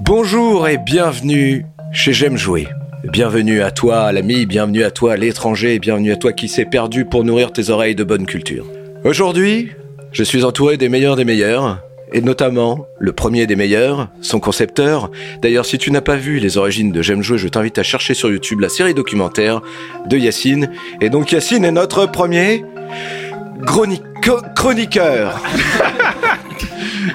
Bonjour et bienvenue chez J'aime jouer. Bienvenue à toi l'ami, bienvenue à toi l'étranger, bienvenue à toi qui s'est perdu pour nourrir tes oreilles de bonne culture. Aujourd'hui, je suis entouré des meilleurs des meilleurs, et notamment le premier des meilleurs, son concepteur. D'ailleurs, si tu n'as pas vu les origines de J'aime jouer, je t'invite à chercher sur YouTube la série documentaire de Yacine. Et donc Yacine est notre premier chroniqueur.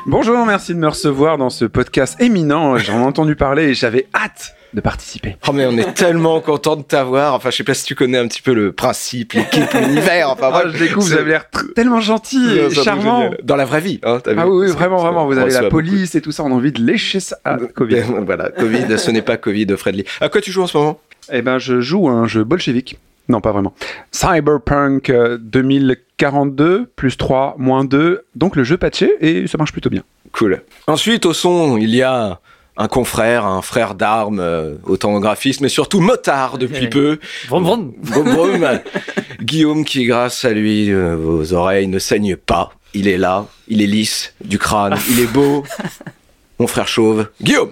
Bonjour, merci de me recevoir dans ce podcast éminent. J'en ai entendu parler et j'avais hâte de participer. Oh mais on est tellement content de t'avoir. Enfin, je sais pas si tu connais un petit peu le principe, l'équipe, l'univers. Enfin, moi, je découvre, vous avez l'air tellement gentil et charmant. Dans la vraie vie. Hein, ah oui, vraiment, vraiment. Vous avez la police et tout ça. On a envie de lécher ça. Ah, Covid. voilà, Covid, ce n'est pas Covid, Fredly. À quoi tu joues en ce moment? Eh ben, je joue un jeu bolchevique. Non, pas vraiment. Cyberpunk 2042, euh, plus 3, moins 2. Donc le jeu patché et ça marche plutôt bien. Cool. Ensuite, au son, il y a un confrère, un frère d'armes, euh, autant au graphisme, mais surtout motard depuis peu. Vroom, vroom. Guillaume qui, grâce à lui, euh, vos oreilles ne saignent pas. Il est là, il est lisse, du crâne, il est beau. Mon frère chauve. Guillaume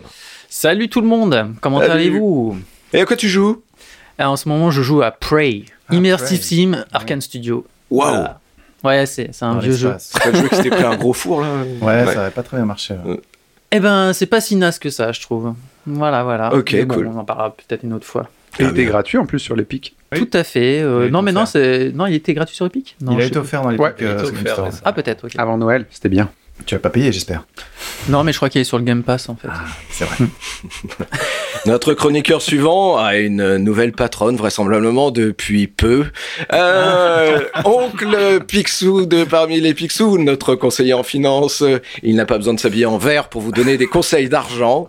Salut tout le monde, comment allez-vous? Et à quoi tu joues? En ce moment, je joue à Prey, Immersive Sim, Arkane Studio. Waouh Ouais, c'est un vieux jeu. C'est pas le jeu qui s'était pris un gros four là Ouais, ça avait pas très bien marché. Eh ben, c'est pas si naze que ça, je trouve. Voilà, voilà. Ok, cool. On en parlera peut-être une autre fois. Et il était gratuit en plus sur l'Epic. Tout à fait. Euh, non, mais non, c'est non, il était gratuit sur Epic? Non, il a été offert dans l'Epic. Ouais, euh, ah, peut-être. ok. Avant Noël, c'était bien. Tu vas pas payer, j'espère. Non, mais je crois qu'il est sur le Game Pass en fait. Ah, c'est vrai. Notre chroniqueur suivant a une nouvelle patronne, vraisemblablement depuis peu. Euh, oncle Picsou de parmi les Picsou, notre conseiller en finance. Il n'a pas besoin de s'habiller en vert pour vous donner des conseils d'argent.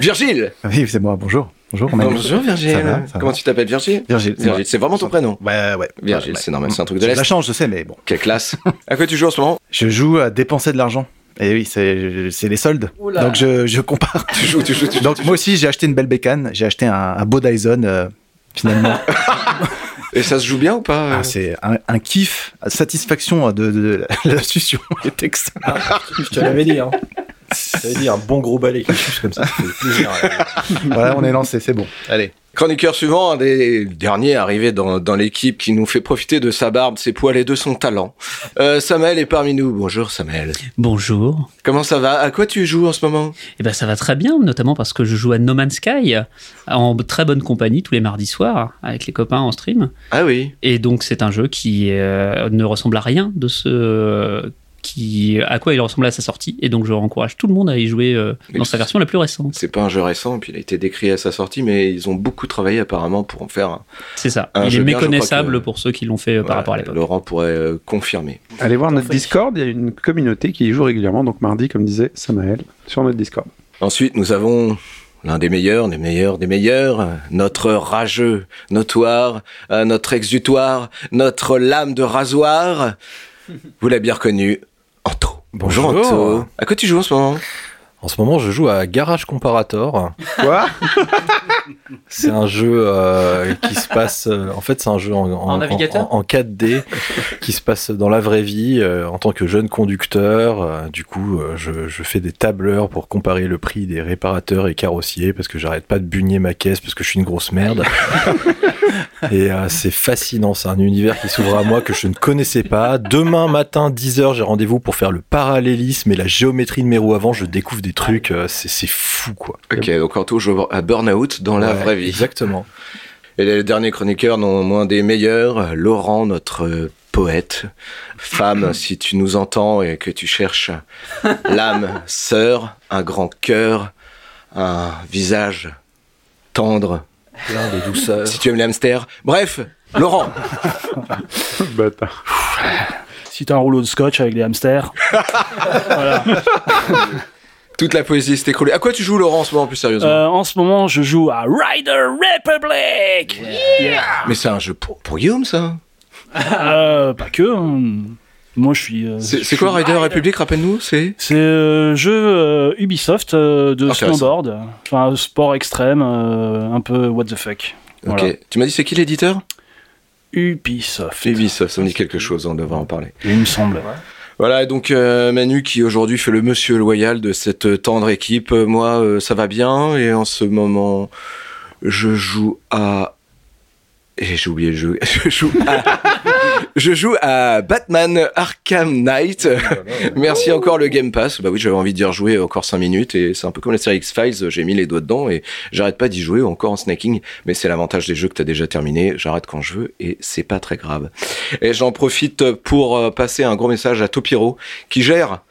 Virgile Oui, c'est moi, bonjour. Bonjour, Bonjour Virgile. Comment tu t'appelles Virgile? Virgile. Virgile, c'est vraiment ton prénom Ouais, ouais. Virgile, c'est normal, c'est un truc de l'Est. La chance, je sais, mais bon. Quelle classe. à quoi tu joues en ce moment? Je joue à dépenser de l'argent. Et oui, c'est les soldes. Donc je, je compare. tu joues, tu joues, tu Donc moi aussi, j'ai acheté une belle bécane. J'ai acheté un, un beau Dyson, euh, finalement. Et ça se joue bien ou pas ah, C'est un, un, kiff, satisfaction de, de, de la succion est excellent. je te l'avais dit. Hein. Ça veut dire un bon gros balai comme ça, ça fait plaisir. voilà, on est lancé, c'est bon. Allez. Chroniqueur suivant, un des derniers arrivés dans, dans l'équipe qui nous fait profiter de sa barbe, ses poils et de son talent. Euh, Samuel est parmi nous. Bonjour Samuel. Bonjour. Comment ça va? À quoi tu joues en ce moment? Eh ben ça va très bien, notamment parce que je joue à No Man's Sky en très bonne compagnie tous les mardis soirs avec les copains en stream. Ah oui. Et donc c'est un jeu qui euh, ne ressemble à rien de ce qui, à quoi il ressemble à sa sortie. Et donc, je encourage tout le monde à y jouer euh, dans sa version la plus récente. C'est pas un jeu récent, puis il a été décrit à sa sortie, mais ils ont beaucoup travaillé apparemment pour en faire un. C'est ça. il est méconnaissable pour ceux qui l'ont fait euh, par rapport à l'époque. Laurent pourrait euh, confirmer. Allez voir notre Discord, il y a une communauté qui y joue régulièrement, donc mardi, comme disait Samael, sur notre Discord. Ensuite, nous avons l'un des meilleurs, des meilleurs, des meilleurs, notre rageux notoire, notre exutoire, notre lame de rasoir. Vous l'avez bien reconnu. Bonjour, Anto. À quoi tu joues en ce moment? En ce moment, je joue à Garage Comparator. Quoi? C'est un jeu euh, qui se passe. Euh, en fait, c'est un jeu en, en, en, 4D qui se passe dans la vraie vie euh, en tant que jeune conducteur. du coup, je, je, fais des tableurs pour comparer le prix des réparateurs et carrossiers parce que j'arrête pas de bugner ma caisse parce que je suis une grosse merde. Et euh, c'est fascinant, c'est un univers qui s'ouvre à moi que je ne connaissais pas. Demain matin, 10h, j'ai rendez-vous pour faire le parallélisme et la géométrie de mes roues avant. Je découvre des trucs, euh, c'est fou quoi. Ok, donc Anto joue à Burnout dans la vraie vie. Exactement. Et les derniers chroniqueurs, non moins des meilleurs, Laurent, notre poète, femme, si tu nous entends et que tu cherches l'âme sœur, un grand cœur, un visage tendre, plein de douceur. Si tu aimes les hamsters. Bref, Laurent. Bâtard. Si t'as un rouleau de scotch avec des hamsters. voilà. Toute la poésie s'est écroulée. À quoi tu joues, Laurent, en ce moment, plus sérieusement euh, En ce moment, je joue à Rider Republic. Mais c'est un jeu pour, pour Guillaume, ça euh, Pas que. Hein. Moi, je suis. Euh, c'est quoi Rider Republic Rappelle-nous, c'est. C'est un jeu euh, Ubisoft euh, de snowboard, enfin sport extrême, un peu what the fuck. Ok. Tu m'as dit c'est qui l'éditeur? Ubisoft. Ubisoft, ça me dit quelque chose, on devrait en parler. Il me semble. Voilà, donc euh, Manu qui aujourd'hui fait le monsieur loyal de cette tendre équipe. Moi, ça va bien et en ce moment, je joue à j'ai oublié le jeu. Je joue à, je joue à Batman Arkham Knight. Merci encore le Game Pass. Bah oui, j'avais envie d'y rejouer encore 5 minutes et c'est un peu comme la série X-Files. J'ai mis les doigts dedans et j'arrête pas d'y jouer encore en snacking. Mais c'est l'avantage des jeux que t'as déjà terminé. J'arrête quand je veux et c'est pas très grave. Et j'en profite pour euh, passer un gros message à Topiro qui gère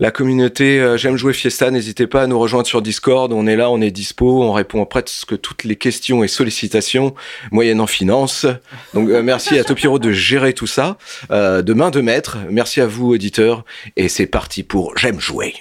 la communauté euh, J'aime jouer Fiesta, n'hésitez pas à nous rejoindre sur Discord. On est là, on est dispo, on répond à presque toutes les questions et sollicitations, moyennant finance. Donc euh, merci à Topiro de gérer tout ça euh, de main de maître. Merci à vous, auditeurs. Et c'est parti pour J'aime jouer.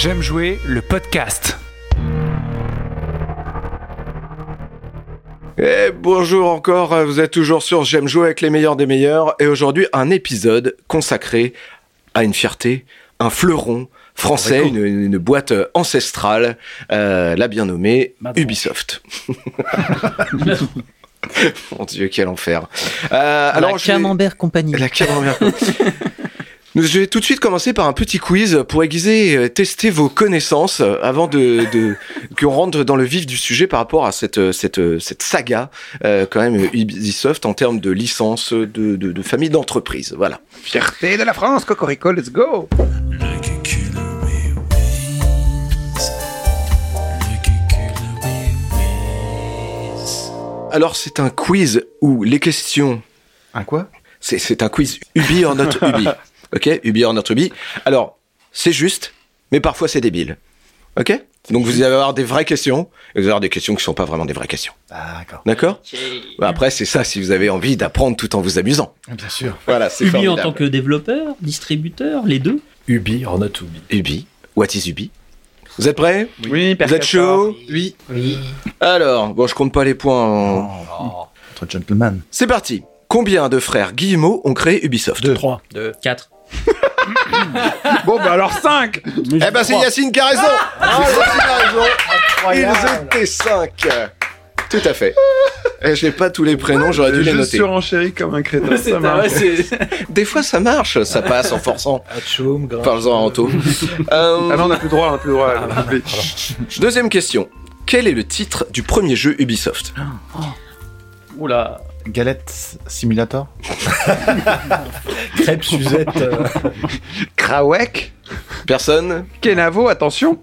J'aime jouer le podcast. Et bonjour encore, vous êtes toujours sur J'aime jouer avec les meilleurs des meilleurs et aujourd'hui un épisode consacré à une fierté, un fleuron français, une, boîte ancestrale, euh, la bien nommée Ubisoft. Mon Dieu, quel enfer. Euh, alors, la Camembert Compagnie. La Camembert Je vais tout de suite commencer par un petit quiz pour aiguiser et tester vos connaissances avant de, de qu'on rentre dans le vif du sujet par rapport à cette, cette, cette saga, euh, quand même, Ubisoft en termes de licence, de, de, de famille d'entreprise. Voilà. Fierté de la France, Cocorico, let's go! Alors, c'est un quiz où les questions. Un quoi? C'est un quiz Ubi en notre Ubi. Ok Ubi or notre Ubi. Alors, c'est juste, mais parfois c'est débile. Ok? Donc vous allez avoir des vraies questions, et vous allez avoir des questions qui ne sont pas vraiment des vraies questions. Ah, d'accord? D'accord bah, Après, c'est ça si vous avez envie d'apprendre tout en vous amusant. Bien sûr. Voilà, c'est Ubi en tant que développeur, distributeur, les deux? Ubi or not Ubi. Ubi. What is Ubi? Vous êtes prêts? Oui, Vous êtes chaud? Oui. Oui. Alors, bon, je compte pas les points. En... Oh, gentleman. C'est parti. Combien de frères Guillemot ont créé Ubisoft? 2, 3, 2, 4. Bon, bah alors 5 Eh ben, c'est Yacine qui a raison ah, Yacine a raison Ils étaient 5 Tout à fait. Et j'ai pas tous les prénoms, j'aurais dû les noter. Je surenchéris comme un crétin. ça marche. Des fois, ça marche, ça passe en forçant. Parle-en à Anto. euh... Ah non, on n'a plus le droit, on n'a plus le droit. Ah, Deuxième question. Quel est le titre du premier jeu Ubisoft? Oh. Oula. Galette Simulator Crêpe Suzette. Euh... Krawek Personne Kenavo, attention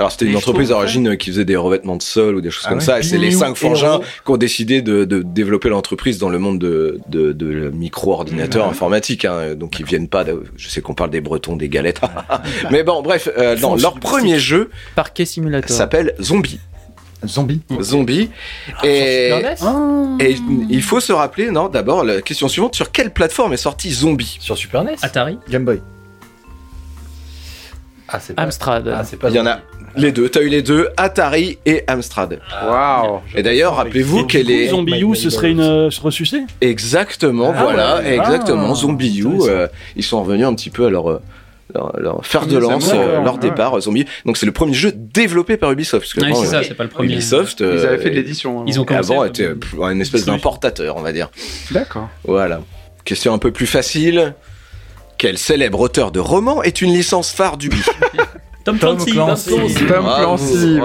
alors c'était une entreprise d'origine qui faisait des revêtements de sol ou des choses ah comme ça. Et c'est les cinq frangins qui ont décidé de, de développer l'entreprise dans le monde de, de, de micro-ordinateurs informatiques. Hein. Donc ils viennent pas. De, je sais qu'on parle des Bretons, des galettes. Mais bon, bref, euh, dans leur premier jeu, Parquet Simulator, s'appelle Zombie. Zombie. Zombie. Ah, et, et il faut se rappeler, non, d'abord, la question suivante, sur quelle plateforme est sorti Zombie? Sur Super NES Atari. Game Boy. Ah, c'est Amstrad. Ah, c'est pas il y en a les deux, t'as eu les deux, Atari et Amstrad. Waouh. Et d'ailleurs, rappelez-vous qu'elle est... Zombie U, ce serait une euh, ressuscité Exactement, ah voilà, exactement. Zombie U, euh, ils sont revenus un petit peu à leur... Euh, leur, fer de lance, euh, leur départ, Zombie. Donc c'est le premier jeu développé par Ubisoft. Parce que c'est ça, c'est pas le premier. Ubisoft, ils avaient fait de l'édition. Hein. Ils ont avant était une espèce d'importateur, on va dire. D'accord. Voilà. Question un peu plus facile. Quel célèbre auteur de roman est une licence phare d'Ubi Tom Clancy. Tom Clancy.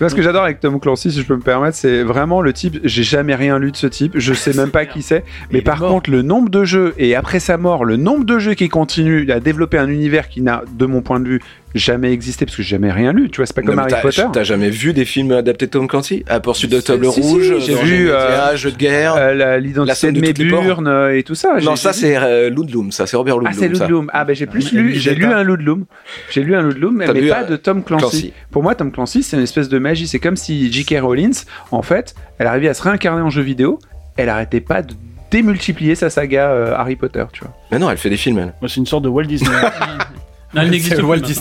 ce que j'adore avec Tom Clancy, si je peux me permettre, c'est vraiment le type. J'ai jamais rien lu de ce type. Je sais même pas qui c'est. Mais par contre, le nombre de jeux et après sa mort, le nombre de jeux qui continuent à développer un univers qui n'a, de mon point de vue, jamais existé parce que j'ai jamais rien lu. Tu vois, c'est pas comme Harry Potter. T'as jamais vu des films adaptés de Tom Clancy À Poursuite d'Octobre Rouge, j'ai vu euh, Jeu de guerre, euh, l'identité de Méburn euh, et tout ça. Non, ça c'est euh, Ludlum, ça c'est Robert Ludlum. Ah, c'est Ludlum. Ah, ben j'ai plus lu, j'ai lu un Ludlum. J'ai lu un Ludlum, mais, mais pas de Tom Clancy. Pour moi, Tom Clancy, c'est une espèce de magie. C'est comme si J.K. Rowling, en fait, elle arrivait à se réincarner en jeu vidéo. Elle arrêtait pas de démultiplier sa saga Harry Potter, tu vois. Mais non, elle fait des films, elle. c'est une sorte de Walt Disney.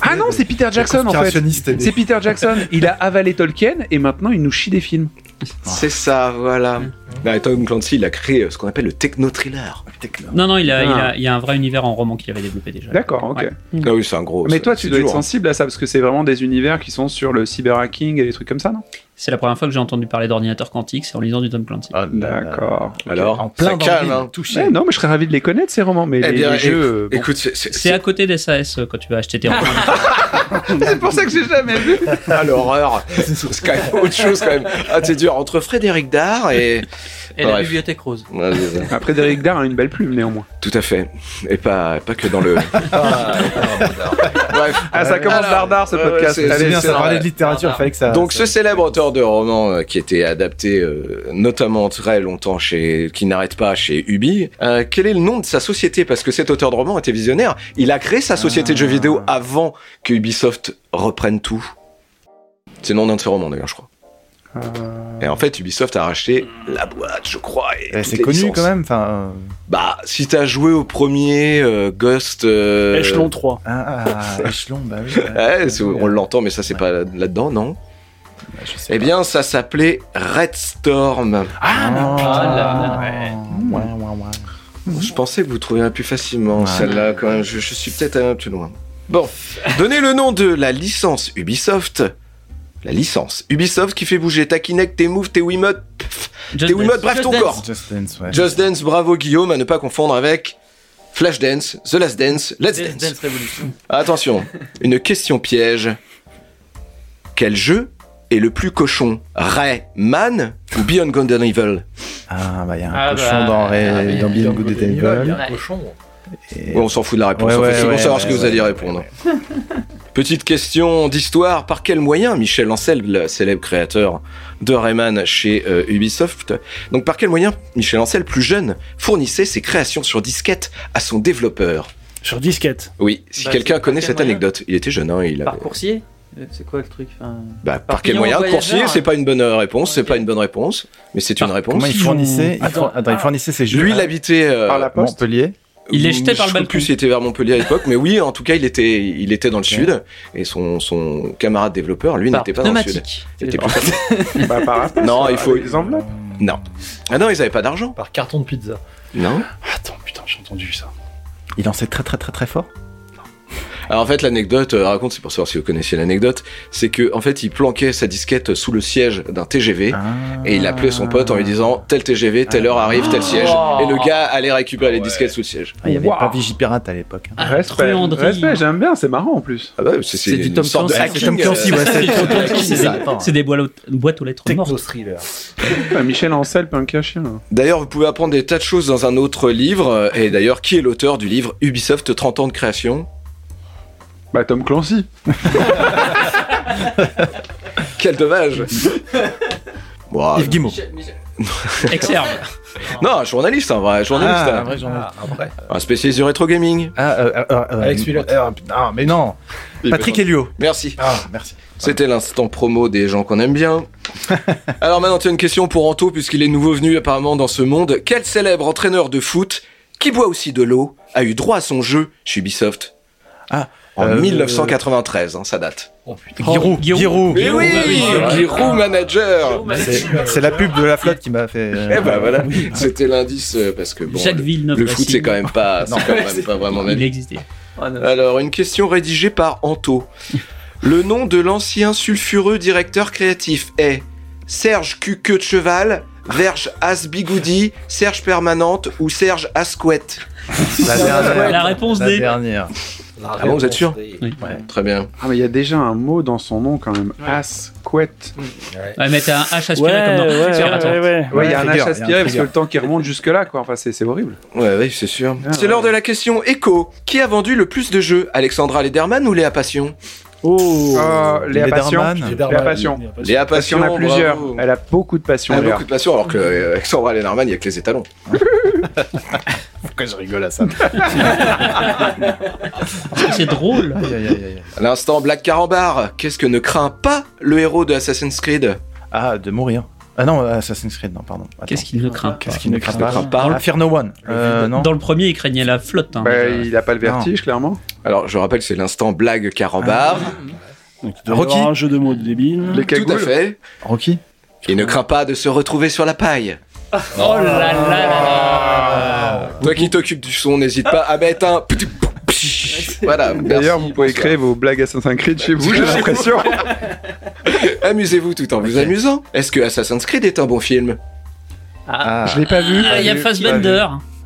Ah non, c'est Peter Jackson en fait. C'est Peter Jackson. Il a avalé Tolkien et maintenant il nous chie des films. C'est ça, voilà. Bah, Tom Clancy, il a créé euh, ce qu'on appelle le techno-thriller. Non, non, il, a, il, a, ah. il, y a un vrai univers en roman qu'il avait développé déjà. D'accord, ok. Ah oui, c'est un gros. Mais toi, tu dois être sensible à ça parce que c'est vraiment des univers qui sont sur le cyberhacking et des trucs comme ça, non? C'est la première fois que j'ai entendu parler d'ordinateur quantique, c'est en lisant du Tom Clancy. Ah, D'accord. Alors, en plein calme, hein. touché. non, mais je serais ravi de les connaître ces romans, mais eh les, bien, jeux. Écoute, c'est à côté des SAS euh, quand tu vas acheter tes romans. c'est pour ça que j'ai jamais vu. Ah l'horreur. c'est quand même autre chose quand même. Ah c'est dur entre Frédéric Dard et et la bibliothèque rose. Après, Frédéric Dard a une belle plume, néanmoins. Tout à fait. Et pas, pas que dans le. ah, Bref. Ah, ça commence dardard ce podcast. C'est bien, ça parlait de littérature, il fallait que ça. Donc, ce célèbre auteur de romans euh, qui était adapté euh, notamment très longtemps chez. qui n'arrête pas chez Ubi, euh, quel est le nom de sa société? Parce que cet auteur de roman était visionnaire. Il a créé sa société de jeux vidéo avant que Ubisoft reprenne tout. C'est le nom d'un de ses romans, d'ailleurs, je crois. Et en fait, Ubisoft a racheté la boîte, je crois. Et c'est connu quand même. Enfin. Bah, si t'as joué au premier euh, Ghost. Euh... Echelon 3. Ah, ah Echelon, bah oui. Ouais. on l'entend, mais ça, c'est pas là-dedans, non? Eh bien, ça s'appelait Red Storm. Ah, oh, ah ouais. Ouais, Je pensais que vous trouviez un plus facilement celle-là, quand même. Je, je suis peut-être un peu plus loin. Bon, donnez le nom de la licence Ubisoft la licence. Ubisoft qui fait bouger ta Kinect, tes moves, tes Wiimotes, tes Wiimotes, bref ton corps. Just Dance, ouais. Just Dance, bravo Guillaume, à ne pas confondre avec Flashdance, The Last Dance, Let's Dance. Attention, une question piège. Quel jeu est le plus cochon Rayman ou Beyond Good and Evil Ah bah il y a un ah, cochon bah, dans, Ray, ah, dans Beyond Good and Evil. Un cochon. on s'en fout de la réponse. Ouais, c'est pour savoir ce que vous alliez répondre. Petite question d'histoire, par quel moyen Michel Ancel, le célèbre créateur de Rayman chez euh, Ubisoft, donc par quel moyen Michel Ancel, plus jeune, fournissait ses créations sur disquette à son développeur? Sur disquette Oui, si bah, quelqu'un connaît cette anecdote, il était jeune, hein, il Par coursier? C'est quoi le truc bah, par, quel moyen Coursier, c'est pas une bonne euh, réponse, c'est pas une bonne réponse, mais c'est une réponse. Comment il fournissait, il, fournissait ses jeux Lui, il habitait par la poste. Montpellier. Il est jeté par le balcon. plus s'il était vers Montpellier à l'époque, mais oui, en tout cas, il était, il était dans le sud. Et son, son camarade développeur, lui, n'était pas dans le sud. Il était plus bah, par Non, il faut. Des enveloppes Non. Ah non, ils avaient pas d'argent. Par carton de pizza. Non. Attends, putain, j'ai entendu ça. Il lançait très très très très fort alors en fait, l'anecdote, euh, raconte, c'est pour savoir si vous connaissiez l'anecdote, c'est que en fait, il planquait sa disquette sous le siège d'un TGV ah. et il appelait son pote en lui disant tel TGV, telle heure arrive, tel siège, et le gars allait récupérer les disquettes sous le siège. Ah, il y avait pas Vigipirate à l'époque. Hein. Ah, respect, respect j'aime bien, c'est marrant en plus. Ah bah, c'est du Tom Clancy. C'est des boîtes aux lettres mortes. thriller. Michel Ancel, un cachet. D'ailleurs, vous pouvez apprendre des tas de choses dans un autre livre. Et d'ailleurs, qui est l'auteur du livre Ubisoft 30 ans de création? Bah, Tom Clancy. Quel dommage. Yves Guimau. Exerve. non, un journaliste, un vrai journaliste. Ah, un vrai journaliste. un spécialiste du rétro gaming. Ah, euh, euh, euh, Alex Ah, mais non. Patrick Helio. Merci. Ah, merci. C'était l'instant promo des gens qu'on aime bien. Alors maintenant, tu as une question pour Anto, puisqu'il est nouveau venu apparemment dans ce monde. Quel célèbre entraîneur de foot, qui boit aussi de l'eau, a eu droit à son jeu chez Ubisoft? Ah, en 1993, euh, hein, ça date. Oh, Giroud, Giroud, Mais oui, Giroud manager. C'est la pub de la flotte qui m'a fait. Eh ben voilà, c'était l'indice euh, parce que bon, le, foot c'est quand même pas, quand même pas vraiment. Il existait. Oh, Alors une question rédigée par Anto. le nom de l'ancien sulfureux directeur créatif est Serge Cuqueux de Cheval, Verge Asbigoudi, Serge Permanente ou Serge Asquette? La dernière. La réponse la Dernière. Ah bon, vous êtes sûr oui. Très bien. Ah, mais il y a déjà un mot dans son nom quand même. As, couette. Ouais, mais t'as un H aspiré comme dans Ouais, ouais, il y a un H aspiré parce que le temps qui remonte jusque-là, quoi. Enfin, c'est horrible. Ouais, oui, c'est sûr. Ah, c'est l'heure de la question écho. Qui a vendu le plus de jeux Alexandra Lederman ou Léa Passion? Oh, euh, Léa Passion. Léa Passion. Léa Passion. en a plusieurs. Elle a beaucoup de passion. Elle a beaucoup de passion, alors que euh, Alexandra Lederman, il n'y a que les étalons. Pourquoi je rigole à ça C'est drôle. À l'instant, Black Carambar, qu'est-ce que ne craint pas le héros de Assassin's Creed? Ah, de mourir. Ah non, Assassin's Creed, non, pardon. Qu'est-ce qu'il ne craint Qu'est-ce qu'il ne craint pas, Fear No One. Euh, non. Dans le premier, il craignait la flotte. Hein. Bah, il n'a pas le vertige, clairement. Alors, je rappelle, c'est l'instant blague Carambar. Ah. Rocky. Un jeu de mots de débile. Les Tout à fait. Rocky. Il ne craint pas de se retrouver sur la paille. Oh là là là Toi qui t'occupes du son, n'hésite pas à mettre un... Voilà. D'ailleurs, vous pouvez créer vos blagues Assassin's Creed chez vous, j'ai l'impression. Amusez-vous tout en vous amusant. Est-ce que Assassin's Creed est un bon film ah. Je l'ai pas vu. Ah, il y a Fassbender.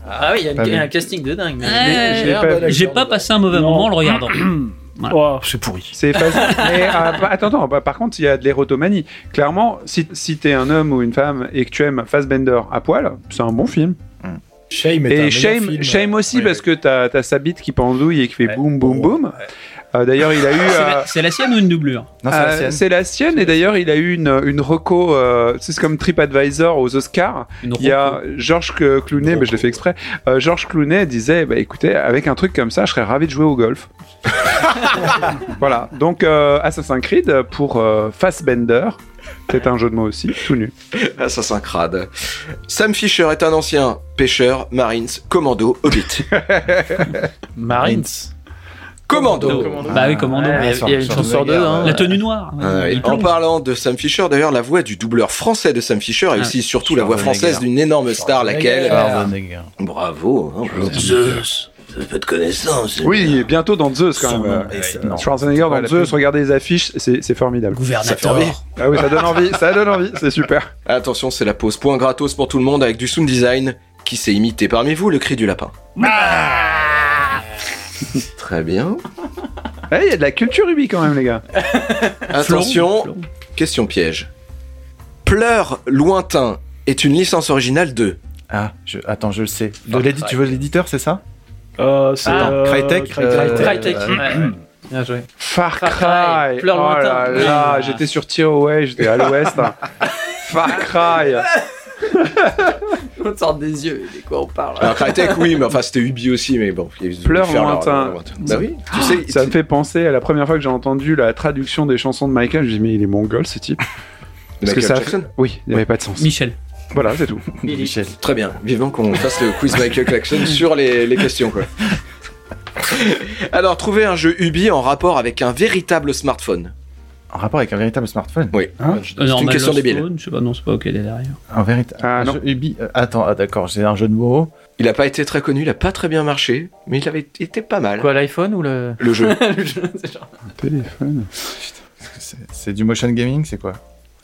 Ah oui, il y a un casting de dingue. J'ai pas passé un mauvais moment en le regardant. Oh, c'est pourri. C'est facile. Mais euh, bah, attends, attends bah, par contre, il y a de l'érotomanie. Clairement, si, si t'es un homme ou une femme et que tu aimes Fassbender à poil, c'est un bon film. Shame est et Shame, Shame aussi parce que t'as as sa bite qui pendouille et qui fait boum boum boum. Euh, d'ailleurs, il a eu. C'est la, sienne ou une doublure? Euh, C'est la, sienne et d'ailleurs, il a eu une, une reco. c'est comme TripAdvisor aux Oscars. il y a Georges Clooney, mais je l'ai fait exprès. Georges Clooney disait bah, écoutez, avec un truc comme ça, je serais ravi de jouer au golf. voilà, donc euh, Assassin's Creed pour euh, Fassbender. C'est un jeu de mots aussi, tout nu. Assassin crade. Sam Fisher est un ancien pêcheur, Marines, commando, Hobbit. Marines Commando. Bah oui, Commando. il y a une chance sur deux. Hein. La tenue noire. Ah en parlant de Sam Fisher, d'ailleurs, la voix du doubleur français de Sam Fisher est aussi surtout la voix française d'une énorme star, laquelle. Bravo. Hein, Zeus peu de connaissance. Oui, bientôt dans Zeus quand même. Schwarzenegger dans Zeus, regardez les affiches, c'est formidable. Gouvernateur. Ah oui, ça donne envie, ça donne envie, c'est super. Attention, c'est la pause. Point gratos pour tout le monde avec du sound design. Qui s'est imité parmi vous le cri du lapin Très bien. Eh, il y a de la culture ubi quand même, les gars. Attention, question piège. Pleurs lointain est une licence originale de. Ah, je, attends, je le sais. tu veux l'éditeur, c'est ça? Euh, c'est ah, euh, Crytek. Crytek. Euh, Bien joué. Far Cry. Oh là là, j'étais sur Tearaway, j'étais à l'ouest. Far Cry. on sort des yeux, de quoi on parle Alors Crytek, oui, mais enfin c'était Ubi aussi, mais bon. Pleure lointain. Bah oui, tu sais. Ça me fait penser à la première fois que j'ai entendu la traduction des chansons de Michael, je me dis mais il est mongol ce type. Parce que ça Jackson Oui, il n'y avait pas de sens. Michel. Voilà, c'est tout. Michel. Très bien. Vivant qu'on fasse le quiz Michael Jackson sur les, les questions, quoi. Alors, trouver un jeu Ubi en rapport avec un véritable smartphone. En rapport avec un véritable smartphone Oui. Hein c'est une question débile. Je sais pas, non, c'est pas ok derrière. Un véritable. Ah, non. Ubi. Euh, attends, ah, d'accord, c'est un jeu de mots. Il n'a pas été très connu, il n'a pas très bien marché, mais il avait été pas mal. Quoi, l'iPhone ou le. Le jeu. le jeu, c'est genre. Un téléphone. C'est du motion gaming, c'est quoi?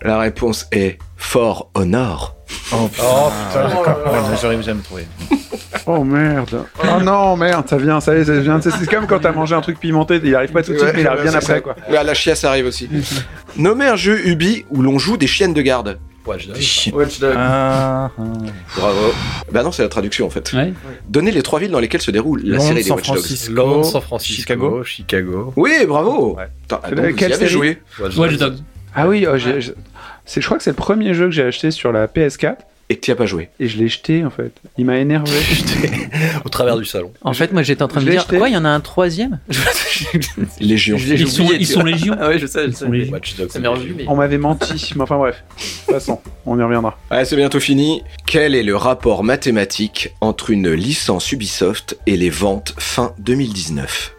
La réponse est For Honor. Oh, putain, oh, putain j'arrive jamais à trouver. Oh merde. Oh non, merde, ça vient, ça, ça vient. C'est comme quand t'as mangé un truc pimenté, il arrive pas tout de suite, mais il arrive bien après, quoi. la chiasse arrive aussi. Nommer un jeu Ubi où l'on joue des chiennes de garde. Watch Dogs. Watch Dogs. Ah, ah. Bravo. Bah non, c'est la traduction en fait. Ouais. Donnez les trois villes dans lesquelles se déroule la série des Watch Dogs. Londres, San Francisco, Chicago. Chicago. Oui, bravo. Ouais. Quelle série joué Watch Dogs. Ah oui, oh, je crois que c'est le premier jeu que j'ai acheté sur la PS4 et que tu as pas joué. Et je l'ai jeté en fait. Il m'a énervé. Au travers du salon. En fait, moi j'étais en train de dire quoi, il y en a un troisième? Légion. Ils sont, ils sont légion. Ah ouais, je sais. Ils légion. On m'avait menti. Mais enfin bref. De toute façon, on y reviendra. Allez, c'est bientôt fini. Quel est le rapport mathématique entre une licence Ubisoft et les ventes fin 2019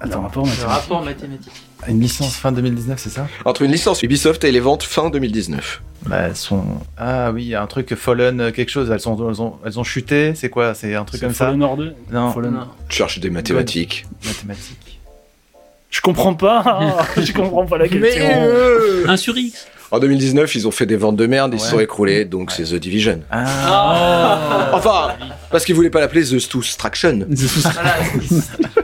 Attends, rapport mathématique. rapport mathématique. Une licence fin 2019, c'est ça? Entre une licence Ubisoft et les ventes fin 2019. Bah, elles sont. Ah oui, il y a un truc Fallen, euh, quelque chose. Elles, sont, elles, ont, elles ont chuté. C'est quoi C'est un truc comme Fallen ça Order? Non. Fallen... Tu cherches des mathématiques. Mathématiques. Je comprends pas. je comprends pas la question. Mais euh... Un sur X. En 2019, ils ont fait des ventes de merde, ils se sont écroulés, donc c'est The Division. Ah. Enfin, parce qu'ils voulaient pas l'appeler The Stoustraction.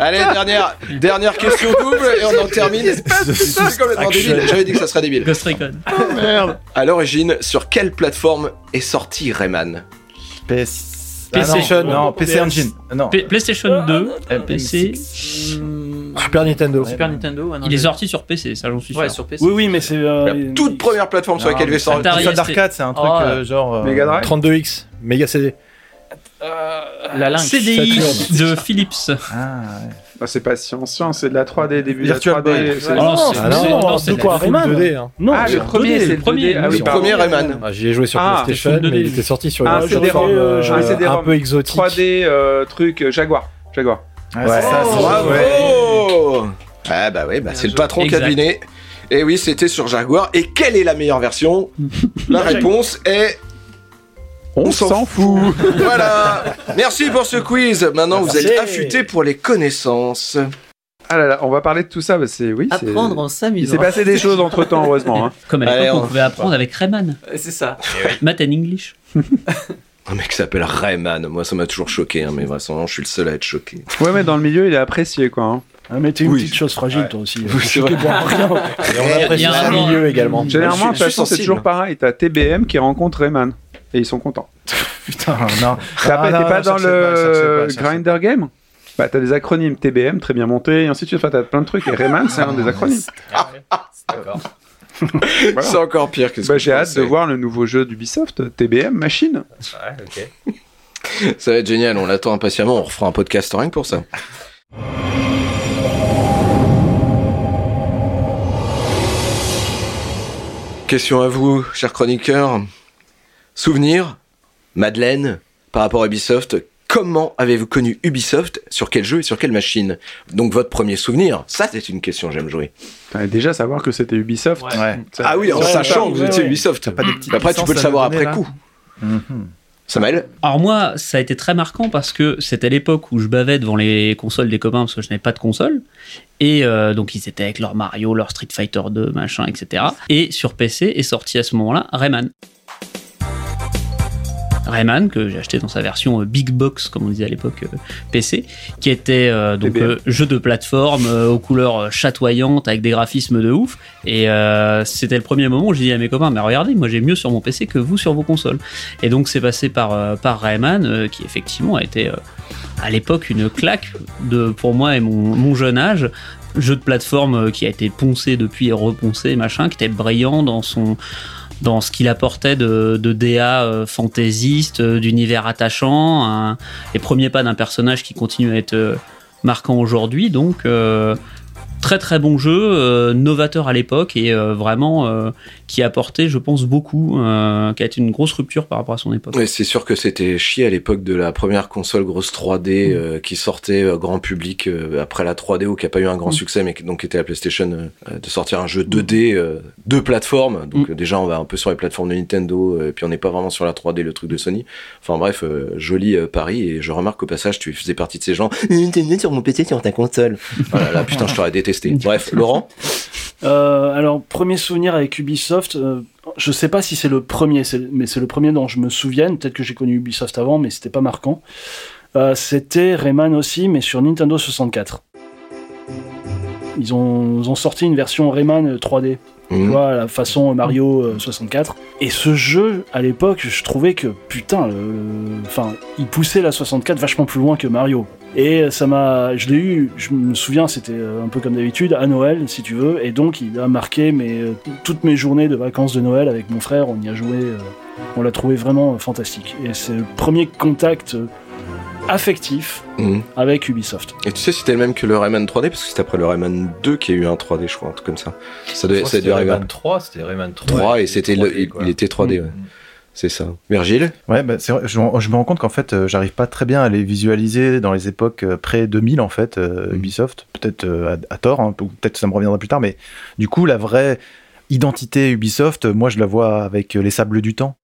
Allez, dernière, dernière question double et on en termine. C'est complètement débile. J'avais dit que ça serait débile. Ghost Recon. Oh merde. À l'origine, sur quelle plateforme est sorti Rayman PS. PlayStation, ah non, PC Engine. Non. PlayStation 2, PC. Super Nintendo. Super Nintendo. il est sorti sur PC, ça j'en suis sûr. Ouais, sur PC. Oui, oui, mais c'est. Euh, La toute première plateforme sur laquelle il est sorti. D'arcade, c'est un truc Oh. euh, genre. euh, Mega Drive 32X, Mega CD. La Lynx. CDI de Philips. Ah, ouais. Ah, c'est pas science-science, c'est de la 3D, début Virtual de la 3D. Boy. c'est- Ah non, c'est- Ah non, c'est- non, c'est de quoi Rayman 2D, hein. Non, Ah, c'est le premier, 2D, c'est le premier. Ah oui, premier Rayman. Ah, J'y ai joué sur Ah, PlayStation, mais 2D. il était sorti sur Un une plateforme euh, un peu exotique. 3D, euh, truc, euh, Jaguar. Jaguar. Ouais, c'est ça, c'est Bravo ouais. Ah bah oui, bah c'est le patron qui a deviné. Et oui, c'était sur Jaguar. Et quelle est la meilleure version? La réponse est... On s'en fout. Voilà Merci pour ce quiz Maintenant, vous êtes affûtés pour les connaissances. Ah là là, on va parler de tout ça. bah, c'est oui. c'est- Apprendre en Il s'amusant. s'est passé des choses entre temps, heureusement. hein. Comme à Allez, l'époque, on- on pouvait apprendre avec Rayman. C'est ça. Math and English. Un mec qui s'appelle Rayman. Moi, ça m'a toujours choqué, hein, mais vraiment, je suis le seul à être choqué. Ouais, mais dans le milieu, il est apprécié, quoi. hein. Ah, mais t'es une Oui. petite chose fragile, toi aussi. Oui, c'est vrai. Et on apprécie Il y a un le milieu également. Généralement, de toute façon, c'est toujours pareil. T'as TBM qui rencontre Rayman. Et ils sont contents. Putain, non. T'as Ah, pas, non, t'es non, pas dans le pas, Grinder Game Bah, t'as des acronymes TBM, très bien montés, et ainsi de suite. Enfin, t'as plein de trucs. Et Rayman, c'est un des acronymes. D'accord. Voilà. C'est encore pire que ce Bah, j'ai hâte de voir le nouveau jeu d'Ubisoft, TBM Machine. Ouais, ok. Ça va être génial, on l'attend impatiemment. On refera un podcast rien que pour ça. Question à vous, chers chroniqueurs. Souvenir, Madeleine, par rapport à Ubisoft, comment avez-vous connu Ubisoft? Sur quel jeu et sur quelle machine? Donc votre premier souvenir, ça c'est une question, j'aime jouer. Déjà savoir que c'était Ubisoft. Ouais. Ouais. Ça- Ah oui, en sachant que vous étiez. Ubisoft. Pas des petites Après, tu peux le savoir après là coup. Mhm. Samuel Alors moi, ça a été très marquant parce que c'était l'époque où je bavais devant les consoles des copains parce que je n'avais pas de console. Et euh, donc ils étaient avec leur Mario, leur Street Fighter 2, machin, etc. Et sur PC est sorti à ce moment-là Rayman. Rayman, que j'ai acheté dans sa version euh, Big Box, comme on disait à l'époque, euh, PC, qui était euh, donc jeu de plateforme aux couleurs chatoyantes avec des graphismes de ouf. Et c'était le premier moment où j'ai dit à mes copains, mais regardez, moi j'ai mieux sur mon PC que vous sur vos consoles. Et donc c'est passé par, par Rayman, qui effectivement a été à l'époque une claque de, pour moi et mon, mon jeune âge. Jeu de plateforme qui a été poncé depuis et reponcé, machin, qui était brillant dans son dans ce qu'il apportait de, de DA euh, fantaisiste, euh, d'univers attachant, les premiers pas d'un personnage qui continue à être euh, marquant aujourd'hui. Donc, très très bon jeu, euh, novateur à l'époque et euh, vraiment euh, qui a apporté, je pense, beaucoup, euh, qui a été une grosse rupture par rapport à son époque. Ouais, c'est sûr que c'était chier à l'époque de la première console grosse 3D euh, qui sortait euh, grand public euh, après la 3D ou qui a pas eu un grand Mm. succès mais qui donc était la PlayStation euh, de sortir un jeu 2D euh, de plateforme. Donc Mm. déjà on va un peu sur les plateformes de Nintendo euh, et puis on n'est pas vraiment sur la 3D le truc de Sony. Enfin bref, euh, joli euh, pari et je remarque au passage tu faisais partie de ces gens Nintendo sur mon PC sur ta console. Voilà, là putain, je t'aurais détesté. Bref, Laurent Euh, alors, premier souvenir avec Ubisoft, euh, je sais pas si c'est le premier, mais c'est le premier dont je me souviens. Peut-être que j'ai connu Ubisoft avant, mais c'était pas marquant. Euh, c'était Rayman aussi, mais sur Nintendo 64. Ils ont, ils ont sorti une version Rayman 3D, tu Mhm. vois, à la façon Mario euh, 64. Et ce jeu, à l'époque, je trouvais que, putain, le- le- enfin, il poussait la 64 vachement plus loin que Mario. Et ça m'a, je l'ai eu, je me souviens, c'était euh, un peu comme d'habitude, à Noël, si tu veux, et donc il a marqué mes, euh, toutes mes journées de vacances de Noël avec mon frère, on y a joué, euh, on l'a trouvé vraiment fantastique. Et c'est le premier contact affectif Mhm. avec Ubisoft. Et tu sais c'était le même que le Rayman 3D parce que c'est après le Rayman 2 qu'il y a eu un 3D je crois, un truc comme ça. Ça devait, ça devait arriver Rayman 3, c'était Rayman 3. 3 et c'était le- 3D, quoi. il était 3D ouais. C'est ça. Virgile Ouais, bah, je, je me rends compte qu'en fait, euh, j'arrive pas très bien à les visualiser dans les époques euh, pré-2000, en fait, euh, Mm. Ubisoft. Peut-être euh, à, à tort, hein, peut-être ça me reviendra plus tard, mais du coup, la vraie identité Ubisoft, moi, je la vois avec les sables du temps.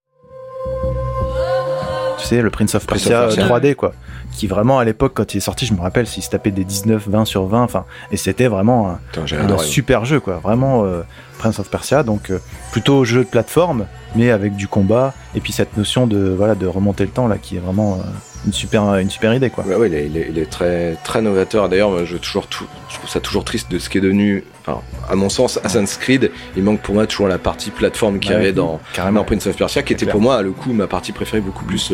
Tu sais, le Prince of Prince of Persia, Persia. euh, 3D, quoi. Qui vraiment à l'époque quand il est sorti, je me rappelle, s'il se tapait des 19, 20 sur 20, enfin, et c'était vraiment un, super jeu, quoi. Vraiment euh, Prince of Persia, donc euh, plutôt jeu de plateforme, mais avec du combat, et puis cette notion de voilà de remonter le temps là, qui est vraiment euh, une super une super idée, quoi. Ouais, il, est, très très novateur. D'ailleurs, je toujours tout, je trouve ça toujours triste de ce qui est devenu, enfin, à mon sens, Assassin's Creed. Il manque pour moi toujours la partie plateforme qu'il y avait dans, dans, Prince of Persia, qui était pour moi le coup ma partie préférée beaucoup plus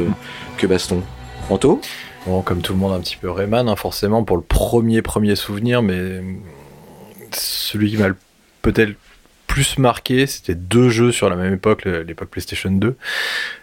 que baston. Anto? Bon, comme tout le monde, un petit peu Rayman, hein, forcément, pour le premier, premier souvenir, mais celui qui m'a peut-être plus marqué, c'était deux jeux sur la même époque, l'époque PlayStation 2.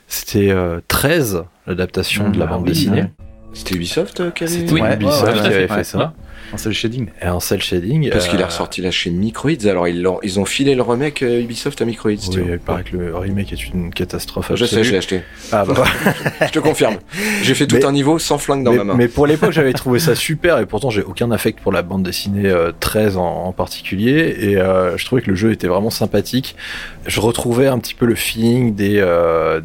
C'était 13, euh, l'adaptation de la ah bande dessinée. C'était Ubisoft euh, qui avait, Ubisoft qui avait fait ça. En cell shading. Et en shading. Parce qu'il est euh, ressorti là chez Microids. Alors ils ont, ils ont filé le remake euh, Ubisoft à Microids. Oui, il paraît que le remake est une catastrophe. Je sais, j'ai acheté. Ah bah. je te confirme. J'ai fait tout un niveau sans flingue dans ma main. Mais pour l'époque, j'avais trouvé ça super et pourtant j'ai aucun affect pour la bande dessinée 13 euh, en, particulier et je trouvais que le jeu était vraiment sympathique. Je retrouvais un petit peu le feeling des,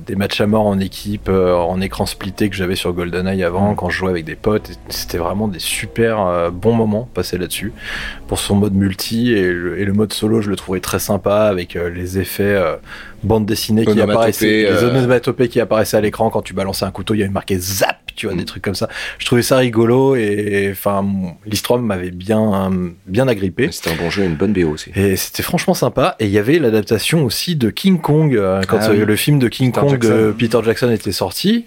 des matchs à mort en équipe, en écran splitté que j'avais sur GoldenEye avant mm. quand je jouais avec des potes. C'était vraiment des super bons moment passé là-dessus pour son mode multi et le, mode solo je le trouvais très sympa avec euh, les effets euh, bande dessinée qui apparaissaient, les euh, onomatopées qui apparaissaient à l'écran. Quand tu balançais un couteau, il y avait marqué zap, tu vois, des trucs comme ça. Je trouvais ça rigolo et enfin l'histoire m'avait bien bien agrippé. C'était un bon jeu, une bonne BO aussi. Et c'était franchement sympa. Et il y avait l'adaptation aussi de King Kong quand ah le film de King Kong de Peter Jackson était sorti.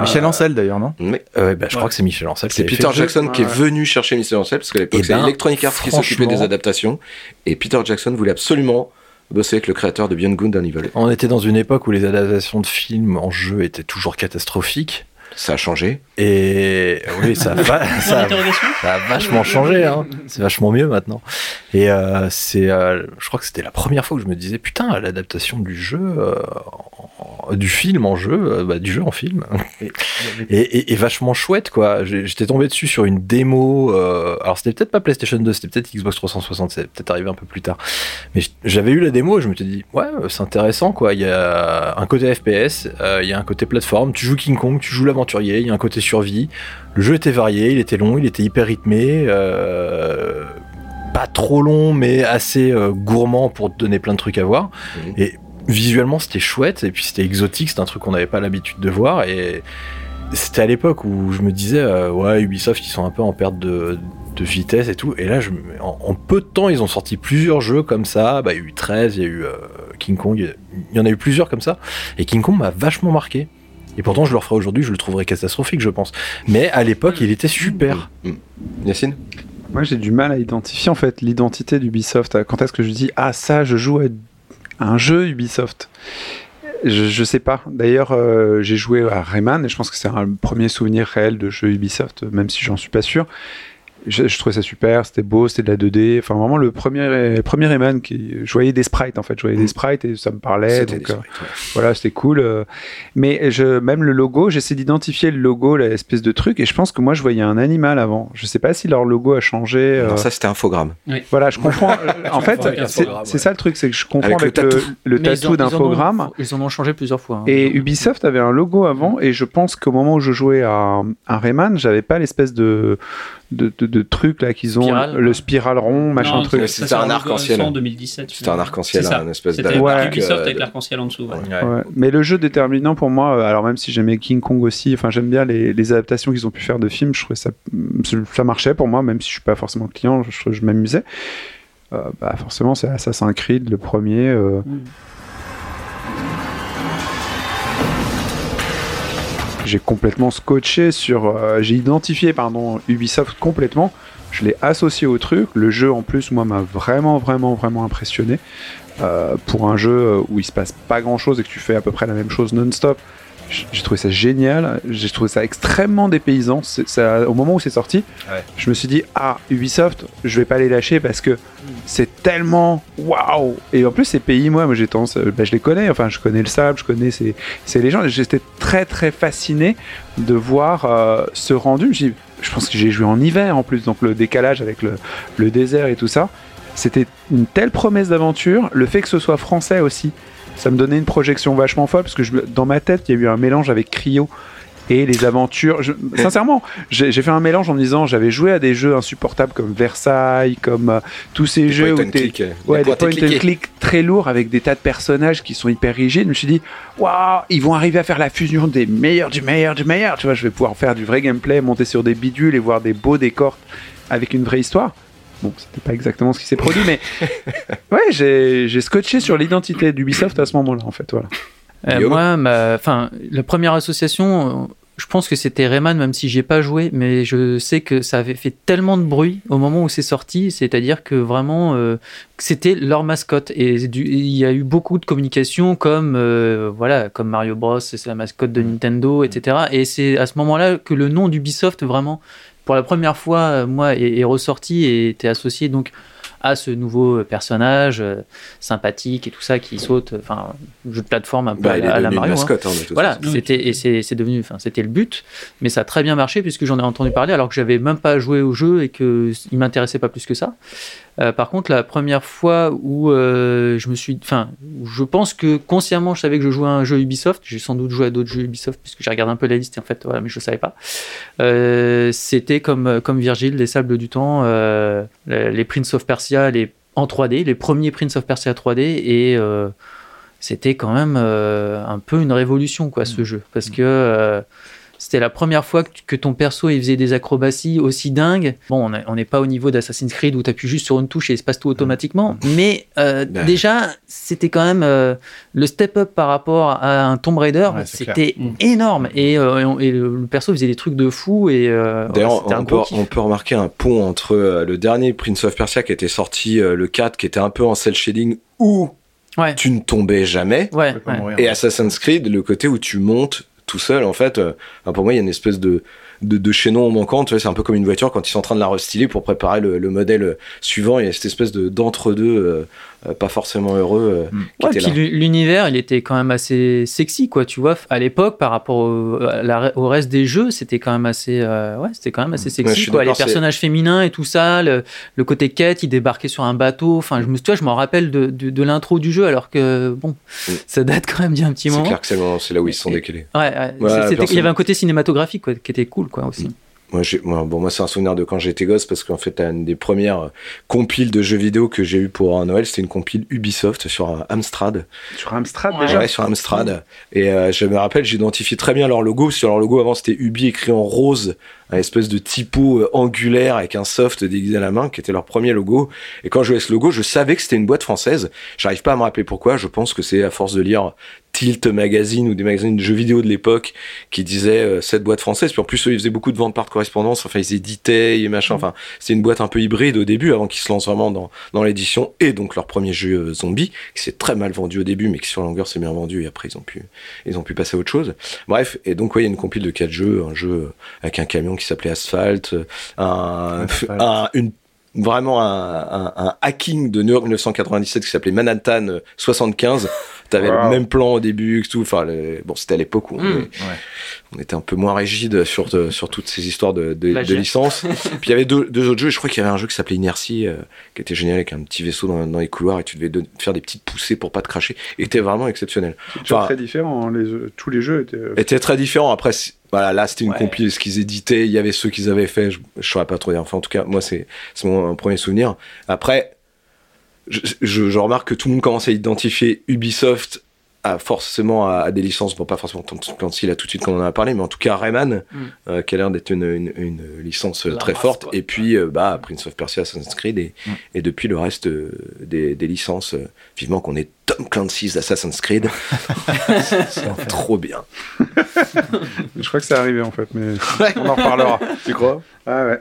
Michel Ancel d'ailleurs, non? Mais bah, je crois que c'est Michel Ancel. C'est Peter Jackson qui est venu chercher Michel Ancel parce qu'à l'époque eh c'est ben, Electronic Arts qui s'occupait des adaptations et Peter Jackson voulait absolument bosser avec le créateur de Beyond Good and Evil. On était dans une époque où les adaptations de films en jeu étaient toujours catastrophiques. Ça a changé. Et oui, ça, a, ça, a, vachement changé. Hein. C'est vachement mieux maintenant. Et euh, c'est, euh, je crois que c'était la première fois que je me disais, putain, l'adaptation du jeu, euh, du film en jeu, bah, du jeu en film, et, et, vachement chouette, quoi. J'étais tombé dessus sur une démo. alors, c'était peut-être pas PlayStation 2, c'était peut-être Xbox 360, c'est peut-être arrivé un peu plus tard. Mais j'avais eu la démo et je me suis dit, ouais, c'est intéressant, quoi. Il y a un côté FPS, il y a un côté plateforme. Tu joues King Kong, tu joues l'aventurier, il y a un côté survie. Le jeu était varié, il était long, il était hyper rythmé. Euh, pas trop long, mais assez euh, gourmand pour te donner plein de trucs à voir. Mhm. Et visuellement, c'était chouette, et puis c'était exotique, c'est un truc qu'on n'avait pas l'habitude de voir. Et c'était à l'époque où je me disais, euh, ouais, Ubisoft, ils sont un peu en perte de, vitesse et tout. Et là, je, en, peu de temps, ils ont sorti plusieurs jeux comme ça. Bah, il y a eu 13, il y a eu King Kong, il y en a eu plusieurs comme ça. Et King Kong m'a vachement marqué. Et pourtant, je le referai aujourd'hui, je le trouverais catastrophique, je pense. Mais à l'époque, il était super. Mm. Yacine Moi, j'ai du mal à identifier en fait l'identité d'Ubisoft. Quand est-ce que je dis ah ça, je joue à un jeu Ubisoft? Je, je sais pas. D'ailleurs, euh, j'ai joué à Rayman et je pense que c'est un premier souvenir réel de jeu Ubisoft, même si j'en suis pas sûr je, trouvais ça super, c'était beau, c'était de la 2D. Enfin, vraiment, le premier, premier Rayman, qui, je voyais des sprites en fait, je voyais des mm. sprites et ça me parlait. Donc, euh, voilà, c'était cool. Euh. mais je, même le logo, j'essaie d'identifier le logo, l'espèce de truc, et je pense que moi, je voyais un animal avant. Je sais pas si leur logo a changé. Euh. ça, c'était infogramme. Voilà, je comprends. en fait, c'est ça le truc, c'est que je comprends avec, le, le, tatou d'infogramme. Ils, en ont changé plusieurs fois. Hein. Et Ubisoft avait un logo avant, et je pense qu'au moment où je jouais à, à Rayman, j'avais pas l'espèce de de, de, trucs là qu'ils ont, le spiral rond, machin truc. C'était un arc-en-ciel. C'était un arc-en-ciel, un espèce de. Ouais. Ubisoft avec l'arc-en-ciel en dessous. Mais le jeu déterminant pour moi, euh, alors même si j'aimais King Kong aussi, enfin j'aime bien les, les adaptations qu'ils ont pu faire de films, je trouvais ça, ça marchait pour moi, même si je suis pas forcément client, je, je m'amusais. Euh, bah forcément c'est Assassin's Creed le premier. Euh, mm. J'ai complètement scotché sur. Euh, j'ai identifié, Ubisoft complètement. Je l'ai associé au truc. Le jeu, en plus, moi, m'a vraiment, vraiment, vraiment impressionné. Euh, pour un jeu euh, où il se passe pas grand chose et que tu fais à peu près la même chose non-stop, j'ai trouvé ça génial, j'ai trouvé ça extrêmement dépaysant. Ça, au moment où c'est sorti, je me suis dit ah Ubisoft, je vais pas les lâcher parce que c'est tellement waouh. Et en plus ces pays, moi, moi j'ai tendance, bah, je les connais. Enfin, je connais le sable, je connais ces, ces légendes. J'étais très très fasciné de voir euh, ce rendu. Je pense que j'ai joué en hiver en plus, donc le décalage avec le, le désert et tout ça. C'était une telle promesse d'aventure. Le fait que ce soit français aussi ça me donnait une projection vachement folle parce que je, dans ma tête, il y a eu un mélange avec Cryo et les aventures. sincèrement, j'ai fait un mélange en me disant j'avais joué à des jeux insupportables comme Versailles, comme euh, tous ces jeux où click, ouais, des point and click très lourds avec des tas de personnages qui sont hyper rigides. Je me suis dit waouh, ils vont arriver à faire la fusion des meilleurs du meilleur du meilleur. Tu vois, je vais pouvoir faire du vrai gameplay, monter sur des bidules et voir des beaux décors avec une vraie histoire. Bon, c'était pas exactement ce qui s'est produit, mais ouais, j'ai scotché sur l'identité d'Ubisoft à ce moment-là, en fait. Voilà. Euh, moi, enfin, la première association, euh, je pense que c'était Rayman, même si j'ai pas joué, mais je sais que ça avait fait tellement de bruit au moment où c'est sorti, c'est-à-dire que vraiment euh, c'était leur mascotte et il y a eu beaucoup de communication comme voilà comme Mario Bros, c'est la mascotte de Nintendo, etc. Et c'est à ce moment-là que le nom d'Ubisoft vraiment pour la première fois moi est, est ressorti et était associé donc à ce nouveau personnage euh, sympathique et tout ça qui saute, enfin, jeu de plateforme un peu bah, à, la Mario. Hein. Hein, voilà, c'était et c'est devenu, enfin, c'était le but, mais ça a très bien marché puisque j'en ai entendu parler alors que j'avais même pas joué au jeu et que il m'intéressait pas plus que ça. Euh, par contre, la première fois où euh, je me suis, enfin, je pense que consciemment, je savais que je jouais à un jeu Ubisoft. J'ai sans doute joué à d'autres jeux Ubisoft puisque j'ai regardé un peu la liste en fait, voilà, mais je ne savais pas. Euh, c'était comme comme Virgile, les Sables du Temps, les Prince of Persia, les en 3D, les premiers Prince of Persia 3D et c'était quand même un peu une révolution quoi ce mm. jeu parce que c'était la première fois que, ton perso il faisait des acrobaties aussi dingues. Bon, on n'est pas au niveau d'Assassin's Creed où tu appuies juste sur une touche et il se passe tout automatiquement, mais euh, déjà, c'était quand même euh, le step-up par rapport à un Tomb Raider, c'était mm. énorme. Et, euh, le perso faisait des trucs de fou. Et, D'ailleurs, on, on, peut remarquer un pont entre le dernier Prince of Persia qui était sorti, le 4, qui était un peu en cel shading, où tu ne tombais jamais, et Assassin's Creed, le côté où tu montes tout seul, en fait, euh, pour moi, il y a une espèce de, chaînon manquant. C'est un peu comme une voiture quand ils sont en train de la restyler pour préparer le, le modèle suivant. Il y a cette espèce de d'entre-deux euh, pas forcément heureux. Euh, mm. puis l'univers, il était quand même assez sexy, quoi. Tu vois, à l'époque, par rapport au, reste des jeux, c'était quand même assez, ouais, c'était quand même assez sexy, quoi. Les personnages féminins et tout ça, le, côté quête, il débarquait sur un bateau. Enfin, je me, tu vois, je m'en rappelle de, de, l'intro du jeu, alors que bon, mm. ça date quand même d'un petit moment. C'est clair que c'est là où ils se sont décalés. Ouais, il y avait un côté cinématographique quoi, qui était cool, quoi, aussi. Mm. Moi, moi, bon, moi, c'est un souvenir de quand j'étais gosse parce qu'en fait, une des premières euh, compiles de jeux vidéo que j'ai eu pour un Noël, c'était une compile Ubisoft sur euh, Amstrad. Sur Amstrad déjà Ouais, sur Amstrad. Et euh, je me rappelle, j'identifie très bien leur logo. Sur leur logo, avant, c'était Ubi écrit en rose, un espèce de typo angulaire avec un soft déguisé à la main, qui était leur premier logo. Et quand je voyais ce logo, je savais que c'était une boîte française. J'arrive pas à me rappeler pourquoi. Je pense que c'est à force de lire Tilt Magazine ou des magazines de jeux vidéo de l'époque qui disaient euh, cette boîte française. Puis en plus, eux, ils faisaient beaucoup de ventes par correspondance. Enfin, ils éditaient et machin. Mm. Enfin, c'est une boîte un peu hybride au début avant qu'ils se lancent vraiment dans, dans l'édition. Et donc leur premier jeu euh, zombie qui s'est très mal vendu au début, mais qui sur la longueur s'est bien vendu. Et après, ils ont pu, ils ont pu passer à autre chose. Bref. Et donc, ouais, il y a une compile de quatre jeux. Un jeu avec un camion qui s'appelait Asphalt. Un, un, une vraiment un, un, hacking de New York 1997 qui s'appelait Manhattan 75 T'avais le même plan au début, tout. Enfin, bon, c'était à l'époque où hmm. on, était un peu moins rigide sur, sur toutes ces histoires de, de, licences. Puis il y avait deux, deux, autres jeux. Je crois qu'il y avait un jeu qui s'appelait Inertie, euh, qui était génial avec un petit vaisseau dans, dans, les couloirs et tu devais faire des petites poussées pour pas te cracher. Et était vraiment exceptionnel. C'était très différent. Hein, les, tous les jeux étaient. Euh, étaient très différents. Après, voilà, là c'était une compil, ce qu'ils éditaient, il y avait ceux qu'ils avaient fait, je, je saurais pas trop dire. Enfin, en tout cas, moi c'est mon premier souvenir. Après, je, remarque que tout le monde commence à identifier Ubisoft à, forcément à, des licences, bon pas forcément Tom Clancy là tout de suite quand on en a parlé, mais en tout cas Rayman, mm. euh, qui a l'air d'être une, une, licence très forte, et puis euh, bah, Prince of Persia, Assassin's Creed, et, mm. et depuis le reste euh, des, des, licences, vivement qu'on ait Tom Clancy's Assassin's Creed, c'est trop bien. Je crois que c'est arrivé en fait, mais on en reparlera. tu crois? Ah ouais.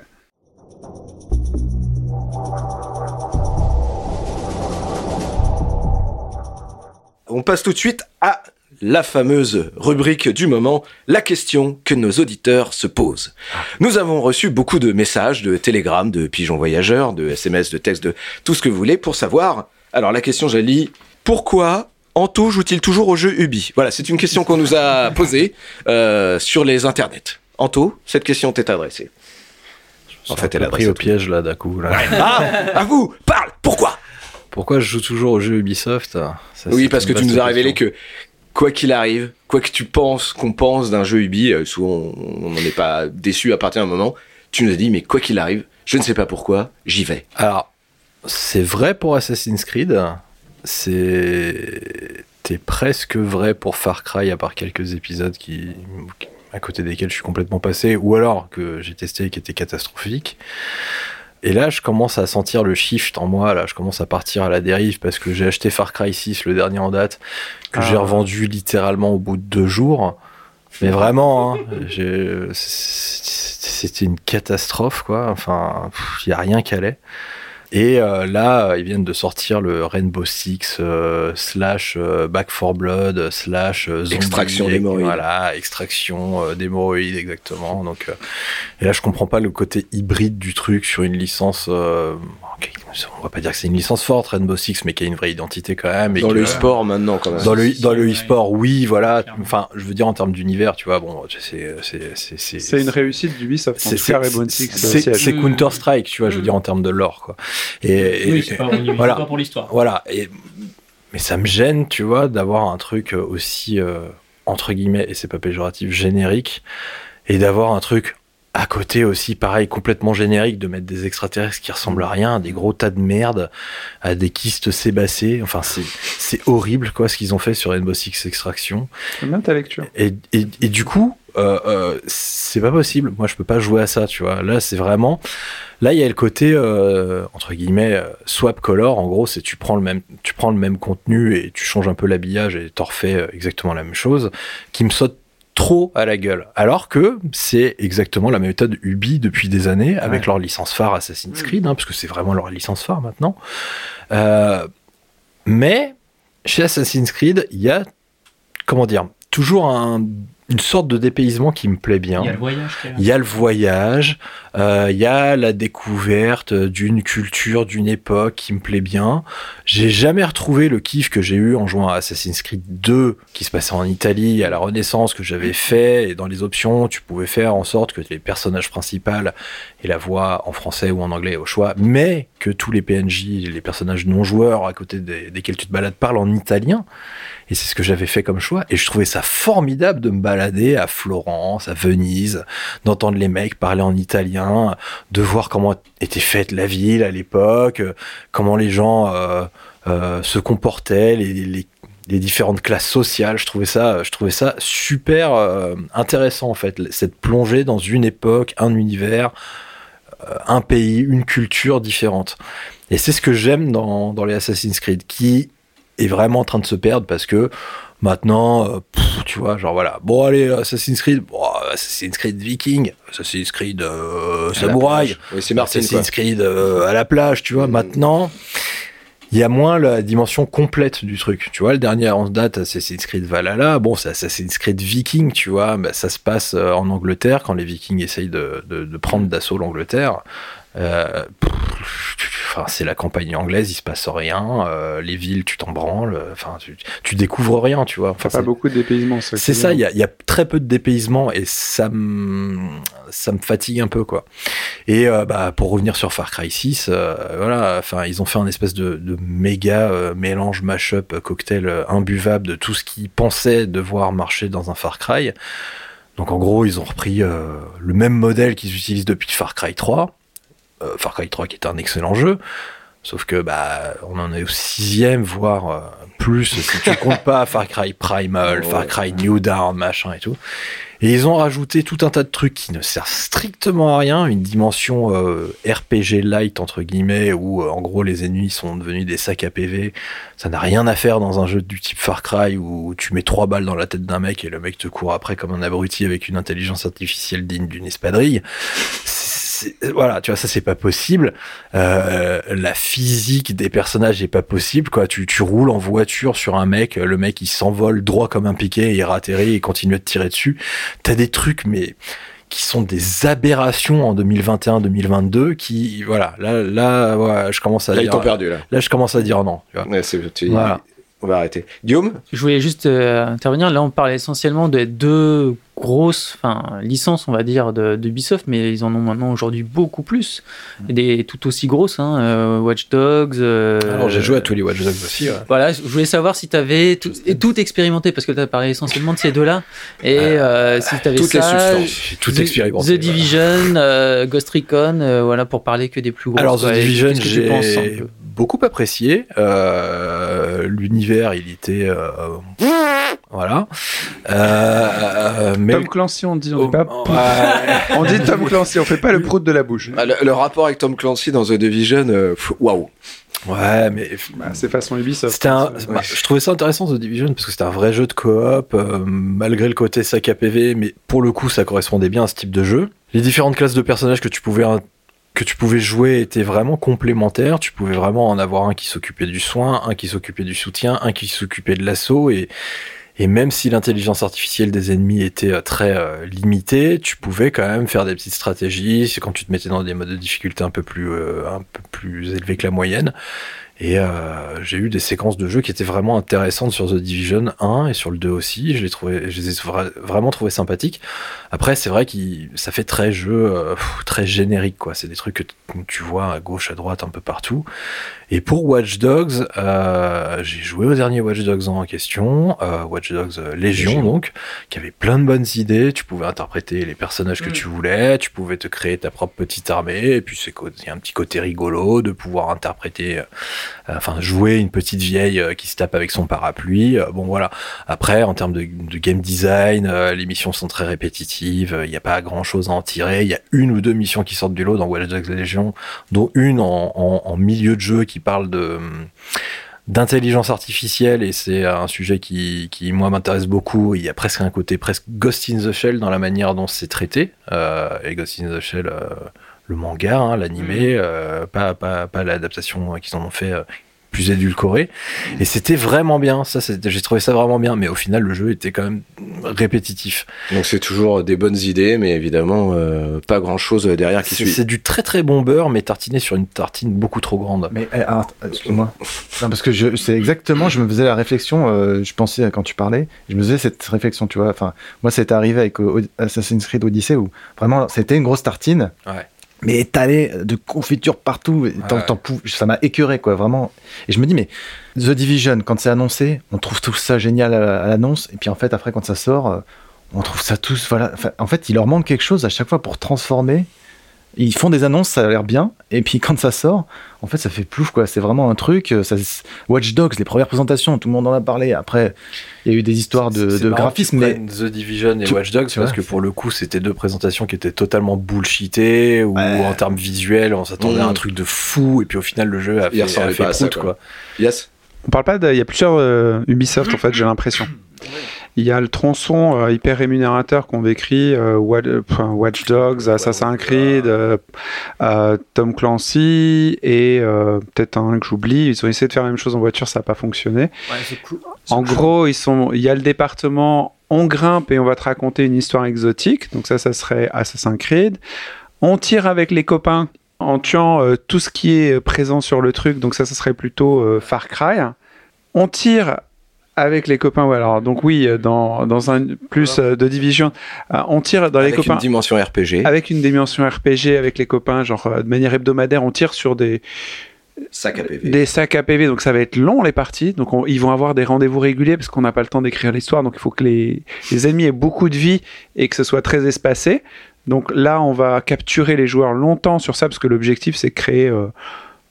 On passe tout de suite à la fameuse rubrique du moment, la question que nos auditeurs se posent. Nous avons reçu beaucoup de messages, de télégrammes, de pigeons voyageurs, de SMS, de textes, de tout ce que vous voulez pour savoir. Alors la question, j'allie, pourquoi Anto joue-t-il toujours au jeu Ubi? Voilà, c'est une question qu'on nous a posée euh, sur les internets. Anto, cette question t'est adressée. En fait, elle a pris au piège là d'un coup. ah, à vous, parle. Pourquoi? Pourquoi je joue toujours au jeu Ubisoft? Oui, parce que tu nous as révélé que quoi qu'il arrive, quoi que tu penses, qu'on pense d'un jeu Ubi, euh, souvent on n'en est pas déçu à partir d'un moment, tu nous as dit, mais quoi qu'il arrive, je ne sais pas pourquoi, j'y vais. Alors, c'est vrai pour Assassin's Creed, c'est presque vrai pour Far Cry, à part quelques épisodes qui, à côté desquels je suis complètement passé, ou alors que j'ai testé et qui étaient catastrophiques. Et là, je commence à sentir le shift en moi. Là, je commence à partir à la dérive parce que j'ai acheté Far Cry 6, le dernier en date, que j'ai ah. revendu littéralement au bout de deux jours. Mais vraiment, hein, c'était une catastrophe, quoi. Enfin, il n'y a rien qui allait. Et euh, là, ils viennent de sortir le Rainbow Six euh, slash euh, Back 4 Blood slash extraction d'hémorroïdes. Voilà, extraction d'hémorroïdes exactement. Donc, et là, je comprends pas le côté hybride du truc sur une licence on va pas dire que c'est une licence forte, Rainbow Six, mais qui a une vraie identité quand même. dans le e-sport maintenant, quand même. Dans le, dans le e-sport, oui, voilà. Enfin, je veux dire en termes d'univers, tu vois, bon, c'est. C'est une réussite du Ubisoft. C'est Rainbow Six. C'est Counter-Strike, tu vois, je veux dire en termes de lore, quoi. Et, oui, c'est pas, voilà. pour l'histoire. Voilà. Et, mais ça me gêne, tu vois, d'avoir un truc aussi, euh, entre guillemets, et c'est pas péjoratif, générique, et d'avoir un truc à côté aussi, pareil, complètement générique, de mettre des extraterrestres qui ressemblent à rien, des gros tas de merde, à des kystes sébacés. Enfin, c'est horrible, quoi, ce qu'ils ont fait sur Rainbow Six Extraction. bien ta lecture. Et, et, et du coup, euh, euh, c'est pas possible. Moi, je peux pas jouer à ça, tu vois. Là, c'est vraiment. Là, il y a le côté euh, entre guillemets euh, swap color. En gros, c'est tu prends le même, tu prends le même contenu et tu changes un peu l'habillage et t'en refais euh, exactement la même chose, qui me saute trop à la gueule. Alors que c'est exactement la méthode Ubi depuis des années avec leur licence phare Assassin's Creed, hein, parce que c'est vraiment leur licence phare maintenant. Euh, mais chez Assassin's Creed, il y a, comment dire, toujours un une sorte de dépaysement qui me plaît bien. Il y a le voyage. Il y a le voyage, euh, il y a la découverte d'une culture, d'une époque qui me plaît bien. J'ai jamais retrouvé le kiff que j'ai eu en jouant à Assassin's Creed 2, qui se passait en Italie, à la Renaissance, que j'avais fait. Et dans les options, tu pouvais faire en sorte que les personnages principaux aient la voix en français ou en anglais au choix, mais que tous les PNJ, les personnages non joueurs à côté desquels tu te balades, parlent en italien. Et c'est ce que j'avais fait comme choix. Et je trouvais ça formidable de me balader à Florence, à Venise, d'entendre les mecs parler en italien, de voir comment était faite la ville à l'époque, comment les gens euh, euh, se comportaient, les, différentes classes sociales. Je trouvais ça, je trouvais ça super euh, intéressant en fait, cette plongée dans une époque, un univers, un pays, une culture différente. Et c'est ce que j'aime dans, dans les Assassin's Creed, qui est vraiment en train de se perdre parce que maintenant, euh, tu vois, genre voilà, bon allez, Assassin's Creed, bon, Assassin's Creed Viking, Assassin's Creed euh, Samouraï, c'est Assassin's Creed euh, à la plage, tu vois, mm. maintenant, il y a moins la dimension complète du truc. Tu vois, le dernier en date, Assassin's Creed Valhalla, bon, c'est Assassin's Creed Viking, tu vois, bah, ça se passe en Angleterre quand les Vikings essayent de, de prendre d'assaut l'Angleterre. Euh, enfin, c'est la campagne anglaise, il se passe rien. Euh, les villes, tu t'en branles. Enfin, tu, découvres rien, tu vois. Enfin, pas beaucoup de dépaysement. C'est ça. Il y a, très peu de dépaysement et ça me ça me fatigue un peu, quoi. Et euh, bah, pour revenir sur Far Cry 6, voilà. Enfin, ils ont fait un espèce de, de méga mélange mashup cocktail imbuvable de tout ce qu'ils pensaient devoir marcher dans un Far Cry. Donc en gros, ils ont repris le même modèle qu'ils utilisent depuis Far Cry 3 euh, Far Cry 3 qui est un excellent jeu. Sauf que bah on en est au sixième, voire euh, plus si tu comptes pas Far Cry Primal, Far Cry New Dawn, machin et tout. Et ils ont rajouté tout un tas de trucs qui ne servent strictement à rien, une dimension euh, RPG light entre guillemets où en gros les ennemis sont devenus des sacs à PV. Ça n'a rien à faire dans un jeu du type Far Cry où tu mets trois balles dans la tête d'un mec et le mec te court après comme un abruti avec une intelligence artificielle digne d'une espadrille voilà, tu vois, ça c'est pas possible. Euh, la physique des personnages est pas possible, quoi. Tu, tu roules en voiture sur un mec, le mec il s'envole droit comme un piquet, il ratterrit et continue à te tirer dessus. T'as des trucs, mais qui sont des aberrations en 2021-2022 qui voilà là là je commence à là, dire perdu là là je commence à dire non tu vois. Ouais, voilà on va arrêter. Guillaume Je voulais juste euh, intervenir. Là, on parle essentiellement de deux grosses enfin, licences, on va dire, de, Ubisoft, mais ils en ont maintenant aujourd'hui beaucoup plus. Mm. Des tout aussi grosses, hein, euh, Watch Dogs. Euh, Alors, j'ai joué à tous les Watch Dogs aussi. Voilà, je voulais savoir si tu avais tout, tout, expérimenté, parce que tu as parlé essentiellement de ces deux-là. Et si tu avais toutes ça. Les tout expérimenté. The Division, Ghost Recon, voilà, pour parler que des plus gros. Alors, The Division, j'ai beaucoup apprécié. Euh, l'univers, il était euh, voilà. Euh, mais Tom Clancy, on dit, on dit pas. on dit Tom Clancy, on fait pas le prout de la bouche. Ah, le, rapport avec Tom Clancy dans The Division, waouh. Ouais, mais bah, c'est façon Ubisoft. Un, bah, je trouvais ça intéressant The Division parce que c'était un vrai jeu de coop, malgré le côté sac à PV, mais pour le coup, ça correspondait bien à ce type de jeu. Les différentes classes de personnages que tu pouvais que tu pouvais jouer était vraiment complémentaire. Tu pouvais vraiment en avoir un qui s'occupait du soin, un qui s'occupait du soutien, un qui s'occupait de l'assaut et même si l'intelligence artificielle des ennemis était euh, très euh, limitée, tu pouvais quand même faire des petites stratégies. C'est quand tu te mettais dans des modes de difficulté un peu plus, euh, un peu plus élevés que la moyenne. Et euh, j'ai eu des séquences de jeu qui étaient vraiment intéressantes sur The Division 1 et sur le 2 aussi. Je les, trouvais, je les ai vraiment trouvé sympathiques. Après, c'est vrai que ça fait très jeu, euh, très générique, quoi. C'est des trucs que tu vois à gauche, à droite, un peu partout. Et pour Watch Dogs, euh, j'ai joué au dernier Watch Dogs en question, euh, Watch Dogs Légion, donc, qui avait plein de bonnes idées. Tu pouvais interpréter les personnages que mm. tu voulais, tu pouvais te créer ta propre petite armée, et puis c'est un petit côté rigolo de pouvoir interpréter euh, enfin jouer une petite vieille euh, qui se tape avec son parapluie. Euh, bon voilà. Après, en termes de, game design, les missions sont très répétitives. Il n'y a pas grand chose à en tirer. Il y a une ou deux missions qui sortent du lot dans Watch Dogs Legion, dont une en, milieu de jeu qui parle de d'intelligence artificielle et c'est un sujet qui, qui moi m'intéresse beaucoup. Il y a presque un côté presque Ghost in the Shell dans la manière dont c'est traité. et Ghost in the Shell, le manga, hein, l'animé, mm. euh, pas, pas, pas l'adaptation qu'ils en ont fait euh, plus édulcoré. Et c'était vraiment bien. Ça, j'ai trouvé ça vraiment bien. Mais au final, le jeu était quand même répétitif. Donc c'est toujours des bonnes idées, mais évidemment euh, pas grand chose derrière qui suit. C'est du très très bon beurre, mais tartiné sur une tartine beaucoup trop grande. Mais excuse-moi. parce que c'est exactement. Je me faisais la réflexion. je pensais quand tu parlais, je me faisais cette réflexion. Tu vois. Enfin, moi, c'est arrivé avec Assassin's Creed Odyssey où vraiment c'était une grosse tartine. Ouais mais étalé de confiture partout. ça m'a écœuré, quoi, vraiment. Et je me dis, mais The Division, quand c'est annoncé, on trouve tout ça génial à, l'annonce. Et puis en fait, après, quand ça sort, euh, on trouve ça tous. Voilà. en fait, il leur manque quelque chose à chaque fois pour transformer ils font des annonces, ça a l'air bien, et puis quand ça sort, en fait, ça fait plouf, quoi. C'est vraiment un truc. Euh, ça, Watch Dogs, les premières présentations, tout le monde en a parlé. Après, il y a eu des histoires de, de graphisme. Mais... The Division et Watch Dogs, parce que pour le coup, c'était deux présentations qui étaient totalement bullshitées, ou en termes visuels, on s'attendait à un mm. truc de fou, et puis au final, le jeu a fait, a fait pas prout, quoi. Yes. On parle pas de. Il y a plusieurs euh, Ubisoft, en fait, j'ai l'impression. Il y a le tronçon euh, hyper rémunérateur qu'on décrit, euh, Watch Dogs, Assassin's Creed, euh, Tom Clancy et peut-être un que j'oublie. Ils ont essayé de faire la même chose en voiture, ça n'a pas fonctionné. En gros, ils sont, il y a le département on grimpe et on va te raconter une histoire exotique. Donc ça, ça serait Assassin's Creed. On tire avec les copains en tuant tout ce qui est présent sur le truc. Donc ça, ça serait plutôt Far Cry. On tire avec les copains, ouais, alors donc oui, euh, dans, dans un plus euh, de division, euh, on tire dans les copains. Avec une dimension RPG. Avec une dimension RPG, avec les copains, genre de manière hebdomadaire, on tire sur des sacs à PV. Des sacs à PV, donc ça va être long les parties. Donc ils vont avoir des rendez-vous réguliers parce qu'on n'a pas le temps d'écrire l'histoire, donc il faut que les, les ennemis aient beaucoup de vie et que ce soit très espacé. Donc là, on va capturer les joueurs longtemps sur ça parce que l'objectif c'est créer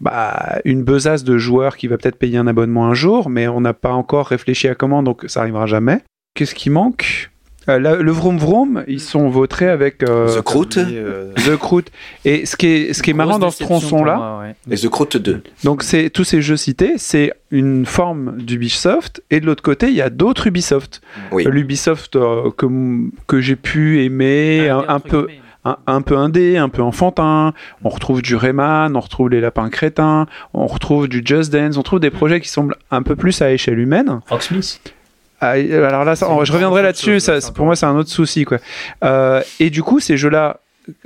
bah, une besace de joueurs qui va peut-être payer un abonnement un jour, mais on n'a pas encore réfléchi à comment, donc ça arrivera jamais. Qu'est-ce qui manque? Euh, le Vroom Vroom, ils sont votés avec euh, The Croûte. Euh, The Croûte. Et ce qui est, ce qui est marrant dans ce tronçon-là. Et The Croûte 2. Donc, c'est, tous ces jeux cités, c'est une forme d'Ubisoft. Et de l'autre côté, il y a d'autres Ubisoft. L'Ubisoft que, que j'ai pu aimer, un, peu un, peu indé, un peu enfantin. On retrouve du Rayman, on retrouve les lapins crétins, on retrouve du Just Dance, on trouve des projets qui semblent un peu plus à échelle humaine. Rocksmith ah, alors là, je reviendrai là-dessus. pour moi, c'est un autre souci, quoi. Euh, et du coup, ces jeux-là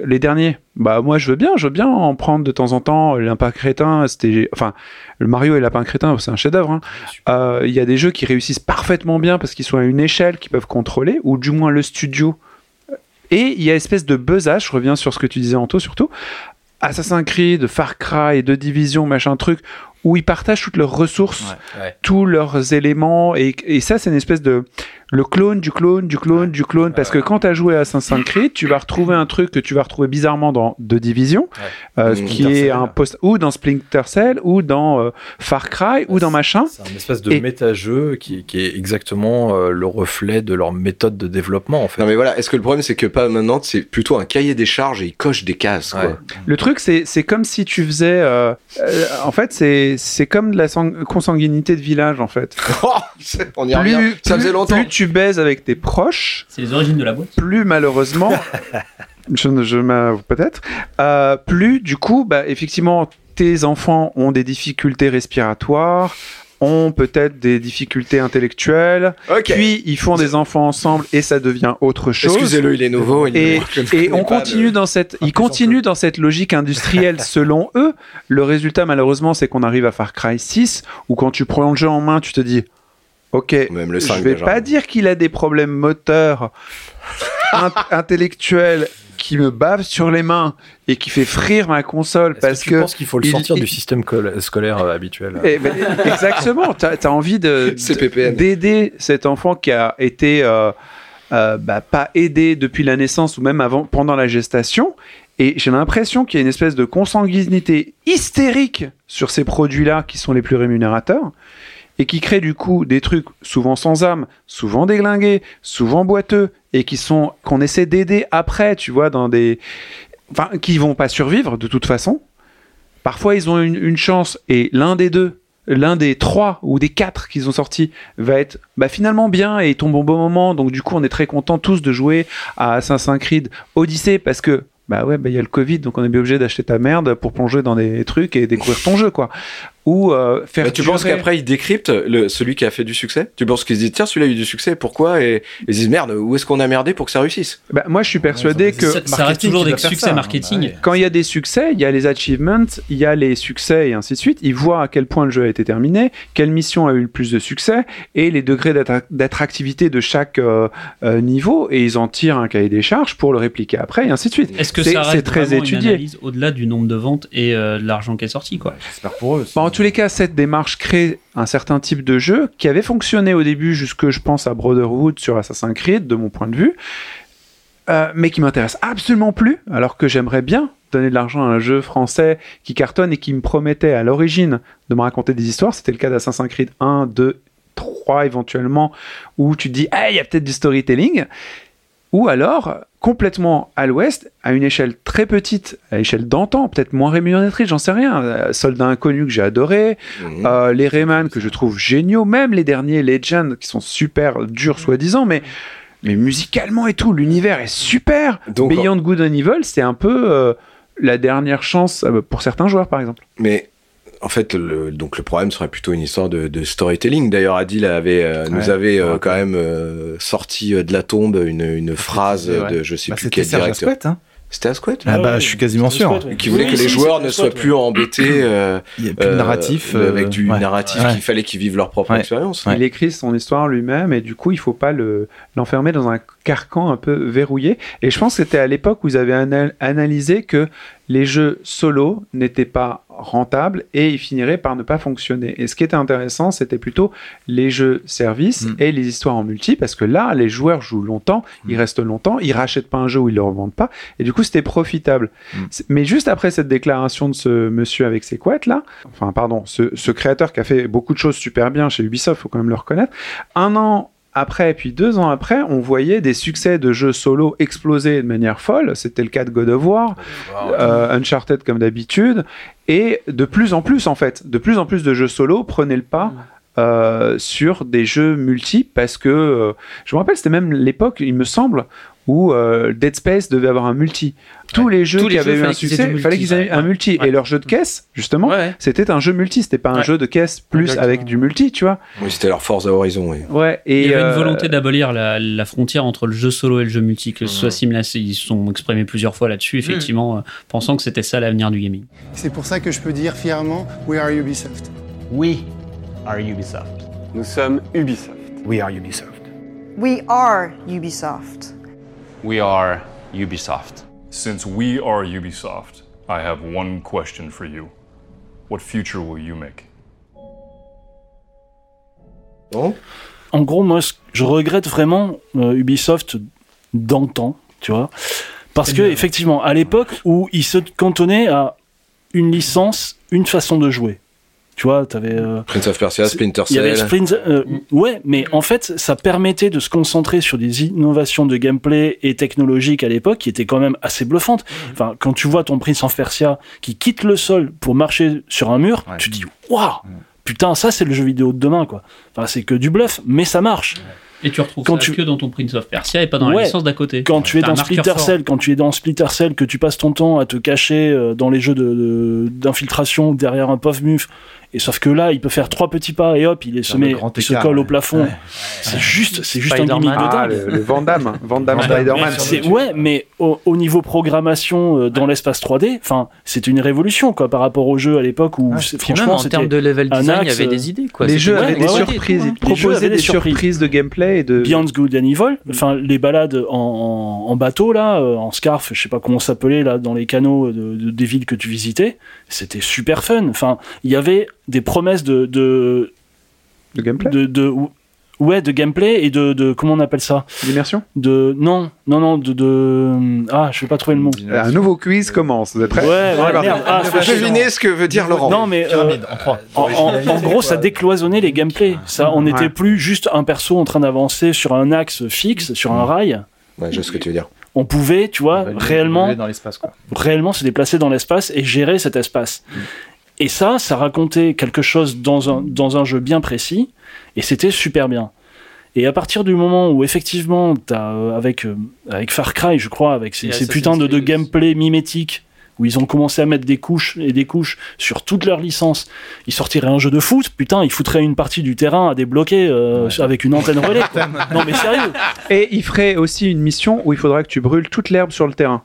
les derniers, bah moi je veux bien, je veux bien en prendre de temps en temps. Lapin crétin, c'était, enfin, le Mario et Lapin crétin, c'est un chef-d'œuvre. Hein. Euh, il y a des jeux qui réussissent parfaitement bien parce qu'ils sont à une échelle qu'ils peuvent contrôler, ou du moins le studio. Et il y a espèce de buzzage, je reviens sur ce que tu disais Anto surtout, Assassin's Creed, Far Cry, de Division, machin truc, où ils partagent toutes leurs ressources, tous leurs éléments, et, et ça c'est une espèce de le clone du clone du clone du clone parce que quand tu as joué à Assassin's Creed tu vas retrouver un truc que tu vas retrouver bizarrement dans The Division euh, ce qui est un post ou dans Splinter Cell ou dans euh, Far Cry ou dans machin. c'est un espèce de méta-jeu qui, qui, est exactement euh, le reflet de leur méthode de développement en fait. Non mais voilà est-ce que le problème c'est que pas maintenant c'est plutôt un cahier des charges et il coche des cases quoi. le truc c'est c'est comme si tu faisais en fait c'est c'est comme de la consanguinité de village en fait. Oh, on y revient. Ça faisait longtemps. tu baises avec tes proches, c'est les origines de la boîte. Plus malheureusement, je, je m'avoue peut-être, euh, plus du coup, bah, effectivement, tes enfants ont des difficultés respiratoires, ont peut-être des difficultés intellectuelles, puis ils font des enfants ensemble et ça devient autre chose. Excusez-le, il est nouveau. et, et on continue dans cette, ils continuent dans cette logique industrielle selon eux. Le résultat, malheureusement, c'est qu'on arrive à Far Cry 6, où quand tu prends le jeu en main, tu te dis, Ok, Même le 5 je vais pas dire qu'il a des problèmes moteurs, intellectuels, qui me bave sur les mains et qui fait frire ma console parce que, tu penses qu'il faut le sortir du système scolaire euh, habituel. Eh ben, exactement, tu as, envie d'aider cet enfant qui a été euh, euh, bah, pas aidé depuis la naissance ou même avant, pendant la gestation. Et j'ai l'impression qu'il y a une espèce de consanguinité hystérique sur ces produits-là qui sont les plus rémunérateurs et qui crée du coup des trucs souvent sans âme, souvent déglingués, souvent boiteux et qui sont qu'on essaie d'aider après, tu vois, dans des enfin qui vont pas survivre de toute façon. Parfois ils ont une, chance et l'un des deux, l'un des trois ou des quatre qu'ils ont sortis va être bah, finalement bien et tombe au bon moment. Donc du coup on est très contents tous de jouer à Assassin's Creed Odyssey parce que bah ouais, bah il y a le Covid, donc on est bien obligé d'acheter ta merde pour plonger dans des trucs et découvrir ton jeu, quoi ou euh, faire. tu penses qu'après il décrypte le, celui qui a fait du succès? Tu penses qu'il se dit tiens celui-là a eu du succès pourquoi? Et, ils se disent merde où est-ce qu'on a merdé pour que ça réussisse? Bah, Moi je suis persuadé que ça, reste toujours des succès marketing. Quand il y a des succès, il y a les achievements, il y a les succès et ainsi de suite. Ils voient à quel point le jeu a été terminé, quelle mission a eu le plus de succès et les degrés d'attractivité de chaque euh, euh, niveau et ils en tirent un cahier des charges pour le répliquer après et ainsi de suite. Est-ce que ça reste très étudié au-delà du nombre de ventes et de l'argent qui est sorti quoi? J'espère pour eux. Tous les cas, cette démarche crée un certain type de jeu qui avait fonctionné au début jusque, je pense, à Brotherhood sur Assassin's Creed, de mon point de vue, euh, mais qui m'intéresse absolument plus, alors que j'aimerais bien donner de l'argent à un jeu français qui cartonne et qui me promettait à l'origine de me raconter des histoires. C'était le cas d'Assassin's Creed 1, 2, 3 éventuellement, où tu te dis, il y a peut-être du storytelling. Ou alors, complètement à l'ouest, à une échelle très petite, à l'échelle d'antan, peut-être moins rémunératrice, j'en sais rien. Euh, Soldat inconnu que j'ai adoré, mhm. euh, les Rayman que je trouve géniaux, même les derniers Legends qui sont super durs soi-disant, mais mais musicalement et tout, l'univers est super. Donc, Beyond Good and Evil, c'est un peu euh, la dernière chance pour certains joueurs, par exemple. Mais en fait, le, donc le problème serait plutôt une histoire de, de storytelling. D'ailleurs, Adil avait, euh, nous avait euh, quand même euh, sorti de la tombe une, une phrase de je sais bah, plus quel directeur. Hein c'était Asquette Ah bah, je suis quasiment sûr. Qui voulait que les joueurs ne soient plus embêtés. Euh, Il y a plus de narratif. avec du narratif qu'il fallait qu'ils vivent leur propre expérience. Il écrit son histoire lui-même et du coup, il faut pas l'enfermer dans un carcan un peu verrouillé. Et je pense que c'était à l'époque où vous avez analysé que les jeux solo n'étaient pas rentables et ils finiraient par ne pas fonctionner. Et ce qui était intéressant, c'était plutôt les jeux services mm. et les histoires en multi, parce que là, les joueurs jouent longtemps, ils mm. restent longtemps, ils rachètent pas un jeu ou ils le revendent pas, et du coup, c'était profitable. Mm. Mais juste après cette déclaration de ce monsieur avec ses couettes là, enfin pardon, ce, ce créateur qui a fait beaucoup de choses super bien chez Ubisoft, faut quand même le reconnaître, un an après, puis deux ans après, on voyait des succès de jeux solo exploser de manière folle. C'était le cas de God of War, euh, Uncharted comme d'habitude, et de plus en plus en fait, de plus en plus de jeux solo prenaient le pas. Euh, sur des jeux multi parce que euh, je me rappelle c'était même l'époque il me semble où Dead Space devait avoir un multi. Tous les jeux qui avaient eu un succès, il fallait qu'ils aient un multi. Et leur jeu de caisse, justement, c'était un jeu multi. C'était pas un jeu de caisse plus avec du multi, tu vois. Oui, c'était leur force à horizon. Oui. Ouais. Et il y avait une volonté d'abolir la, frontière entre le jeu solo et le jeu multi, que ce soit similaire. Ils se sont exprimés plusieurs fois là-dessus, effectivement, pensant que c'était ça l'avenir du gaming. C'est pour ça que je peux dire fièrement, We are Ubisoft. We are Ubisoft. Nous sommes Ubisoft. We are Ubisoft. We are Ubisoft. We are Ubisoft. Since we are Ubisoft, I have one question for you. What future will you make? En gros, moi, je regrette vraiment euh, Ubisoft d'antan, tu vois. Parce que, effectivement, à l'époque où ils se cantonnaient à une licence, une façon de jouer. Tu vois, t'avais. Euh, Prince of Persia, Splinter Cell. Il y avait Sprint, euh, ouais, mais en fait, ça permettait de se concentrer sur des innovations de gameplay et technologiques à l'époque qui étaient quand même assez bluffantes. Enfin, quand tu vois ton Prince of Persia qui quitte le sol pour marcher sur un mur, tu dis waouh, putain, ça c'est le jeu vidéo de demain, quoi. Enfin, c'est que du bluff, mais ça marche. Et tu retrouves quand ça tu... que dans ton Prince of Persia et pas dans la licence d'à côté. Quand tu es dans Splinter Cell, quand tu es dans Splinter Cell, que tu passes ton temps à te cacher euh, dans les jeux d'infiltration de, derrière un pauvre muf, et sauf que là, il peut faire trois petits pas et hop, il, est se, met, il se colle au plafond. C'est juste, c'est juste un gimmick de ah, dingue. le, Van Damme, Van Damme Spider-Man. Ouais, mais au, niveau programmation euh, dans l'espace 3D, enfin, c'était une révolution quoi par rapport aux jeux à l'époque où franchement, en termes de level design, il y avait des idées quoi. Les jeux avaient des surprises, ils proposaient des surprises de gameplay et de Beyond Good and Evil. Enfin, les balades en, en bateau là, euh, en scarf, je sais pas comment s'appelait là, dans les canaux de, des villes que tu visitais, c'était super fun. Enfin, il y avait des promesses de de, de gameplay de, de, ouais de gameplay et de, de comment on appelle ça? D'immersion de non non non de, de ah je vais pas trouver le mot. Un nouveau quiz commence vous êtes prêts? Ouais, ouais merde. Ah, deviner ce que veut dire Laurent. non mais euh, en, en, gros ça décloisonnait les gameplays. Ça on n'était plus juste un perso en train d'avancer sur un axe fixe sur un rail. Ouais je sais ce que tu veux dire. On pouvait, tu vois, réellement, dans quoi. réellement se déplacer dans l'espace et gérer cet espace. Mm. Et ça, ça racontait quelque chose dans un, dans un jeu bien précis, et c'était super bien. Et à partir du moment où effectivement, as, euh, avec, euh, avec Far Cry, je crois, avec ces, ces putains de, de gameplay mimétiques, où ils ont commencé à mettre des couches et des couches sur toute leur licence, ils sortiraient un jeu de foot, putain, ils foutraient une partie du terrain à débloquer euh, avec une antenne relais. non mais sérieux. Et ils feraient aussi une mission où il faudrait que tu brûles toute l'herbe sur le terrain,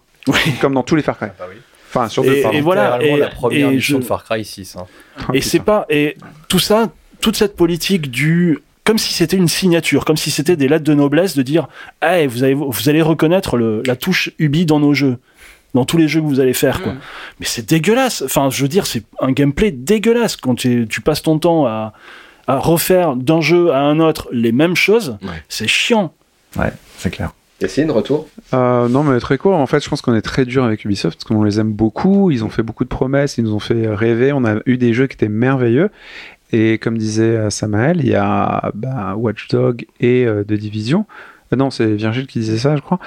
comme dans tous les Far Cry. Ah bah oui. Enfin, sur et, et voilà, et, la première mission de Far Cry 6. Hein. et c'est pas et tout ça, toute cette politique du comme si c'était une signature, comme si c'était des lettres de noblesse de dire, hey, vous, avez, vous allez reconnaître le, la touche Ubi dans nos jeux, dans tous les jeux que vous allez faire, quoi. Mm. Mais c'est dégueulasse. Enfin, je veux dire, c'est un gameplay dégueulasse quand tu, tu passes ton temps à, à refaire d'un jeu à un autre les mêmes choses. C'est chiant. Ouais, c'est clair. Yacine, retour euh, Non, mais très court. En fait, je pense qu'on est très dur avec Ubisoft parce qu'on les aime beaucoup. Ils ont fait beaucoup de promesses, ils nous ont fait rêver. On a eu des jeux qui étaient merveilleux. Et comme disait euh, Samael, il y a bah, Watch Dog et euh, The Division. non, c'est Virgile qui disait ça, je crois.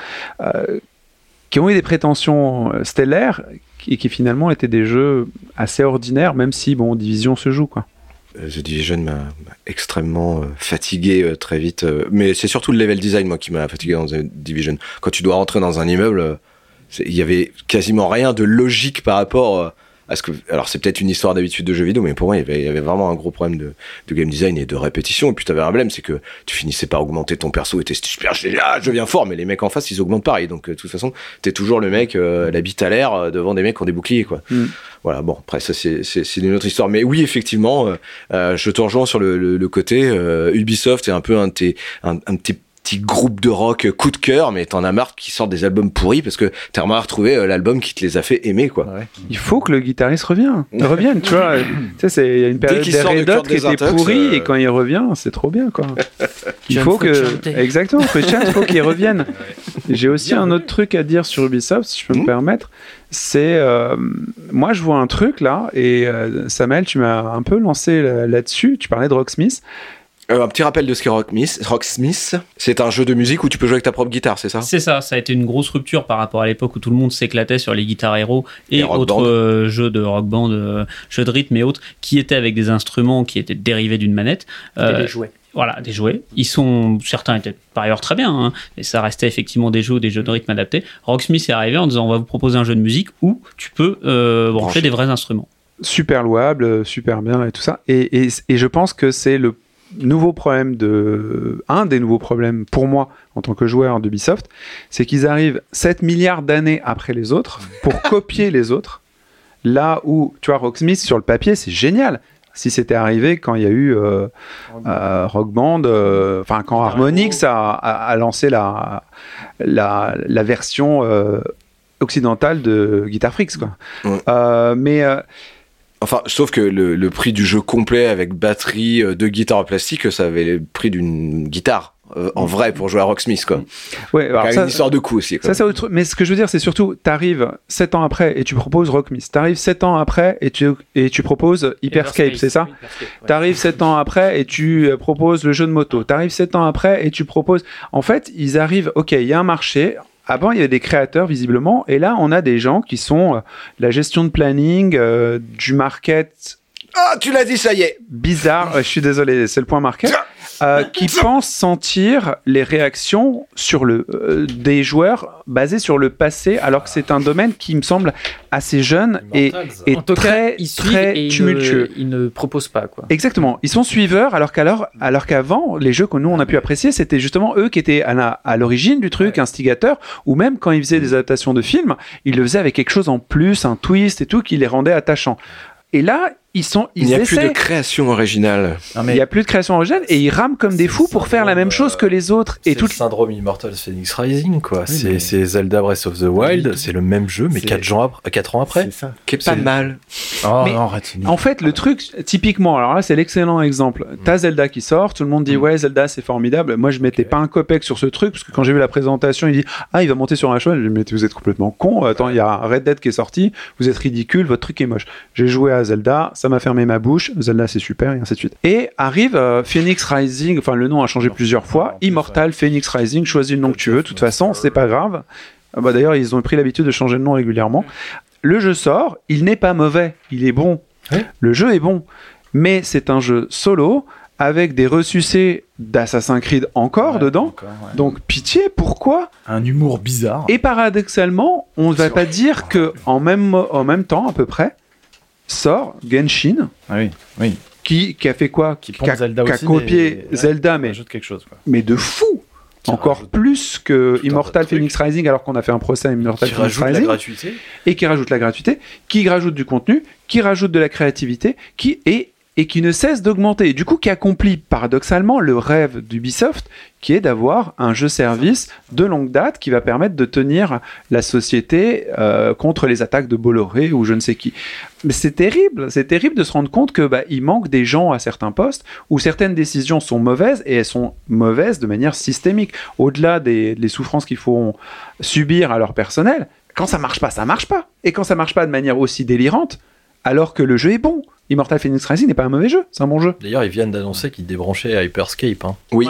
qui ont eu des prétentions stellaires et qui finalement étaient des jeux assez ordinaires, même si, bon, Division se joue, quoi. Euh, The Division m'a extrêmement euh, fatigué euh, très vite. mais c'est surtout le level design, moi, qui m'a fatigué dans The Division. Quand tu dois rentrer dans un immeuble, il y avait quasiment rien de logique par rapport que, alors c'est peut-être une histoire d'habitude de jeu vidéo, mais pour moi, il y avait, vraiment un gros problème de, game design et de répétition. Et puis tu avais un problème, c'est que tu finissais par augmenter ton perso et t'es super génial, je viens fort, mais les mecs en face, ils augmentent pareil. Donc de toute façon, t'es toujours le mec, euh, la bite à l'air euh, devant des mecs qui ont des boucliers, quoi. Mm. Voilà, bon, après ça c'est une autre histoire. Mais oui, effectivement, euh, je te rejoins sur le, côté Ubisoft est un peu un, un, un petit petit groupe de rock coup de cœur, mais t'en as marre qui sortent des albums pourris parce que t'as à retrouver euh, l'album qui te les a fait aimer, quoi. Il faut que le guitariste revienne, revienne, tu vois. tu sais, il y a une période des Red Hot qui était pourrie et quand il revient, c'est trop bien, quoi. il faut que, exactement, il faut qu'il revienne. J'ai aussi un autre truc à dire sur Ubisoft, si je peux me hmm. permettre. C'est, euh, moi, je vois un truc là, et euh, Samuel, tu m'as un peu lancé là-dessus. Tu parlais de Rocksmith. Euh, un petit rappel de ce qu'est Rocksmith. C'est un jeu de musique où tu peux jouer avec ta propre guitare, c'est ça? C'est ça, ça a été une grosse rupture par rapport à l'époque où tout le monde s'éclatait sur les guitares héros et, autres euh, jeux de rock band, euh, jeux de rythme et autres, qui étaient avec des instruments qui étaient dérivés d'une manette. des jouets. Voilà, des jouets. Ils sont, certains étaient par ailleurs très bien, hein, mais ça restait effectivement des jeux, des jeux de rythme adaptés. Rocksmith est arrivé en disant on va vous proposer un jeu de musique où tu peux euh, brancher des vrais instruments. Super louable, super bien et tout ça. Et, et, et je pense que c'est le nouveau problème de un des nouveaux problèmes pour moi en tant que joueur d'Ubisoft, c'est qu'ils arrivent 7 milliards d'années après les autres pour copier les autres. Là où, tu vois, Rocksmith sur le papier, c'est génial si c'était arrivé quand il y a eu euh, euh, Rock Band, euh, enfin quand Harmonix a, lancé la, la, version occidentale de Guitar Freaks. Quoi. mais. Enfin, sauf que le, prix du jeu complet avec batterie, de guitare en plastique, ça avait le prix d'une guitare. Euh, en vrai pour jouer à Rocksmith quoi. Ouais, alors ça, une histoire de coup aussi. Ça, c'est autre... Mais ce que je veux dire, c'est surtout, t'arrives 7 ans après et tu proposes Rocksmith. T'arrives 7 ans après et tu, et tu proposes Hyperscape, c'est ça T'arrives 7 ans après et tu euh, proposes le jeu de moto. T'arrives 7 ans après et tu proposes. En fait, ils arrivent, ok, il y a un marché. Avant, il y avait des créateurs, visiblement, et là, on a des gens qui sont euh, la gestion de planning, du market. Ah, tu l'as dit, ça y est Bizarre, je suis désolé, c'est le point market. Euh, qui pense sentir les réactions sur le, euh, des joueurs basées sur le passé, alors que c'est un domaine qui me semble assez jeune et, et très, très tumultueux. Ils ne, proposent pas. Quoi. Exactement. Ils sont suiveurs, alors qu'alors, alors qu'avant, les jeux que nous on a pu apprécier, c'était justement eux qui étaient à, à l'origine du truc, instigateurs, ou même quand ils faisaient des adaptations de films, ils le faisaient avec quelque chose en plus, un twist et tout, qui les rendait attachants. Et là, ils sont, il n'y a plus de création originale. mais... Il n'y a plus de création originale et ils rament comme des fous pour faire la même chose que les autres. Et tout le syndrome Immortal Phoenix Rising, quoi. c'est Zelda Breath of the Wild, c'est le même jeu, mais 4 ans, ans après. C'est ça. Qui est pas mal. Oh, en fait, le truc, typiquement, alors là, c'est l'excellent exemple. Mm. T'as Zelda qui sort, tout le monde dit, mm. ouais, Zelda, c'est formidable. Moi, je mettais pas un copec sur ce truc, parce que quand j'ai vu la présentation, il dit, ah, il va monter sur un cheval. Je me mais vous êtes complètement con. Attends, il y a Red Dead qui est sorti, vous êtes ridicule, votre truc est moche. J'ai joué à Zelda, ça m'a fermé ma bouche. Zelda c'est super, et ainsi de suite. Et arrive euh, Phoenix Rising, enfin le nom a changé plusieurs fois, Immortal Phoenix Rising, choisis le nom que tu veux, de toute façon, c'est pas grave. Ah bah, D'ailleurs, ils ont pris l'habitude de changer de nom régulièrement. Le jeu sort, il n'est pas mauvais, il est bon. Le jeu est bon, mais c'est un jeu solo avec des ressucés d'Assassin's Creed encore dedans. Donc pitié, pourquoi Un humour bizarre. Et paradoxalement, on ne va pas dire que en même, en même temps à peu près, sort Genshin. Ah oui, oui. Qui, qui a fait quoi Qui, a, Zelda qui a copié Zelda, mais, quelque chose, mais de fou encore plus que Immortal Phoenix Rising, alors qu'on a fait un procès à Immortal Phoenix Rising. La gratuité. Et qui rajoute la gratuité, qui rajoute du contenu, qui rajoute de la créativité, qui est et qui ne cesse d'augmenter. Du coup, qui accomplit paradoxalement le rêve d'Ubisoft, qui est d'avoir un jeu-service de longue date qui va permettre de tenir la société euh, contre les attaques de Bolloré ou je ne sais qui. Mais c'est terrible, c'est terrible de se rendre compte que bah, il manque des gens à certains postes où certaines décisions sont mauvaises et elles sont mauvaises de manière systémique. Au-delà des, des souffrances qu'il faut subir à leur personnel, quand ça marche pas, ça marche pas. Et quand ça marche pas de manière aussi délirante, alors que le jeu est bon. Immortal Phoenix Rising n'est pas un mauvais jeu, c'est un bon jeu. D'ailleurs, ils viennent d'annoncer qu'ils débranchaient Hyperscape. Hein. Oui,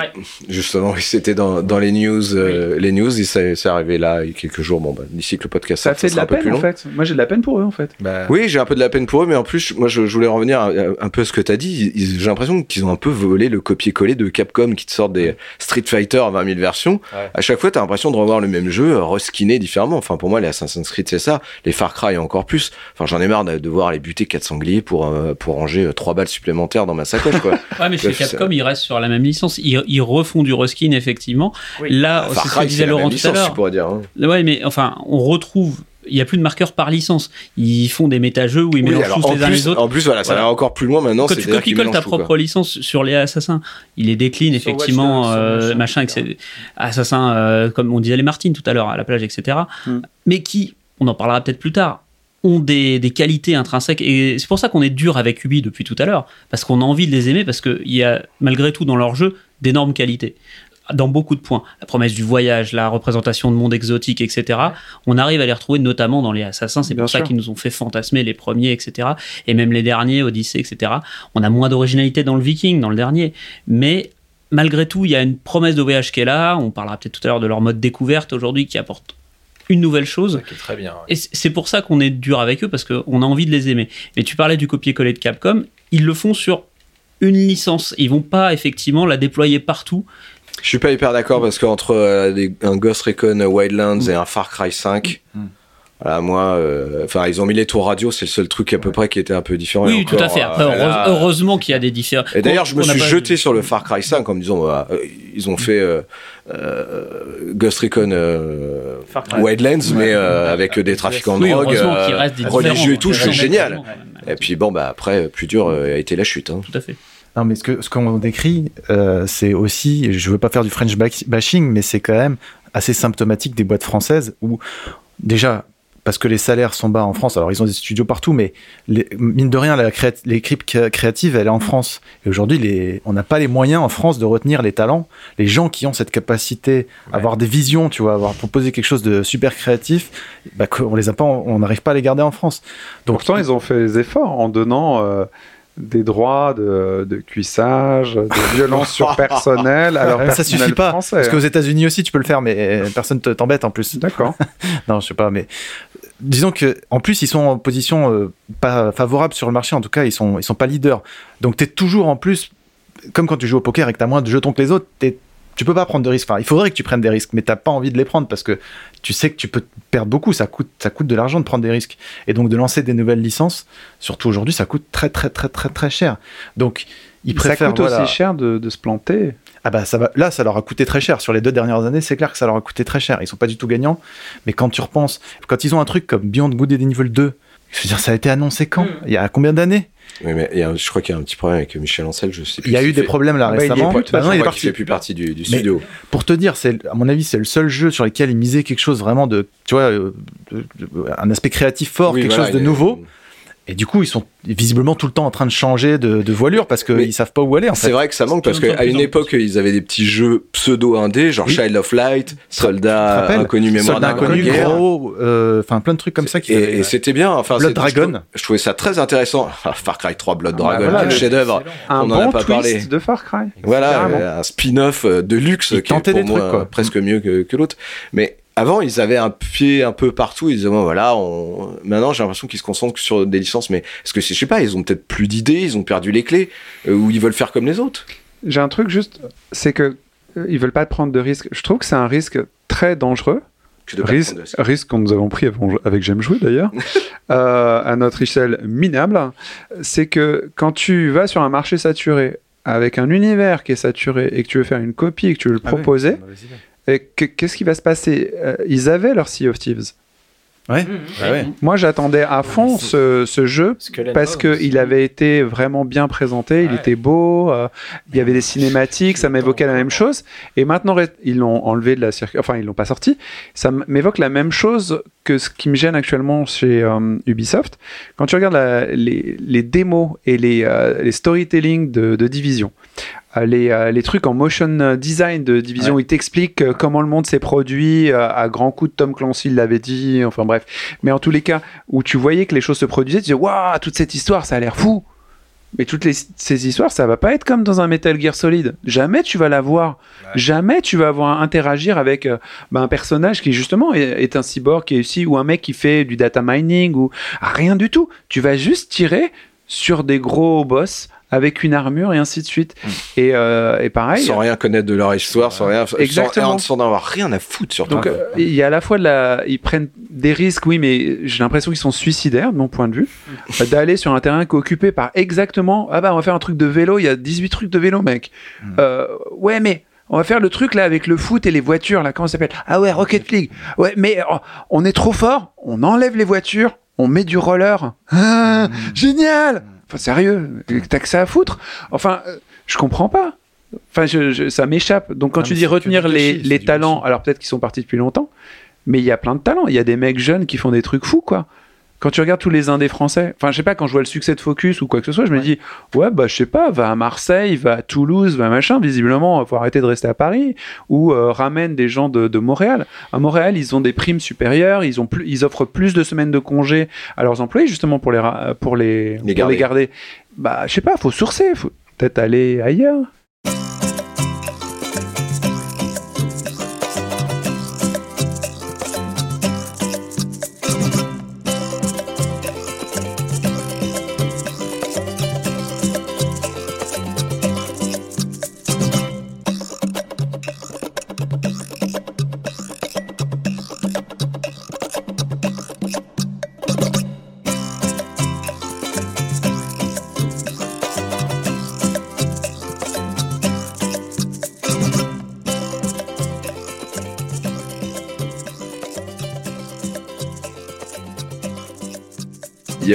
justement, c'était dans, dans, les news. Euh, les news, c'est arrivé là il y a quelques jours. Bon, bah, d'ici que le podcast ça, fait de la peine en fait. Moi, j'ai de la peine pour eux en fait. Bah... Oui, j'ai un peu de la peine pour eux, mais en plus, moi, je, voulais revenir un peu à ce que tu as dit. J'ai l'impression qu'ils ont un peu volé le copier-coller de Capcom qui te sort des Street Fighter 20 000 versions. À chaque fois, tu as l'impression de revoir le même jeu, euh, reskiné différemment. Enfin, pour moi, les Assassin's Creed, c'est ça. Les Far Cry encore plus. Enfin, j'en ai marre de devoir les buter 4 sangliers pour, euh, pour ranger 3 balles supplémentaires dans ma sacoche. Quoi. ouais, mais chez Capcom, ils restent sur la même licence. Ils, refont du reskin, effectivement. Là, c'est ce que disait Laurent tout à l'heure. dire. Hein. Ouais, mais enfin, on retrouve il n'y a plus de marqueurs par licence. Ils font des méta-jeux où ils mélangent tous les uns les autres. En plus, voilà, ça va encore plus loin maintenant. Quand tu copies-colles ta propre licence sur les assassins, il les décline effectivement, euh, machin, etc. Assassins, euh, comme on disait les Martines tout à l'heure à la plage, etc. Hmm. Mais qui, on en parlera peut-être plus tard, ont des, qualités intrinsèques. Et c'est pour ça qu'on est dur avec Ubi depuis tout à l'heure, parce qu'on a envie de les aimer, parce qu'il y a malgré tout dans leur jeu d'énormes qualités dans beaucoup de points. La promesse du voyage, la représentation de monde exotique, etc. On arrive à les retrouver notamment dans les Assassins. C'est pour ça qu'ils nous ont fait fantasmer les premiers, etc. Et même les derniers, Odyssey, etc. On a moins d'originalité dans le Viking, dans le dernier. Mais malgré tout, il y a une promesse de voyage qui est là. On parlera peut-être tout à l'heure de leur mode découverte aujourd'hui qui apporte une nouvelle chose. très bien. Et c'est pour ça qu'on est dur avec eux parce qu'on a envie de les aimer. Mais tu parlais du copier-coller de Capcom, ils le font sur une licence. Ils vont pas effectivement la déployer partout. Je suis pas hyper d'accord parce qu'entre euh, un Ghost Recon Wildlands et un Far Cry 5, voilà, moi, euh, enfin, ils ont mis les tours radio, c'est le seul truc à peu près qui était un peu différent. Oui, tout à fait. Après, euh, heureusement qu'il y a des différences. Et d'ailleurs, je me suis jeté sur le Far Cry 5 en me disant, euh, ils ont fait Ghost Recon Wildlands, mais avec des trafiquants de drogue, religieux et tout, c'est génial. Et puis bon, bah après, plus dur a été la chute. Hein. Tout à fait. Non, mais ce que ce qu'on décrit, c'est aussi, je veux pas faire du French bashing, mais c'est quand même assez symptomatique des boîtes françaises où déjà parce que les salaires sont bas en France. Alors, ils ont des studios partout, mais mine de rien, l'équipe créative, elle est en France. Et aujourd'hui, on n'a pas les moyens en France de retenir les talents, les gens qui ont cette capacité, à avoir des visions, tu vois, avoir proposé quelque chose de super créatif, bah, on les a pas, on n'arrive pas à les garder en France. Donc, Pourtant, ils ont fait des efforts en donnant. Euh, des droits de, cuissage, de violence sur personnel. Alors ça suffit pas parce qu'aux États-Unis aussi tu peux le faire, mais personne t'embête en plus. D'accord. non, je sais pas, mais disons que en plus ils sont en position euh, pas favorable sur le marché en tout cas ils sont ils sont pas leaders donc tu es toujours en plus comme quand tu joues au poker et que tu as moins de jetons que les autres tu peux pas prendre de risques enfin il faudrait que tu prennes des risques mais t'as pas envie de les prendre parce que tu sais que tu peux perdre beaucoup ça coûte ça coûte de l'argent de prendre des risques et donc de lancer des nouvelles licences surtout aujourd'hui ça coûte très très très très très cher donc ils préfèrent ça coûte aussi cher de, de se planter ah bah ça va, là, ça leur a coûté très cher. Sur les deux dernières années, c'est clair que ça leur a coûté très cher. Ils sont pas du tout gagnants. Mais quand tu repenses, quand ils ont un truc comme Beyond Good and Evil 2, je veux dire, ça a été annoncé quand? Hmm. Il y a combien d'années? Oui, mais je crois qu'il y a un petit problème avec Michel Ancel, je sais Il y a eu des problèmes là ah bah, récemment. Il, bah il, fait plus partie du, studio. Pour te dire, c'est à mon avis, c'est le seul jeu sur lequel il misait quelque chose vraiment de, tu vois, euh, un aspect créatif fort, quelque chose de nouveau. Et du coup, ils sont visiblement tout le temps en train de changer de, voilure parce qu'ils savent pas où aller. C'est vrai que ça manque parce qu'à une époque, ils avaient des petits jeux pseudo-indés, genre Child of Light, Soldat Inconnu Mémoire d'un Inconnu, Gros, euh, enfin plein de trucs comme ça. Qui et, c'était bien. Enfin, Blood Dragon. Je, trouvais ça très intéressant. Far Cry 3 Blood ah, Dragon, quel chef-d'œuvre. On en a pas parlé. de Far Cry. Voilà, un spin-off de luxe qui est pour moi presque mieux que, que l'autre. Mais avant, ils avaient un pied un peu partout. Ils disaient, bon, voilà, on... maintenant, j'ai l'impression qu'ils se concentrent sur des licences. Mais est-ce que je sais pas, ils ont peut-être plus d'idées, ils ont perdu les clés, euh, ou ils veulent faire comme les autres? J'ai un truc juste, c'est que euh, ils veulent pas prendre de risques. Je trouve que c'est un risque très dangereux. Risque, risque que nous avons pris avec J'aime jouer d'ailleurs, euh, à notre échelle minable, c'est que quand tu vas sur un marché saturé, avec un univers qui est saturé, et que tu veux faire une copie, et que tu veux le ah proposer, qu'est-ce qui va se passer? Euh, Ils avaient leur Sea of Thieves. Ouais. Mmh. Bah ouais. Moi, j'attendais à fond ce, ce jeu parce qu'il avait été vraiment bien présenté, il était beau, euh, il y avait des cinématiques, ça m'évoquait la même chose. Et maintenant, ils l'ont enlevé de la circuit, enfin, ils l'ont pas sorti. Ça m'évoque la même chose que ce qui me gêne actuellement chez euh, Ubisoft. Quand tu regardes la, les, les, démos et les, les storytelling de, de Division, euh, euh, les, trucs en motion design de Division, ouais. il t'explique euh, comment le monde s'est produit à grands coups de Tom Clancy, il l'avait dit, enfin bref. Mais en tous les cas, où tu voyais que les choses se produisaient, tu disais, waouh, toute cette histoire, ça a l'air fou. Mais toutes ces histoires, ça va pas être comme dans un Metal Gear Solid. Jamais tu vas la voir. Jamais tu vas avoir interagir avec bah, un personnage qui justement est, un cyborg qui est ici ou un mec qui fait du data mining ou ah, rien du tout. Tu vas juste tirer sur des gros boss avec une armure et ainsi de suite. Hmm. Et, euh, et, pareil. Sans rien connaître de leur histoire, sans rien. Exactement. Sans, avoir rien à foutre surtout. Donc euh, il y a à la fois de la, ils prennent des risques, oui, mais j'ai l'impression qu'ils sont suicidaires de mon point de vue, hmm. d'aller sur un terrain occupé par exactement. Ah bah on va faire un truc de vélo. Il y a 18 trucs de vélo, mec. Hmm. Euh, ouais, mais. On va faire le truc là avec le foot et les voitures là. Comment ça s'appelle? Ah ouais, Rocket League. Ouais, mais oh, on est trop fort. On enlève les voitures. On met du roller. Ah, Génial Enfin, sérieux, t'as que ça à foutre. Enfin, euh, je comprends pas. Enfin, je, ça m'échappe. Donc, quand tu dis retenir les, les talents, alors peut-être qu'ils sont partis depuis longtemps, mais il y a plein de talents. Il y a des mecs jeunes qui font des trucs fous, quoi quand tu regardes tous les indés français, enfin, je sais pas, quand je vois le succès de Focus ou quoi que ce soit, je me dis, ouais, bah, je sais pas, va à Marseille, va à Toulouse, va machin, visiblement, faut arrêter de rester à Paris, ou euh, ramène des gens de, de, Montréal. À Montréal, ils ont des primes supérieures, ils, ont plus, ils offrent plus de semaines de congés à leurs employés, justement, pour les, pour les, les, garder. les garder. Bah, je sais pas, faut sourcer, faut peut-être aller ailleurs.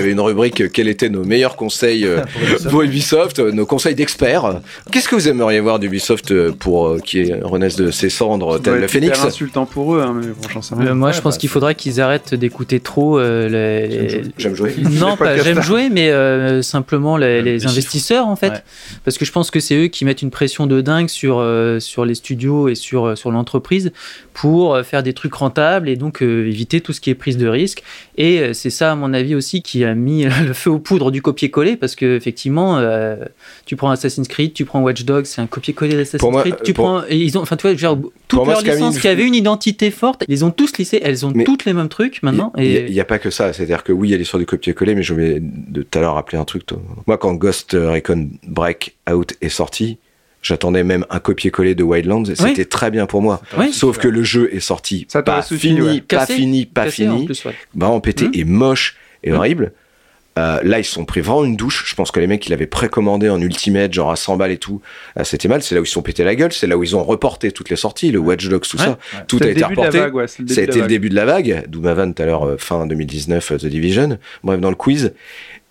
Avait une rubrique quels étaient nos meilleurs conseils pour Ubisoft, nos conseils d'experts. Qu'est-ce que vous aimeriez voir d'Ubisoft pour qui renaisse de ses cendres tel le phénix C'est insultant pour eux, hein, mais bon, moi, je pense qu'il faudrait qu'ils arrêtent d'écouter trop les. J'aime jouer. Non, pas j'aime jouer, mais simplement les, investisseurs en fait, parce que je pense que c'est eux qui mettent une pression de dingue sur sur les studios et sur sur l'entreprise pour faire des trucs rentables et donc éviter tout ce qui est prise de risque. Et euh, c'est ça, à mon avis aussi, qui a mis le feu aux poudres du copier-coller parce que effectivement, euh, tu prends Assassin's Creed, tu prends Watch Dogs, c'est un copier-coller d'Assassin's Creed. Tu prends, et ils ont, enfin, tu vois, genre, toutes leurs licences qui avaient une identité forte, ils ont tous lissé, elles ont toutes les mêmes trucs maintenant. Il n'y a, pas que ça, c'est-à-dire que oui, il y a l'histoire du copier-coller, mais je vais de tout à l'heure rappeler un truc. Moi, quand Ghost Recon Breakout est sorti, J'attendais même un copier-coller de Wildlands et c'était très bien pour moi. Sauf que le jeu est sorti pas, fini, pas fini, pas fini, vraiment pété mmh. et moche et mmh. horrible. Euh, là, ils se sont pris vraiment une douche. Je pense que les mecs qui l'avaient précommandé en Ultimate, genre à 100 balles et tout, euh, c'était mal. C'est là où ils se sont pété la gueule. C'est là où ils ont reporté toutes les sorties, le Watch Dogs, tout ça. Tout a été reporté. Ça a été le début de la vague. D'où ma vanne tout à l'heure, euh, fin 2019, The Division. Bref, dans le quiz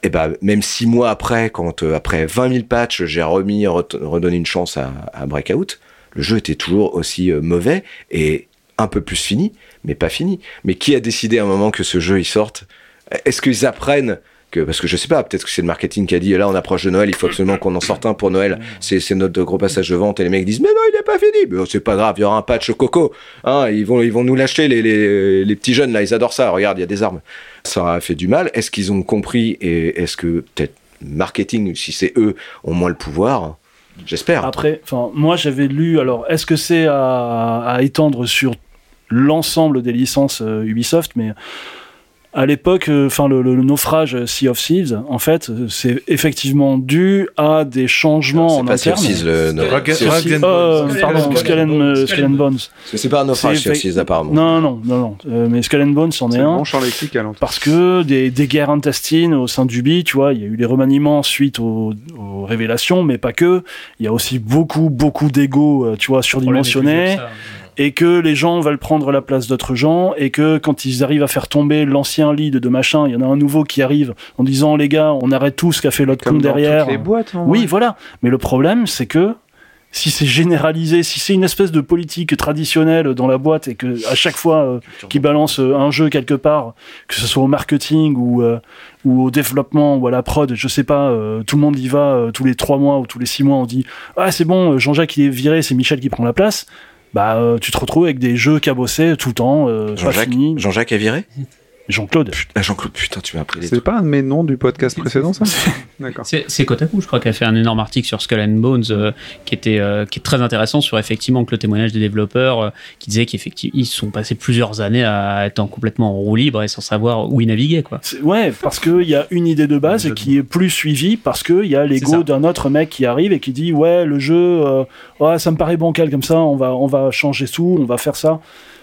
et ben même six mois après, quand euh, après 20 000 patchs, j'ai remis, redonné une chance à, à, Breakout, le jeu était toujours aussi euh, mauvais et un peu plus fini, mais pas fini. Mais qui a décidé à un moment que ce jeu il sorte? Est-ce qu'ils apprennent parce que je sais pas, peut-être que c'est le marketing qui a dit là on approche de Noël, il faut absolument qu'on en sorte un pour Noël. C'est notre gros passage de vente et les mecs disent mais non il n'est pas fini. Mais c'est pas grave, il y aura un patch coco. Hein, ils vont ils vont nous lâcher les, les, les petits jeunes là, ils adorent ça. Regarde, il y a des armes. Ça a fait du mal. Est-ce qu'ils ont compris et est-ce que peut-être marketing, si c'est eux, ont moins le pouvoir J'espère. Après, enfin moi j'avais lu. Alors est-ce que c'est à, à étendre sur l'ensemble des licences euh, Ubisoft, mais à l'époque, euh, enfin le, naufrage Sea of Thieves, en fait, c'est effectivement dû à des changements en interne. Sea of Thieves, le pardon, Skull and, Bones. C'est pas un naufrage Sea of Thieves apparemment. Non, non, non, non. Euh, mais Skull and Bones en est, un. Bon champ lexique, parce que des, des, guerres intestines au sein du BI, tu vois, il y a eu des remaniements suite aux, aux, révélations, mais pas que. Il y a aussi beaucoup, beaucoup d'ego, euh, tu vois, surdimensionnés et que les gens veulent prendre la place d'autres gens et que quand ils arrivent à faire tomber l'ancien lead de machin, il y en a un nouveau qui arrive en disant les gars, on arrête tout ce qu'a fait l'autre con derrière. Les boîtes, oui, voilà. Mais le problème, c'est que si c'est généralisé, si c'est une espèce de politique traditionnelle dans la boîte et que à chaque fois euh, qu'ils balancent euh, un jeu quelque part, que ce soit au marketing ou euh, ou au développement ou à la prod, je sais pas, tout le monde y va tous les trois mois ou tous les six mois, on dit ah c'est bon, Jean-Jacques il est viré, c'est Michel qui prend la place bah euh, tu te retrouves avec des jeux cabossés tout le temps, euh, Jean-Jacques, Jean-Jacques est viré? Jean-Claude. Ah, Jean-Claude, putain, tu m'as appris C'est pas un de mes noms du podcast précédent, ça D'accord. C'est Kotaku, je crois, qui a fait un énorme article sur Skull and Bones euh, qui, était, qui est très intéressant sur effectivement que le témoignage des développeurs qui disait qu'effectivement, ils sont passés plusieurs années à être complètement en roue libre et sans savoir où ils naviguaient, quoi. Ouais, parce qu'il y a une idée de base qui est plus suivie parce qu'il y a l'ego d'un autre mec qui arrive et qui dit Ouais, le jeu, ouais, ça me paraît bancal comme ça, on va, on va changer tout, on va faire ça.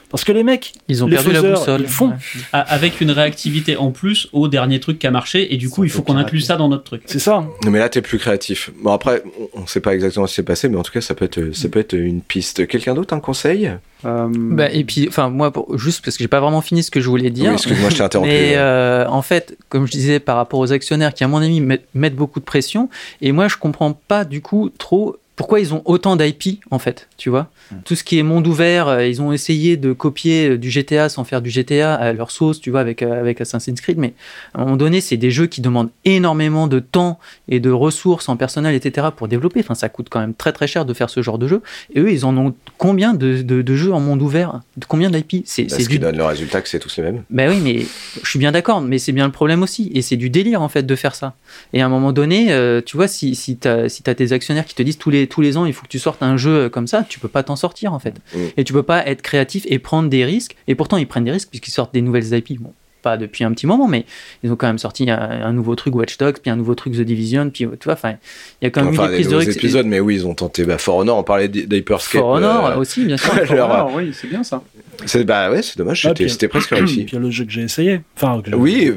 Parce que les mecs, ils ont perdu la boussole. Ils font. Avec une réactivité en plus au dernier truc qui a marché, et du coup, il faut qu'on inclue ça dans notre truc. C'est ça. Non, mais là, t'es plus créatif. Bon, après, on sait pas exactement ce qui s'est passé, mais en tout cas, ça peut être, ça peut être une piste. Quelqu'un d'autre, un conseil? Euh... bah, et puis, enfin, moi, juste parce que j'ai pas vraiment fini ce que je voulais dire. Oui, excuse-moi, je t'ai interrompu. Mais euh, en fait, comme je disais, par rapport aux actionnaires qui, à mon avis, mettent beaucoup de pression, et moi, je comprends pas du coup trop pourquoi ils ont autant d'IP en fait, tu vois hmm. Tout ce qui est monde ouvert, euh, ils ont essayé de copier euh, du GTA sans faire du GTA à leur sauce, tu vois, avec, euh, avec Assassin's Creed, mais à un moment donné, c'est des jeux qui demandent énormément de temps et de ressources en personnel, etc. pour développer. Enfin, ça coûte quand même très très cher de faire ce genre de jeu. Et eux, ils en ont combien de, de, jeux en monde ouvert? Combien d'IP C'est bah, ce qui donne le résultat que c'est tous les mêmes. Ben oui, mais je suis bien d'accord, mais c'est bien le problème aussi. Et c'est du délire en fait de faire ça. Et à un moment donné, tu vois, si, si tu as, si as tes actionnaires qui te disent tous les tous les ans, il faut que tu sortes un jeu comme ça, tu peux pas t'en sortir en fait. Mm. Et tu peux pas être créatif et prendre des risques. Et pourtant, ils prennent des risques puisqu'ils sortent des nouvelles IP. Bon, pas depuis un petit moment, mais ils ont quand même sorti un, nouveau truc Watch Dogs, puis un nouveau truc The Division, puis tu vois, enfin, il y a quand même eu des prises de risques. épisodes, mais oui, ils ont tenté. Bah, For Honor, on parlait d'Hyperscape. For Honor euh, aussi, bien sûr. For Honor, oui, c'est bien ça. C'est bah ouais, c'est dommage, c'était presque réussi. Puis le jeu que j'ai essayé. Enfin, oui,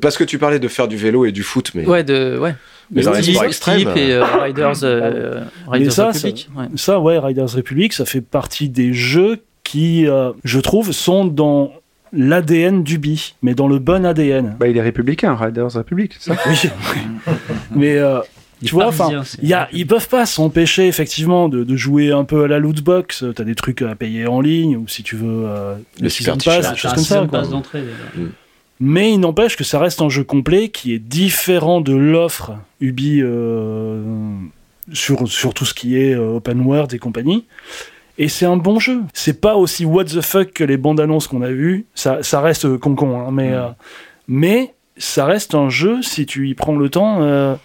parce que tu parlais de faire du vélo et du foot, mais. Ouais, de ouais. Mais dans les sports extrêmes. et euh, Riders, euh, Riders ça, Republic. Ça, ouais. ça, ouais, Riders Republic, ça fait partie des jeux qui, euh, je trouve, sont dans l'ADN d'Ubi, mais dans le bon ADN. Bah, il est républicain, Riders Republic, c'est ça Oui. mais euh, tu vois, enfin, ils peuvent pas s'empêcher effectivement de, jouer un peu à la loot box. T'as des trucs à payer en ligne ou si tu veux euh, le season pass, des choses comme ça. Mm. Mais il n'empêche que ça reste un jeu complet qui est différent de l'offre Ubi euh, sur, sur tout ce qui est euh, open world et compagnie. Et c'est un bon jeu. C'est pas aussi what the fuck que les bandes annonces qu'on a vues. Ça, ça reste concon, hein, mais, mm. mais ça reste un jeu si tu y prends le temps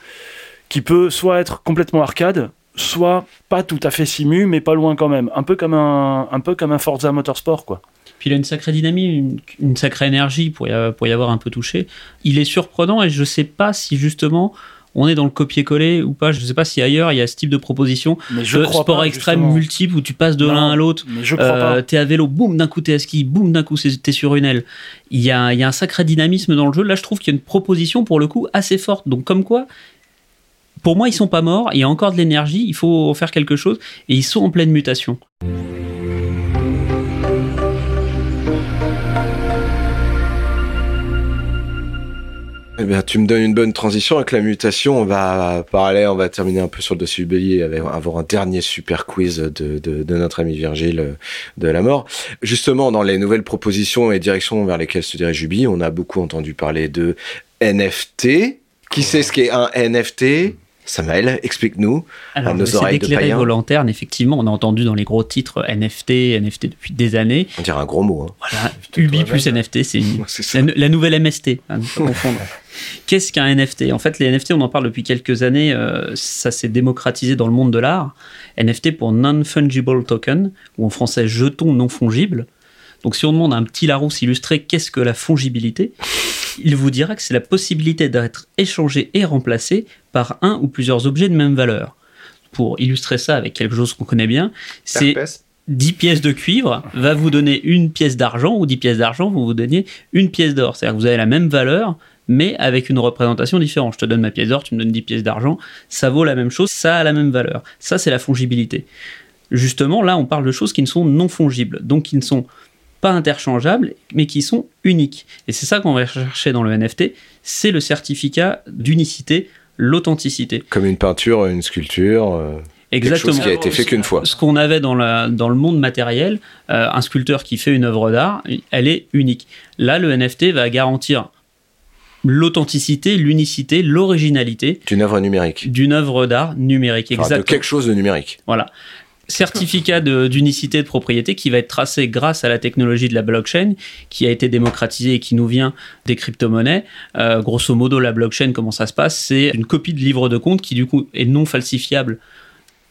qui peut soit être complètement arcade, soit pas tout à fait simu, mais pas loin quand même. Un peu comme un, un, peu comme un Forza Motorsport, quoi. Puis il a une sacrée dynamique, une, sacrée énergie pour y, pour y avoir un peu touché. Il est surprenant et je sais pas si justement on est dans le copier-coller ou pas. Je sais pas si ailleurs il y a ce type de proposition. Mais je sport extrême multiple où tu passes de l'un à l'autre. Crois euh, T'es à vélo, boum, d'un coup t'es à ski, boum, d'un coup t'es sur une aile. Il y, a, il y a un sacré dynamisme dans le jeu. Là, je trouve qu'il y a une proposition pour le coup assez forte. Donc, comme quoi, pour moi, ils sont pas morts, il y a encore de l'énergie, il faut faire quelque chose, et ils sont en pleine mutation. Eh bien, tu me donnes une bonne transition avec la mutation. On va parler, on va terminer un peu sur le dossier du avec avoir un dernier super quiz de, de, notre ami Virgile euh, de la mort. Justement, dans les nouvelles propositions et directions vers lesquelles se dirige Ubi, on a beaucoup entendu parler de NFT. Qui sait ce qu'est un NFT Samuel, explique-nous à nos oreilles de païens. volontaire, effectivement, on a entendu dans les gros titres NFT, NFT depuis des années. On dirait un gros mot. Hein. Voilà, Ubi plus NFT, c'est la, nouvelle MST, hein, confondre. Qu'est-ce qu'un NFT En fait, les NFT, on en parle depuis quelques années, euh, ça s'est démocratisé dans le monde de l'art. NFT pour Non-Fungible Token, ou en français jeton non fongible. Donc si on demande à un petit Larousse illustré qu'est-ce que la fongibilité, il vous dira que c'est la possibilité d'être échangé et remplacé par un ou plusieurs objets de même valeur. Pour illustrer ça avec quelque chose qu'on connaît bien, c'est 10 pièces de cuivre va vous donner une pièce d'argent ou 10 pièces d'argent vont vous donner une pièce d'or. C'est-à-dire que vous avez la même valeur, mais avec une représentation différente. Je te donne ma pièce d'or, tu me donnes 10 pièces d'argent, ça vaut la même chose, ça a la même valeur. Ça, c'est la fongibilité. Justement, là, on parle de choses qui ne sont non fongibles, donc qui ne sont pas interchangeables, mais qui sont uniques. Et c'est ça qu'on va chercher dans le NFT, c'est le certificat d'unicité, l'authenticité. Comme une peinture, une sculpture. Euh, Exactement. Quelque chose qui a été fait qu'une fois. Ce qu'on avait dans, la, dans le monde matériel, euh, un sculpteur qui fait une œuvre d'art, elle est unique. Là, le NFT va garantir l'authenticité, l'unicité, l'originalité. D'une œuvre numérique. D'une œuvre d'art numérique, exactement. de quelque chose de numérique. Voilà certificat d'unicité de, propriété qui va être tracé grâce à la technologie de la blockchain qui a été démocratisée et qui nous vient des crypto-monnaies. Euh, grosso modo, la blockchain, comment ça se passe? C'est une copie de livre de compte qui du coup est non falsifiable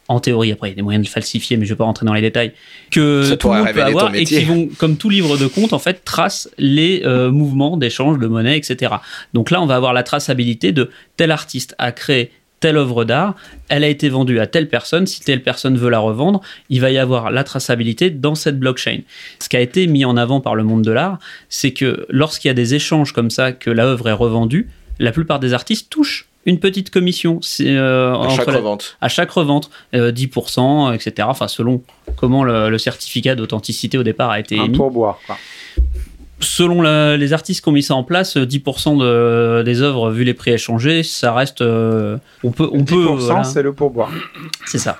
en théorie, après il y a des moyens de le falsifier, mais je ne vais pas rentrer dans les détails, que tout le monde peut avoir et qui vont, comme tout livre de compte, en fait, trace les euh, mouvements d'échange de monnaie, etc. Donc là, on va avoir la traçabilité de tel artiste a créé telle œuvre d'art, elle a été vendue à telle personne, si telle personne veut la revendre, il va y avoir la traçabilité dans cette blockchain. Ce qui a été mis en avant par le monde de l'art, c'est que lorsqu'il y a des échanges comme ça, que l'œuvre est revendue, la plupart des artistes touchent une petite commission euh, à, chaque revente. à chaque revente, 10%, etc. Enfin, selon comment le, certificat d'authenticité au départ a été Un émis. pourboire. Quoi selon les artistes qui ont mis ça en place, 10% de, des œuvres, vu les prix échangés, ça reste. Euh, on peut. On 10% peut, c'est le pourboire. C'est ça.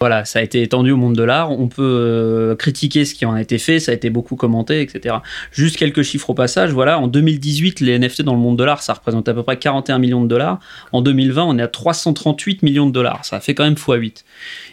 voilà, ça a été étendu au monde de l'art. On peut euh, critiquer ce qui en a été fait, ça a été beaucoup commenté, etc. Juste quelques chiffres au passage. Voilà, en 2018, les NFT dans le monde de l'art, ça représente à peu près 41 millions de dollars. En 2020, on est à 338 millions de dollars. Ça fait quand même x8.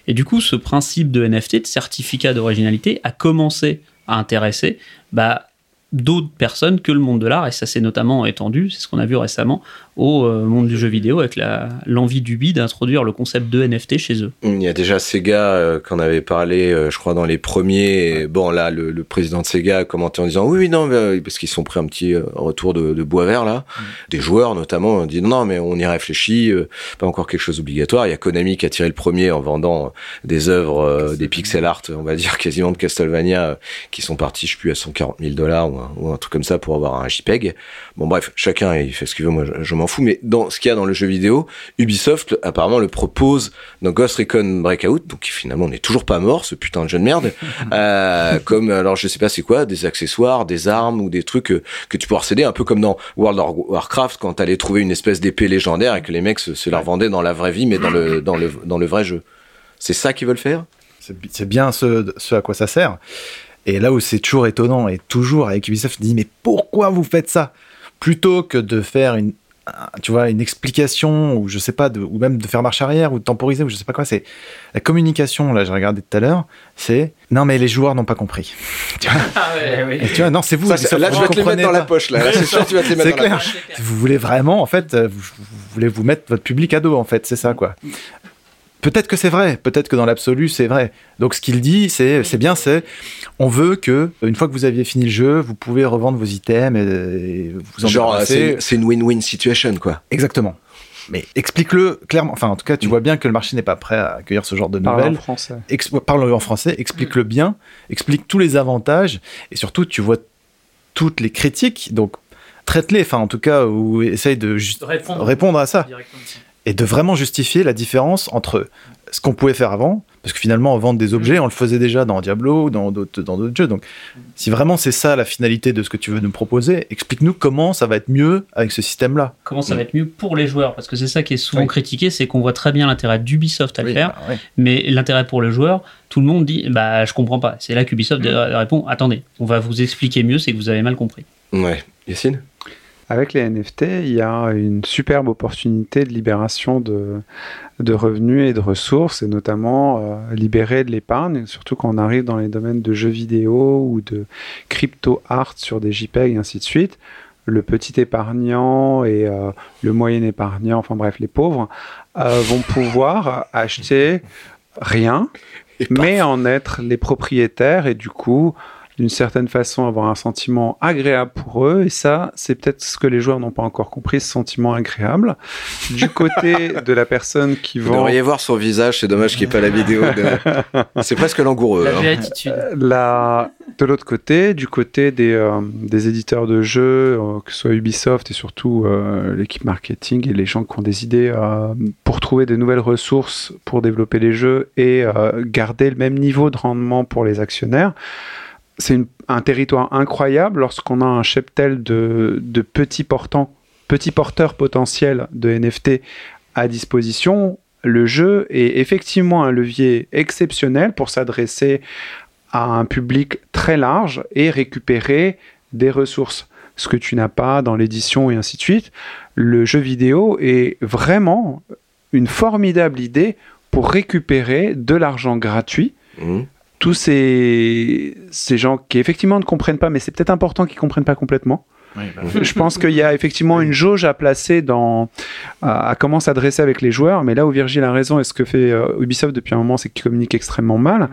Et du coup, ce principe de NFT, de certificat d'originalité, a commencé à intéresser bah, d'autres personnes que le monde de l'art, et ça s'est notamment étendu, c'est ce qu'on a vu récemment, au euh, monde du jeu vidéo avec l'envie d'Ubi d'introduire le concept de NFT chez eux. Il y a déjà Sega euh, qu'on avait parlé, euh, je crois, dans les premiers. Bon, là, le, président de Sega a commenté en disant oui, oui, non, parce qu'ils sont pris un petit retour de, bois vert là. Mm. Des joueurs notamment ont dit non, mais on y réfléchit, pas encore quelque chose d'obligatoire. Il y a Konami qui a tiré le premier en vendant des œuvres, des pixel art, on va dire quasiment de Castlevania, qui sont partis, je sais plus, à 140 000 dollars ou, un truc comme ça pour avoir un JPEG. Bon, bref, chacun il fait ce qu'il veut. Moi, je, je fous, mais dans ce qu'il y a dans le jeu vidéo, Ubisoft apparemment le propose dans Ghost Recon Breakout, donc finalement on n'est toujours pas mort, ce putain de jeu de merde, euh, comme alors je sais pas c'est quoi, des accessoires, des armes ou des trucs que, que tu peux céder, un peu comme dans World of Warcraft quand t'allais trouver une espèce d'épée légendaire et que les mecs se, se la revendaient dans la vraie vie, mais dans le dans le dans le vrai jeu. C'est ça qu'ils veulent faire? C'est bien ce, ce à quoi ça sert. Et là où c'est toujours étonnant, et toujours avec Ubisoft, dit mais pourquoi vous faites ça? Plutôt que de faire une, tu vois, une explication, ou je sais pas, de, ou même de faire marche arrière, ou de temporiser, ou je sais pas quoi, c'est la communication, là j'ai regardé tout à l'heure, c'est non mais les joueurs n'ont pas compris. tu vois, ah ouais, oui. tu vois non c'est vous. là je vais te les mettre dans la poche là, c'est sûr tu vas te les mettre dans clair. la poche. Vous voulez vraiment en fait, vous, vous, voulez vous mettre votre public à dos en fait, c'est ça quoi. Peut-être que c'est vrai, peut-être que dans l'absolu c'est vrai. Donc ce qu'il dit, c'est c'est bien, c'est on veut que une fois que vous aviez fini le jeu, vous pouvez revendre vos items et, vous en Genre c'est une win-win situation quoi. Exactement. Mais explique-le clairement. Enfin, en tout cas, tu mm. vois bien que le marché n'est pas prêt à accueillir ce genre de nouvelles. Parle en français. Parle en français. Explique-le bien. Explique tous les avantages et surtout, tu vois toutes les critiques. Donc, traite-les. Enfin, en tout cas, ou essaye de répondre, répondre à ça et de vraiment justifier la différence entre ce qu'on pouvait faire avant, parce que finalement, vendre des objets, mm. on le faisait déjà dans Diablo, dans d'autres, dans d'autres jeux. Donc, si vraiment c'est ça la finalité de ce que tu veux nous proposer, explique-nous comment ça va être mieux avec ce système-là. Comment ça va être mieux pour les joueurs, parce que c'est ça qui est souvent critiqué, c'est qu'on voit très bien l'intérêt d'Ubisoft à le faire, bah mais l'intérêt pour le joueur, tout le monde dit, bah, je comprends pas. C'est là qu'Ubisoft mm. répond, attendez, on va vous expliquer mieux, c'est que vous avez mal compris. Ouais. Yacine? Avec les NFT, il y a une superbe opportunité de libération de, de revenus et de ressources, et notamment euh, libérer de l'épargne, surtout quand on arrive dans les domaines de jeux vidéo ou de crypto art sur des JPEG et ainsi de suite. Le petit épargnant et euh, le moyen épargnant, enfin bref, les pauvres, euh, vont pouvoir acheter rien, mais en être les propriétaires et du coup d'une certaine façon avoir un sentiment agréable pour eux. Et ça, c'est peut-être ce que les joueurs n'ont pas encore compris, ce sentiment agréable. Du côté de la personne qui vend... Vous devriez voir son visage, c'est dommage qu'il n'y ait pas la vidéo. C'est presque langoureux. La béatitude. Hein. La... De l'autre côté, du côté des, euh, des éditeurs de jeux, euh, que ce soit Ubisoft et surtout euh, l'équipe marketing et les gens qui ont des idées pour trouver des nouvelles ressources pour développer les jeux et garder le même niveau de rendement pour les actionnaires, c'est un territoire incroyable lorsqu'on a un cheptel de, petits portants, petits porteurs potentiels de NFT à disposition. Le jeu est effectivement un levier exceptionnel pour s'adresser à un public très large et récupérer des ressources. Ce que tu n'as pas dans l'édition et ainsi de suite. Le jeu vidéo est vraiment une formidable idée pour récupérer de l'argent gratuit. Mmh tous ces, ces gens qui effectivement ne comprennent pas, mais c'est peut-être important qu'ils comprennent pas complètement. Bah je pense qu'il y a effectivement une jauge à placer dans à, comment s'adresser avec les joueurs, mais là où Virgile a raison et ce que fait euh, Ubisoft depuis un moment, c'est qu'ils communiquent extrêmement mal.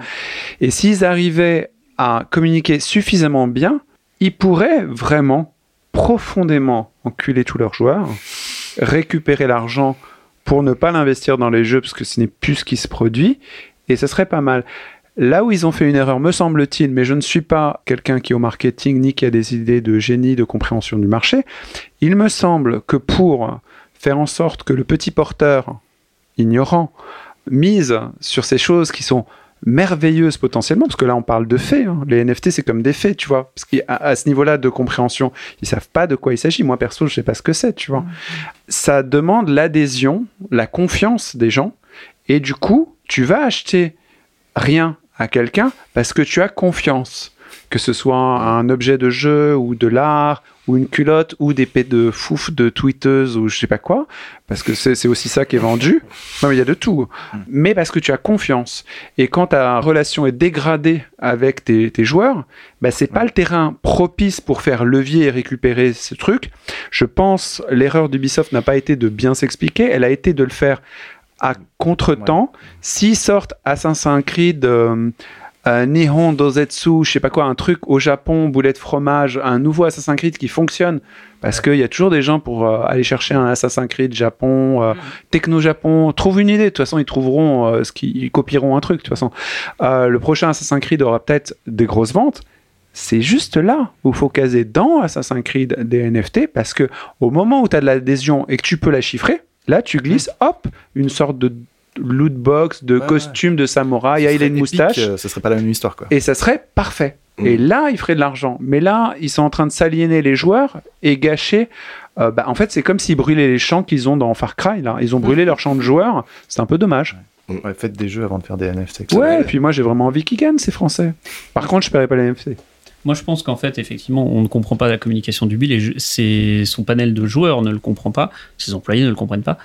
Et s'ils arrivaient à communiquer suffisamment bien, ils pourraient vraiment profondément enculer tous leurs joueurs, récupérer l'argent pour ne pas l'investir dans les jeux parce que ce n'est plus ce qui se produit, et ce serait pas mal. Là où ils ont fait une erreur, me semble-t-il, mais je ne suis pas quelqu'un qui est au marketing ni qui a des idées de génie, de compréhension du marché, il me semble que pour faire en sorte que le petit porteur ignorant mise sur ces choses qui sont merveilleuses potentiellement, parce que là on parle de faits, hein. les NFT c'est comme des faits, tu vois, parce qu'à à ce niveau-là de compréhension, ils savent pas de quoi il s'agit. Moi perso, je sais pas ce que c'est, tu vois. Ça demande l'adhésion, la confiance des gens, et du coup, tu vas acheter rien à quelqu'un parce que tu as confiance. Que ce soit un objet de jeu ou de l'art ou une culotte ou des pets de fouf de tweeteuse ou je sais pas quoi, parce que c'est aussi ça qui est vendu. Non, mais il y a de tout. Mais parce que tu as confiance. Et quand ta relation est dégradée avec tes, joueurs, bah, c'est pas le terrain propice pour faire levier et récupérer ce truc. Je pense l'erreur d'Ubisoft n'a pas été de bien s'expliquer, elle a été de le faire à contre-temps. S'ils sortent Assassin's Creed, euh, euh, Nihon Dozetsu, je sais pas quoi, un truc au Japon, boulet de fromage, un nouveau Assassin's Creed qui fonctionne, parce qu'il y a toujours des gens pour euh, aller chercher un Assassin's Creed Japon. Techno Japon, trouve une idée, de toute façon ils trouveront ce qu'ils copieront un truc, de toute façon. le prochain Assassin's Creed aura peut-être des grosses ventes, c'est juste là où il faut caser dans Assassin's Creed des NFT parce que au moment où tu as de l'adhésion et que tu peux la chiffrer, là tu glisses, hop, une sorte de loot box, de costume de samouraï, il a une moustache. Euh, ça serait pas la même histoire quoi. Et ça serait parfait. Mm. Et là, il ferait de l'argent. Mais là, ils sont en train de s'aliéner les joueurs et gâcher. Euh, bah, en fait, c'est comme s'ils brûlaient les champs qu'ils ont dans Far Cry. Là. Ils ont brûlé leurs champs de joueurs. C'est un peu dommage. Ouais, faites des jeux avant de faire des NFT. Ouais, et puis moi j'ai vraiment envie qu'ils gagnent ces Français. Par contre, je paierai pas les NFT. Moi, je pense qu'en fait, effectivement, on ne comprend pas la communication du Bill et son panel de joueurs ne le comprend pas, ses employés ne le comprennent pas,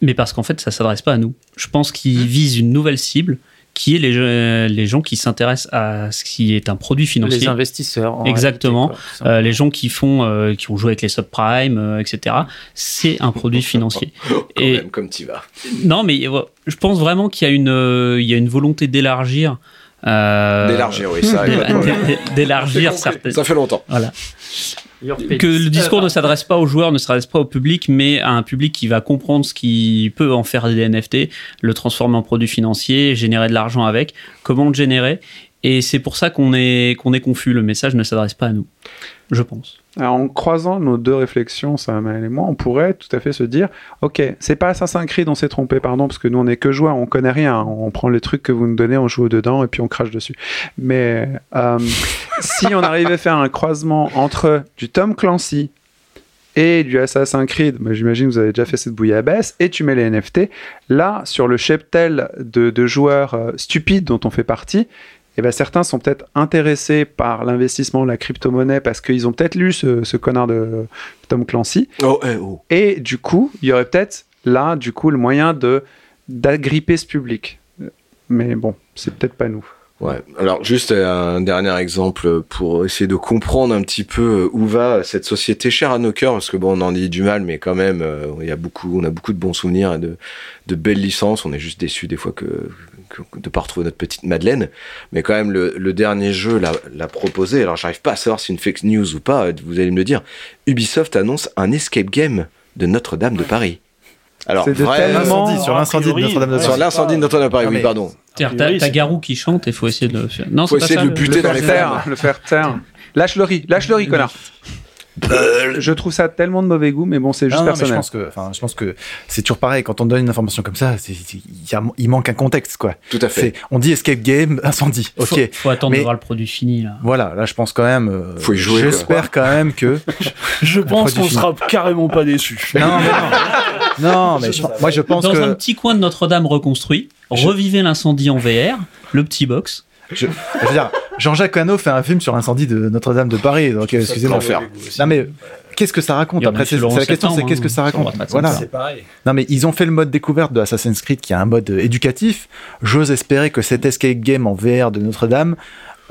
mais parce qu'en fait, ça s'adresse pas à nous. Je pense qu'il mmh. vise une nouvelle cible qui est les, les gens qui s'intéressent à ce qui est un produit financier. Les investisseurs. Exactement. Euh, les gens qui font, euh, qui ont joué avec les subprimes, euh, etc. C'est un produit financier. Quand et même, comme tu vas. Non, mais je pense vraiment qu'il y a une, il y a une volonté d'élargir. D'élargir, oui, ça. d'élargir certaines. Ça fait longtemps. Voilà que le discours ne s'adresse pas aux joueurs, ne s'adresse pas au public, mais à un public qui va comprendre ce qui peut en faire des NFT, le transformer en produit financier, générer de l'argent avec, comment le générer. Et c'est pour ça qu'on est, qu'on est confus. Le message ne s'adresse pas à nous, je pense. en croisant nos deux réflexions, ça et moi, on pourrait tout à fait se dire Ok, c'est pas Assassin's Creed, on s'est trompé, pardon, parce que nous, on est que joueurs, on connaît rien. On prend les trucs que vous nous donnez, on joue dedans et puis on crache dessus. Mais euh, si on arrivait à faire un croisement entre du Tom Clancy et du Assassin's Creed, j'imagine que vous avez déjà fait cette bouillabaisse, et tu mets les NFT, là, sur le cheptel de, de joueurs euh, stupides dont on fait partie, eh ben, certains sont peut-être intéressés par l'investissement, la crypto-monnaie, parce qu'ils ont peut-être lu ce, connard de Tom Clancy. Oh, eh, oh. Et du coup, il y aurait peut-être là, du coup, le moyen de d'agripper ce public. Mais bon, c'est peut-être pas nous. Ouais. Alors juste un dernier exemple pour essayer de comprendre un petit peu où va cette société chère à nos cœurs, parce que bon, on en dit du mal, mais quand même, euh, il y a beaucoup, on a beaucoup de bons souvenirs et de, de belles licences. On est juste déçus des fois que, de pas retrouver notre petite Madeleine. Mais quand même, le, dernier jeu l'a proposé. Alors j'arrive pas à savoir si c'est une fake news ou pas. Vous allez me le dire. Ubisoft annonce un escape game de Notre-Dame de Paris. Alors, vraiment... sur l'incendie de Notre-Dame de Paris. Sur l'incendie de Notre-Dame de Paris, oui, pardon. T'as Garou qui chante et faut essayer de le faire. Non, faut essayer de le buter dans les terres. Le faire taire. Lâche le riz, lâche le riz, connard. Je trouve ça tellement de mauvais goût, mais bon, c'est juste personnel. je pense que, enfin, je pense que c'est toujours pareil. Quand on donne une information comme ça, il manque un contexte, quoi. Tout à fait. On dit escape game, incendie. Ok. Faut, faut attendre de voir le produit fini là. Voilà, là, je pense quand même. Euh, faut y jouer. J'espère quand même que. je pense qu'on sera carrément pas déçus. Non, mais non. non, mais moi, je pense Dans que. Dans un petit coin de Notre-Dame reconstruit, revivez l'incendie en VR, le petit box. Je, je veux dire, Jean-Jacques Hano fait un film sur l'incendie de Notre-Dame de Paris, donc excusez-moi. Non mais qu'est-ce que ça raconte Après, c'est la question, c'est qu'est-ce que ça raconte Voilà. C'est pareil. Non mais ils ont fait le mode découverte de Assassin's Creed, qui est un mode éducatif. J'ose espérer que cet escape game en VR de Notre-Dame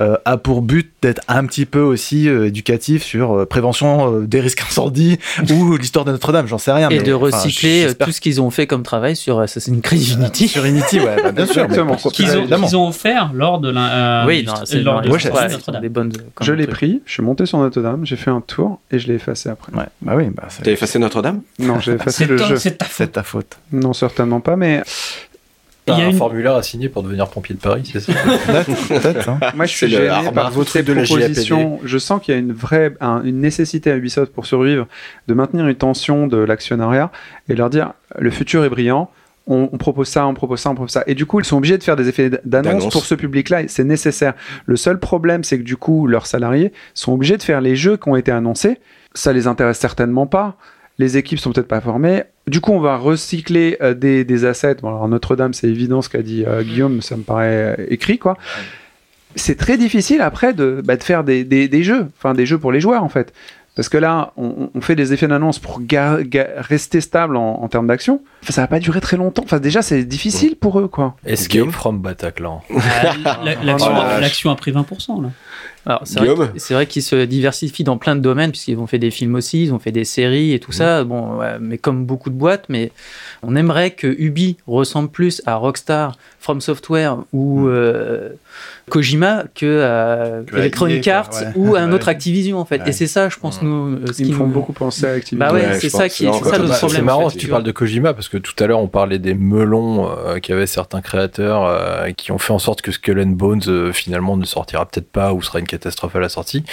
euh, a pour but d'être un petit peu aussi euh, éducatif sur euh, prévention des risques incendies ou l'histoire de Notre-Dame, j'en sais rien. Et de recycler tout ce qu'ils ont fait comme travail sur Assassin's Creed Unity. sur Unity, ouais, bah, bien sûr. Qu'ils ont, offert lors de la. oui, lors de Notre-Dame. bonnes. Je l'ai pris, je suis monté sur Notre-Dame, j'ai fait un tour et je l'ai effacé après. Ouais, bah oui. Bah, T'as effacé Notre-Dame? Non, j'ai effacé le jeu. C'est ta faute. Non, certainement pas, mais il y a un formulaire à signer pour devenir pompier de Paris, c'est ça hein. Moi, je suis gêné par votre proposition. Je sens qu'il y a une vraie une nécessité à Ubisoft pour survivre de maintenir une tension de l'actionnariat et leur dire le futur est brillant. On, propose ça, on propose ça, on propose ça. Et du coup, ils sont obligés de faire des effets d'annonce pour ce public-là. C'est nécessaire. Le seul problème, c'est que du coup, leurs salariés sont obligés de faire les jeux qui ont été annoncés. Ça les intéresse certainement pas les équipes sont peut-être pas formées. Du coup, on va recycler euh, des, assets. Bon, alors Notre-Dame, c'est évident ce qu'a dit euh, Guillaume, ça me paraît euh, écrit, quoi. C'est très difficile après de, bah, faire des, jeux, enfin des jeux pour les joueurs en fait. Parce que là, on, fait des effets d'annonce pour rester stable en, termes d'action. Enfin, ça va pas durer très longtemps. Enfin, déjà, c'est difficile pour eux, quoi. Escape from Bataclan. L'action a pris 20%, là c'est vrai, qu'ils se diversifient dans plein de domaines, puisqu'ils ont fait des films aussi, ils ont fait des séries et tout ça. Bon, mais comme beaucoup de boîtes, mais on aimerait que Ubi ressemble plus à Rockstar, From Software ou euh, Kojima que, Electronic Arts ou un autre Activision en fait. Et c'est ça, je pense, nous. Ce Ils me font beaucoup penser à Activision. Bah ouais, c'est ça qui est, ça le problème. C'est marrant que tu parles de Kojima parce que tout à l'heure on parlait des melons qui avaient certains créateurs qui ont fait en sorte que Skull and Bones finalement ne sortira peut-être pas ou sera une catastrophe à la sortie.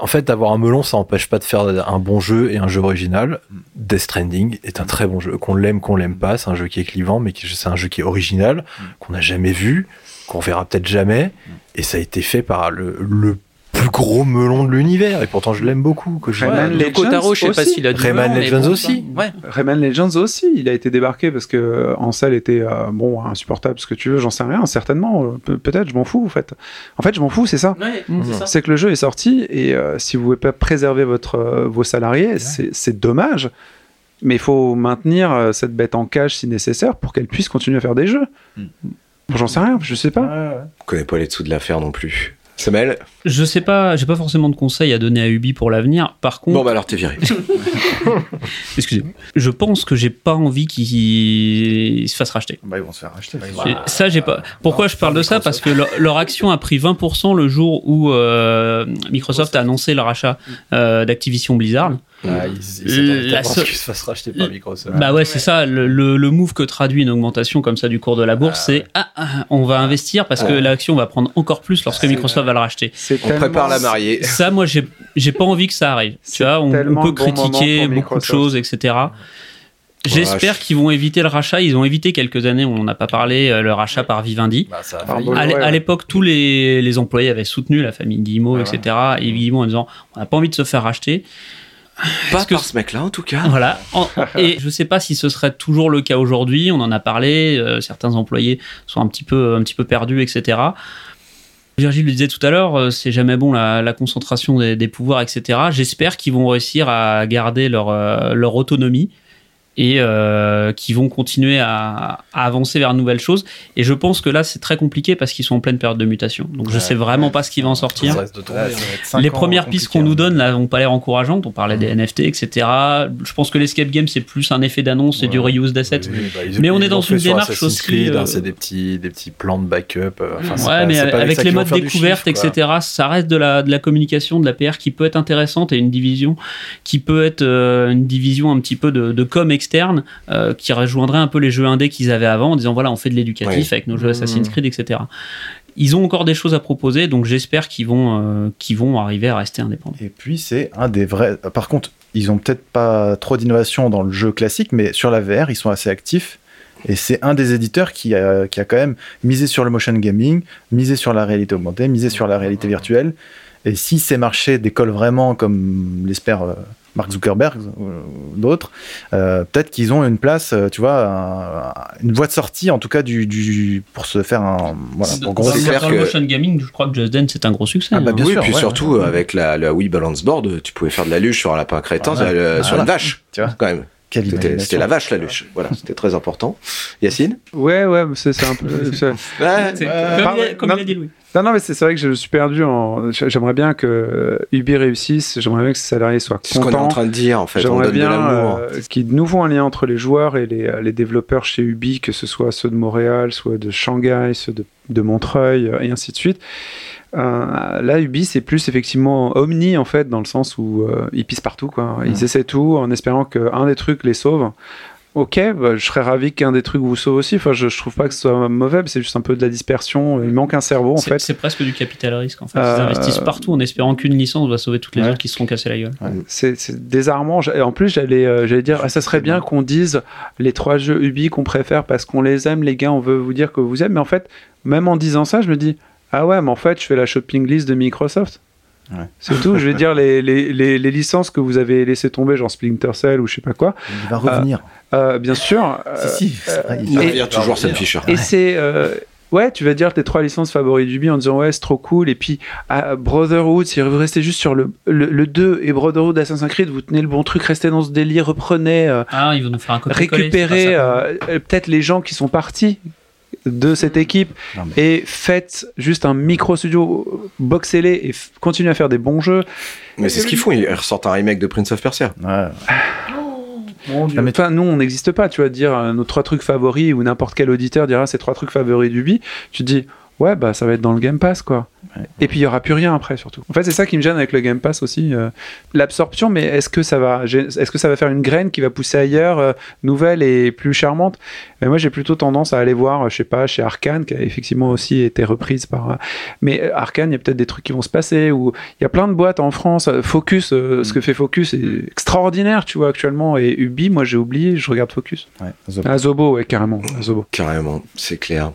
En fait, avoir un melon, ça n'empêche pas de faire un bon jeu et un jeu original. Death Stranding est un très bon jeu. Qu'on l'aime, qu'on l'aime pas, c'est un jeu qui est clivant, mais c'est un jeu qui est original, qu'on n'a jamais vu, qu'on verra peut-être jamais. Et ça a été fait par le, gros melon de l'univers et pourtant je l'aime beaucoup que Rayman Legends je sais pas s'il a du Rayman Legends aussi. ouais. Rayman Legends aussi il a été débarqué parce que euh, en salle était euh, bon insupportable ce que tu veux j'en sais rien certainement euh, peut-être je m'en fous en fait. En fait je m'en fous c'est ça. C'est que le jeu est sorti et si vous pouvez pas préserver votre vos salariés c'est dommage. Mais il faut maintenir cette bête en cage si nécessaire pour qu'elle puisse continuer à faire des jeux. Mm. J'en sais rien, je sais pas. Je connais pas les dessous de l'affaire non plus. Samuel Je sais pas, j'ai pas forcément de conseils à donner à Ubi pour l'avenir. Par contre. Bon, bah alors t'es viré. Excusez-moi. Je pense que j'ai pas envie qu'ils se fassent racheter. Bah, ils vont se faire racheter. Ça, j'ai pas. Pourquoi je parle de ça? Parce que leur, action a pris 20% le jour où euh, Microsoft a annoncé le rachat euh, d'Activision Blizzard. Ah, il, se fasse racheter par Microsoft. Bah ouais, c'est ça. Le, le, move que traduit une augmentation comme ça du cours de la bourse, ah, c'est ah, ah, on va investir parce que l'action va prendre encore plus lorsque Microsoft va le racheter. On prépare la mariée. Ça, moi, j'ai pas envie que ça arrive. Tu vois, on, peut critiquer beaucoup de choses, etc. J'espère qu'ils vont éviter le rachat. Ils ont évité quelques années, on n'a pas parlé, euh, le rachat par Vivendi. Bah, à l'époque, tous les, les, employés avaient soutenu la famille Guillemot, etc. Et Guillemot en disant on n'a pas envie de se faire racheter. Pas par ce mec-là, en tout cas. Voilà. et je sais pas si ce serait toujours le cas aujourd'hui. On en a parlé. Euh, certains employés sont un petit peu, un petit peu perdus, etc. Virgile le disait tout à l'heure, euh, c'est jamais bon la, concentration des, pouvoirs, etc. J'espère qu'ils vont réussir à garder leur, euh, leur autonomie et euh, qui vont continuer à, avancer vers de nouvelles choses. Et je pense que là, c'est très compliqué parce qu'ils sont en pleine période de mutation. Donc je sais vraiment pas ce qui va en sortir. Les premières pistes qu'on nous donne là n'ont pas l'air encourageantes. On parlait des mm. NFT, etc. Je pense que l'escape game c'est plus un effet d'annonce et du reuse d'assets. Bah, mais on est dans une démarche aussi. Hein, c'est des petits, des petits plans de backup. Euh, ouais, mais avec, les modes découverte, etc. Ça reste de la, de la communication, de la PR qui peut être intéressante et une division qui peut être euh, une division un petit peu de, de com, etc externe euh, qui rejoindrait un peu les jeux indés qu'ils avaient avant en disant voilà on fait de l'éducatif avec nos jeux Assassin's mmh. Creed etc ils ont encore des choses à proposer donc j'espère qu'ils vont euh, qu'ils vont arriver à rester indépendants et puis c'est un des vrais par contre ils ont peut-être pas trop d'innovation dans le jeu classique mais sur la VR ils sont assez actifs et c'est un des éditeurs qui a, qui a quand même misé sur le motion gaming, misé sur la réalité augmentée, misé sur la réalité virtuelle. Et si ces marchés décollent vraiment comme l'espère euh, Mark Zuckerberg ou d'autres, euh, peut-être qu'ils ont une place, euh, tu vois, une voie de sortie en tout cas du, pour se faire un voilà, pour gros clair que motion gaming, je crois que Just Dance c'est un gros succès. Ah bah bien hein. oui, sûr, puis surtout avec la, la, Wii Balance Board, tu pouvais faire de la luche sur un lapin crétin, sur une vache, tu vois, quand même. C'était la vache, la luche. Voilà, c'était très important. Yacine Ouais, ouais, c'est un peu. ouais, comme, il a dit Louis. Non, non, mais c'est vrai que je suis perdu en. J'aimerais bien que Ubi réussisse, j'aimerais bien que ses salariés soient contents. C'est ce qu'on est en train de dire, en fait. J'aimerais bien euh, qu'il y ait de nouveau un lien entre les joueurs et les, euh, les, développeurs chez Ubi, que ce soit ceux de Montréal, soit de Shanghai, ceux de, de Montreuil, euh, et ainsi de suite. Euh, là, Ubi, c'est plus effectivement omni en fait, dans le sens où euh, ils pissent partout. Quoi. Ils essaient tout en espérant qu'un des trucs les sauve. Ok, bah, je serais ravi qu'un des trucs vous sauve aussi. Enfin, je, je trouve pas que ce soit mauvais, c'est juste un peu de la dispersion. Il manque un cerveau en fait. C'est presque du capital risque en fait. Ils euh, investissent partout en espérant qu'une licence va sauver toutes les autres qui se seront cassées la gueule. C'est désarmant. En plus, j'allais j'allais dire, ah, ça serait bien qu'on dise les trois jeux Ubi qu'on préfère parce qu'on les aime, les gars, on veut vous dire que vous aimez. Mais en fait, même en disant ça, je me dis, ah ouais, mais en fait, je fais la shopping list de Microsoft. C'est tout. Je vais dire les, les, les, licences que vous avez laissé tomber, genre Splinter Cell ou je sais pas quoi. Il va revenir. Euh, euh, bien sûr. si, si. Euh, il va revenir toujours, Sam Fisher. Et c'est. Ouais, tu vas dire tes trois licences favorites du B en disant ouais, c'est trop cool. Et puis Brotherhood, si vous restez juste sur le, le, 2 et Brotherhood Assassin's Creed, vous tenez le bon truc, restez dans ce délire, reprenez. ah, ils vont nous faire un Récupérez peut-être les gens qui sont partis, de cette équipe et faites juste un micro studio, boxez-les et continuez à faire des bons jeux. Mais c'est ce qu'ils font, ils ressortent un remake de Prince of Persia. Ouais. mais toi, nous, on n'existe pas, tu vois, dire euh, nos trois trucs favoris ou n'importe quel auditeur dira ses trois trucs favoris du bi. Tu dis, ouais, bah ça va être dans le Game Pass, quoi. Et puis il y aura plus rien après, surtout. En fait, c'est ça qui me gêne avec le Game Pass aussi, euh, l'absorption. Mais est-ce que ça va, est-ce que ça va faire une graine qui va pousser ailleurs, euh, nouvelle et plus charmante? Mais Moi, j'ai plutôt tendance à aller voir, je sais pas, chez Arkane, qui a effectivement aussi été reprise par. Euh, mais Arkane, il y a peut-être des trucs qui vont se passer. Ou il y a plein de boîtes en France. Focus, ce que fait Focus est extraordinaire, tu vois, actuellement. Et Ubi, moi, j'ai oublié, je regarde Focus. Ouais, Zobo. Ah, Zobo, ouais, carrément. Zobo. Carrément, c'est clair.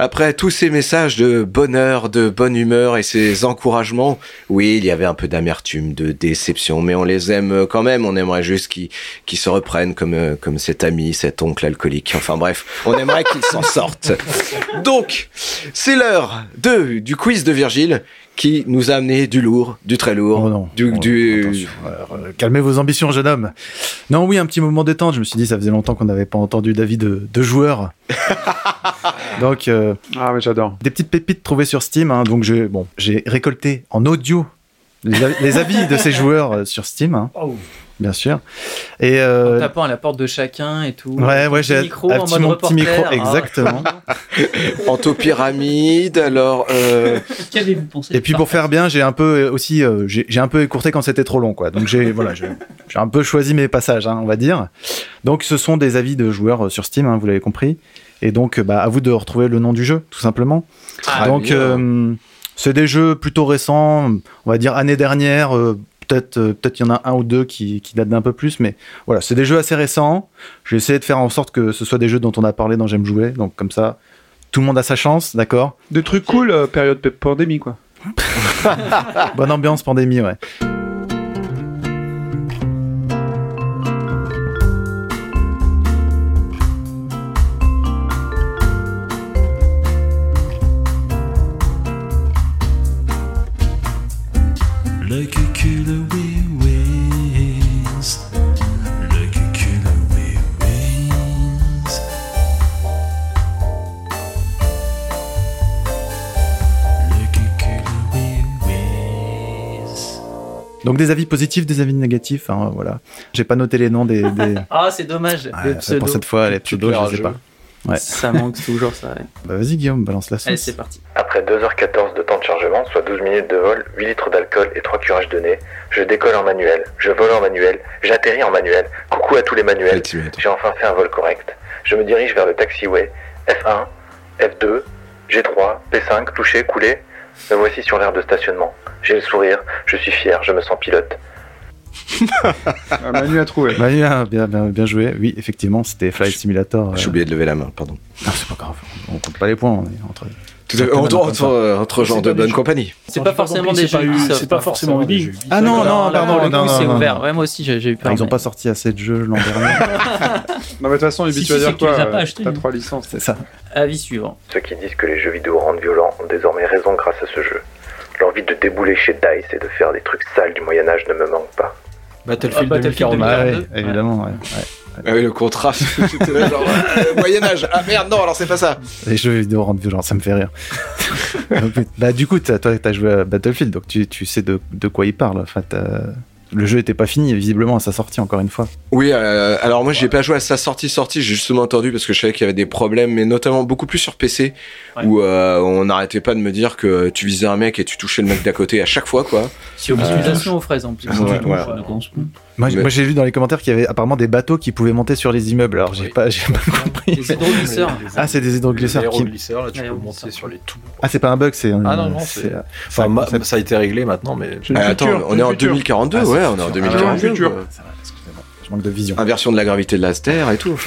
Après tous ces messages de bonheur, de bonne humeur et ces encouragements, oui, il y avait un peu d'amertume, de déception, mais on les aime quand même. On aimerait juste qu'ils se reprennent comme, euh, comme cet ami, cet oncle alcoolique. Enfin bref, on aimerait qu'ils s'en sortent. Donc, c'est l'heure de, du quiz de Virgile qui nous a amené du lourd, du très lourd. Oh non. Du, oh, du... Euh, calmez vos ambitions, jeune homme. Non, oui, un petit moment détente. Je me suis dit, ça faisait longtemps qu'on n'avait pas entendu d'avis de, de joueurs. donc, euh, ah, mais j'adore. Des petites pépites trouvées sur Steam. Hein, donc, j'ai bon, récolté en audio les, avis de ces joueurs euh, sur Steam. Hein. Oh bien sûr. Et euh... En tapant à la porte de chacun et tout. Ouais, ouais, j'ai micro en mode mon petit micro, ah. exactement. Antopyramide, alors. Euh... Qu'avez-vous pensé Et puis pour faire bien, j'ai un peu euh, aussi, euh, j'ai un peu écourté quand c'était trop long, quoi. Donc j'ai voilà, j'ai un peu choisi mes passages, hein, on va dire. Donc ce sont des avis de joueurs euh, sur Steam, hein, vous l'avez compris. Et donc, bah, à vous de retrouver le nom du jeu, tout simplement. Ah, donc, c'est des jeux plutôt récents, on va dire année dernière, peut-être euh, peut-être il y en a un ou deux qui, qui datent d'un peu plus, mais voilà, c'est des jeux assez récents. J'ai essayé de faire en sorte que ce soit des jeux dont on a parlé dans J'aime jouer, donc comme ça, tout le monde a sa chance, d'accord? Des trucs cool, euh, période pandémie, quoi. Bonne ambiance pandémie, ouais. Donc des avis positifs, des avis négatifs, hein, voilà. J'ai pas noté les noms des. ah, c'est dommage. pour cette fois, les pseudos, je sais pas. Ouais. Ça manque toujours ça. Bah vas-y Guillaume, balance la sauce. Allez, c'est parti. Après 2h14 de temps de chargement, soit 12 minutes de vol, 8 litres d'alcool et 3 curages de nez, je décolle en manuel, je vole en manuel, j'atterris en manuel. Coucou à tous les manuels. J'ai enfin fait un vol correct. Je me dirige vers le taxiway. F1, F2, G3, P5, touché, coulé. Me voici sur l'aire de stationnement. J'ai le sourire, je suis fier, je me sens pilote. Ah, Manu a trouvé. Manu a bien, bien, joué. Oui, effectivement, c'était Flight Simulator. J'ai oublié de lever la main, pardon. Non, c'est pas grave. On compte pas les points. On est entre. entre, entre, gens de bonne compagnie. C'est pas forcément des jeux C'est pas forcément Ubi. Ah non, non, pardon. Non, c'est ouvert. Ouais, moi aussi, j'ai eu peur. Ils ont pas sorti assez de jeux l'an dernier. non, mais de toute façon, Ubi, tu vas dire quoi T'as trois licences. C'est ça. Avis suivant. Ceux qui disent que les jeux vidéo rendent violents ont désormais raison grâce à ce jeu. L'envie de débouler chez DICE et de faire des trucs sales du Moyen-Âge ne me manque pas. Battlefield, ah, 2042. évidemment, ouais. Ah oui, le contrat. genre, euh, Moyen-Âge. Ah merde, non, alors c'est pas ça. Les jeux vidéo rendent violents, ça me fait rire. bah, du coup, toi, t'as joué à Battlefield, donc tu, tu sais de, de quoi il parle. Enfin, le jeu était pas fini visiblement à sa sortie encore une fois. Oui, euh, alors moi j'ai pas joué à sa sortie sortie, j'ai justement entendu parce que je savais qu'il y avait des problèmes, mais notamment beaucoup plus sur PC où euh, on n'arrêtait pas de me dire que tu visais un mec et tu touchais le mec d'à côté à chaque fois quoi. C'est optimisation aux fraises en plus. Moi, j'ai vu dans les commentaires qu'il y avait apparemment des bateaux qui pouvaient monter sur les immeubles. Alors j'ai pas, j'ai pas compris. Des hydroglisseurs. Ah, c'est des hydroglisseurs. Des hydroglisseurs, là, tu peux monter sur les tout. Ah, c'est pas un bug, c'est. Ah non, non, c'est. Enfin, ça a été réglé maintenant, mais. attends, on est en 2042, ouais, on est en 2042. Je manque de vision. Inversion de la gravité de la Terre et tout.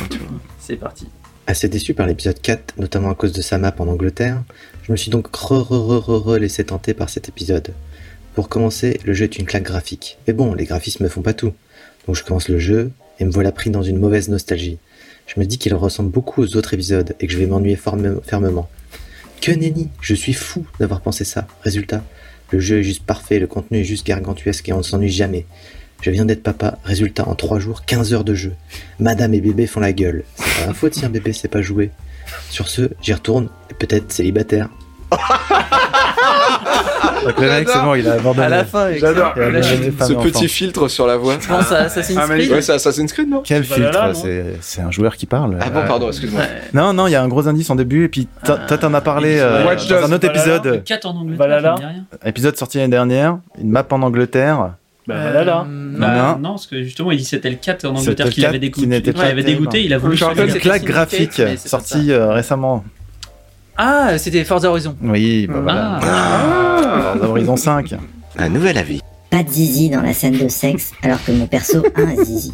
C'est parti. Assez déçu par l'épisode 4, notamment à cause de sa map en Angleterre, je me suis donc re re re re laissé tenter par cet épisode. Pour commencer, le jeu est une claque graphique. Mais bon, les graphismes ne font pas tout. Donc je commence le jeu, et me voilà pris dans une mauvaise nostalgie. Je me dis qu'il ressemble beaucoup aux autres épisodes, et que je vais m'ennuyer fermement. Que nenni Je suis fou d'avoir pensé ça. Résultat, le jeu est juste parfait, le contenu est juste gargantuesque et on ne s'ennuie jamais. Je viens d'être papa, résultat en 3 jours, 15 heures de jeu. Madame et bébé font la gueule. C'est pas ma faute si un bébé sait pas jouer. Sur ce, j'y retourne, et peut-être célibataire. Donc le mec, c'est bon, il a abandonné. À la fin, j'adore. Ce petit filtre sur la voix. Je pense à Assassin's ah, Creed. Ouais, c'est Assassin's Creed, non? Quel filtre C'est un joueur qui parle. Ah bon, pardon, excuse-moi. Non, non, il y a un gros indice en début, et puis toi, t'en as parlé euh, dans un autre épisode. 4 en Angleterre, Épisode sorti l'année dernière, une map en Angleterre. Bah voilà là. Bah, non, parce que justement, il dit c'était le 4 en Angleterre qui l'avait dégoûté. Qui avait dégoûté, il a voulu changer. Une claque graphique sortie euh, récemment. Ah, c'était Forza Horizon. Oui, bah voilà. Ah. Forza Horizon 5. Un nouvel avis. Pas de zizi dans la scène de sexe, alors que mon perso a un zizi.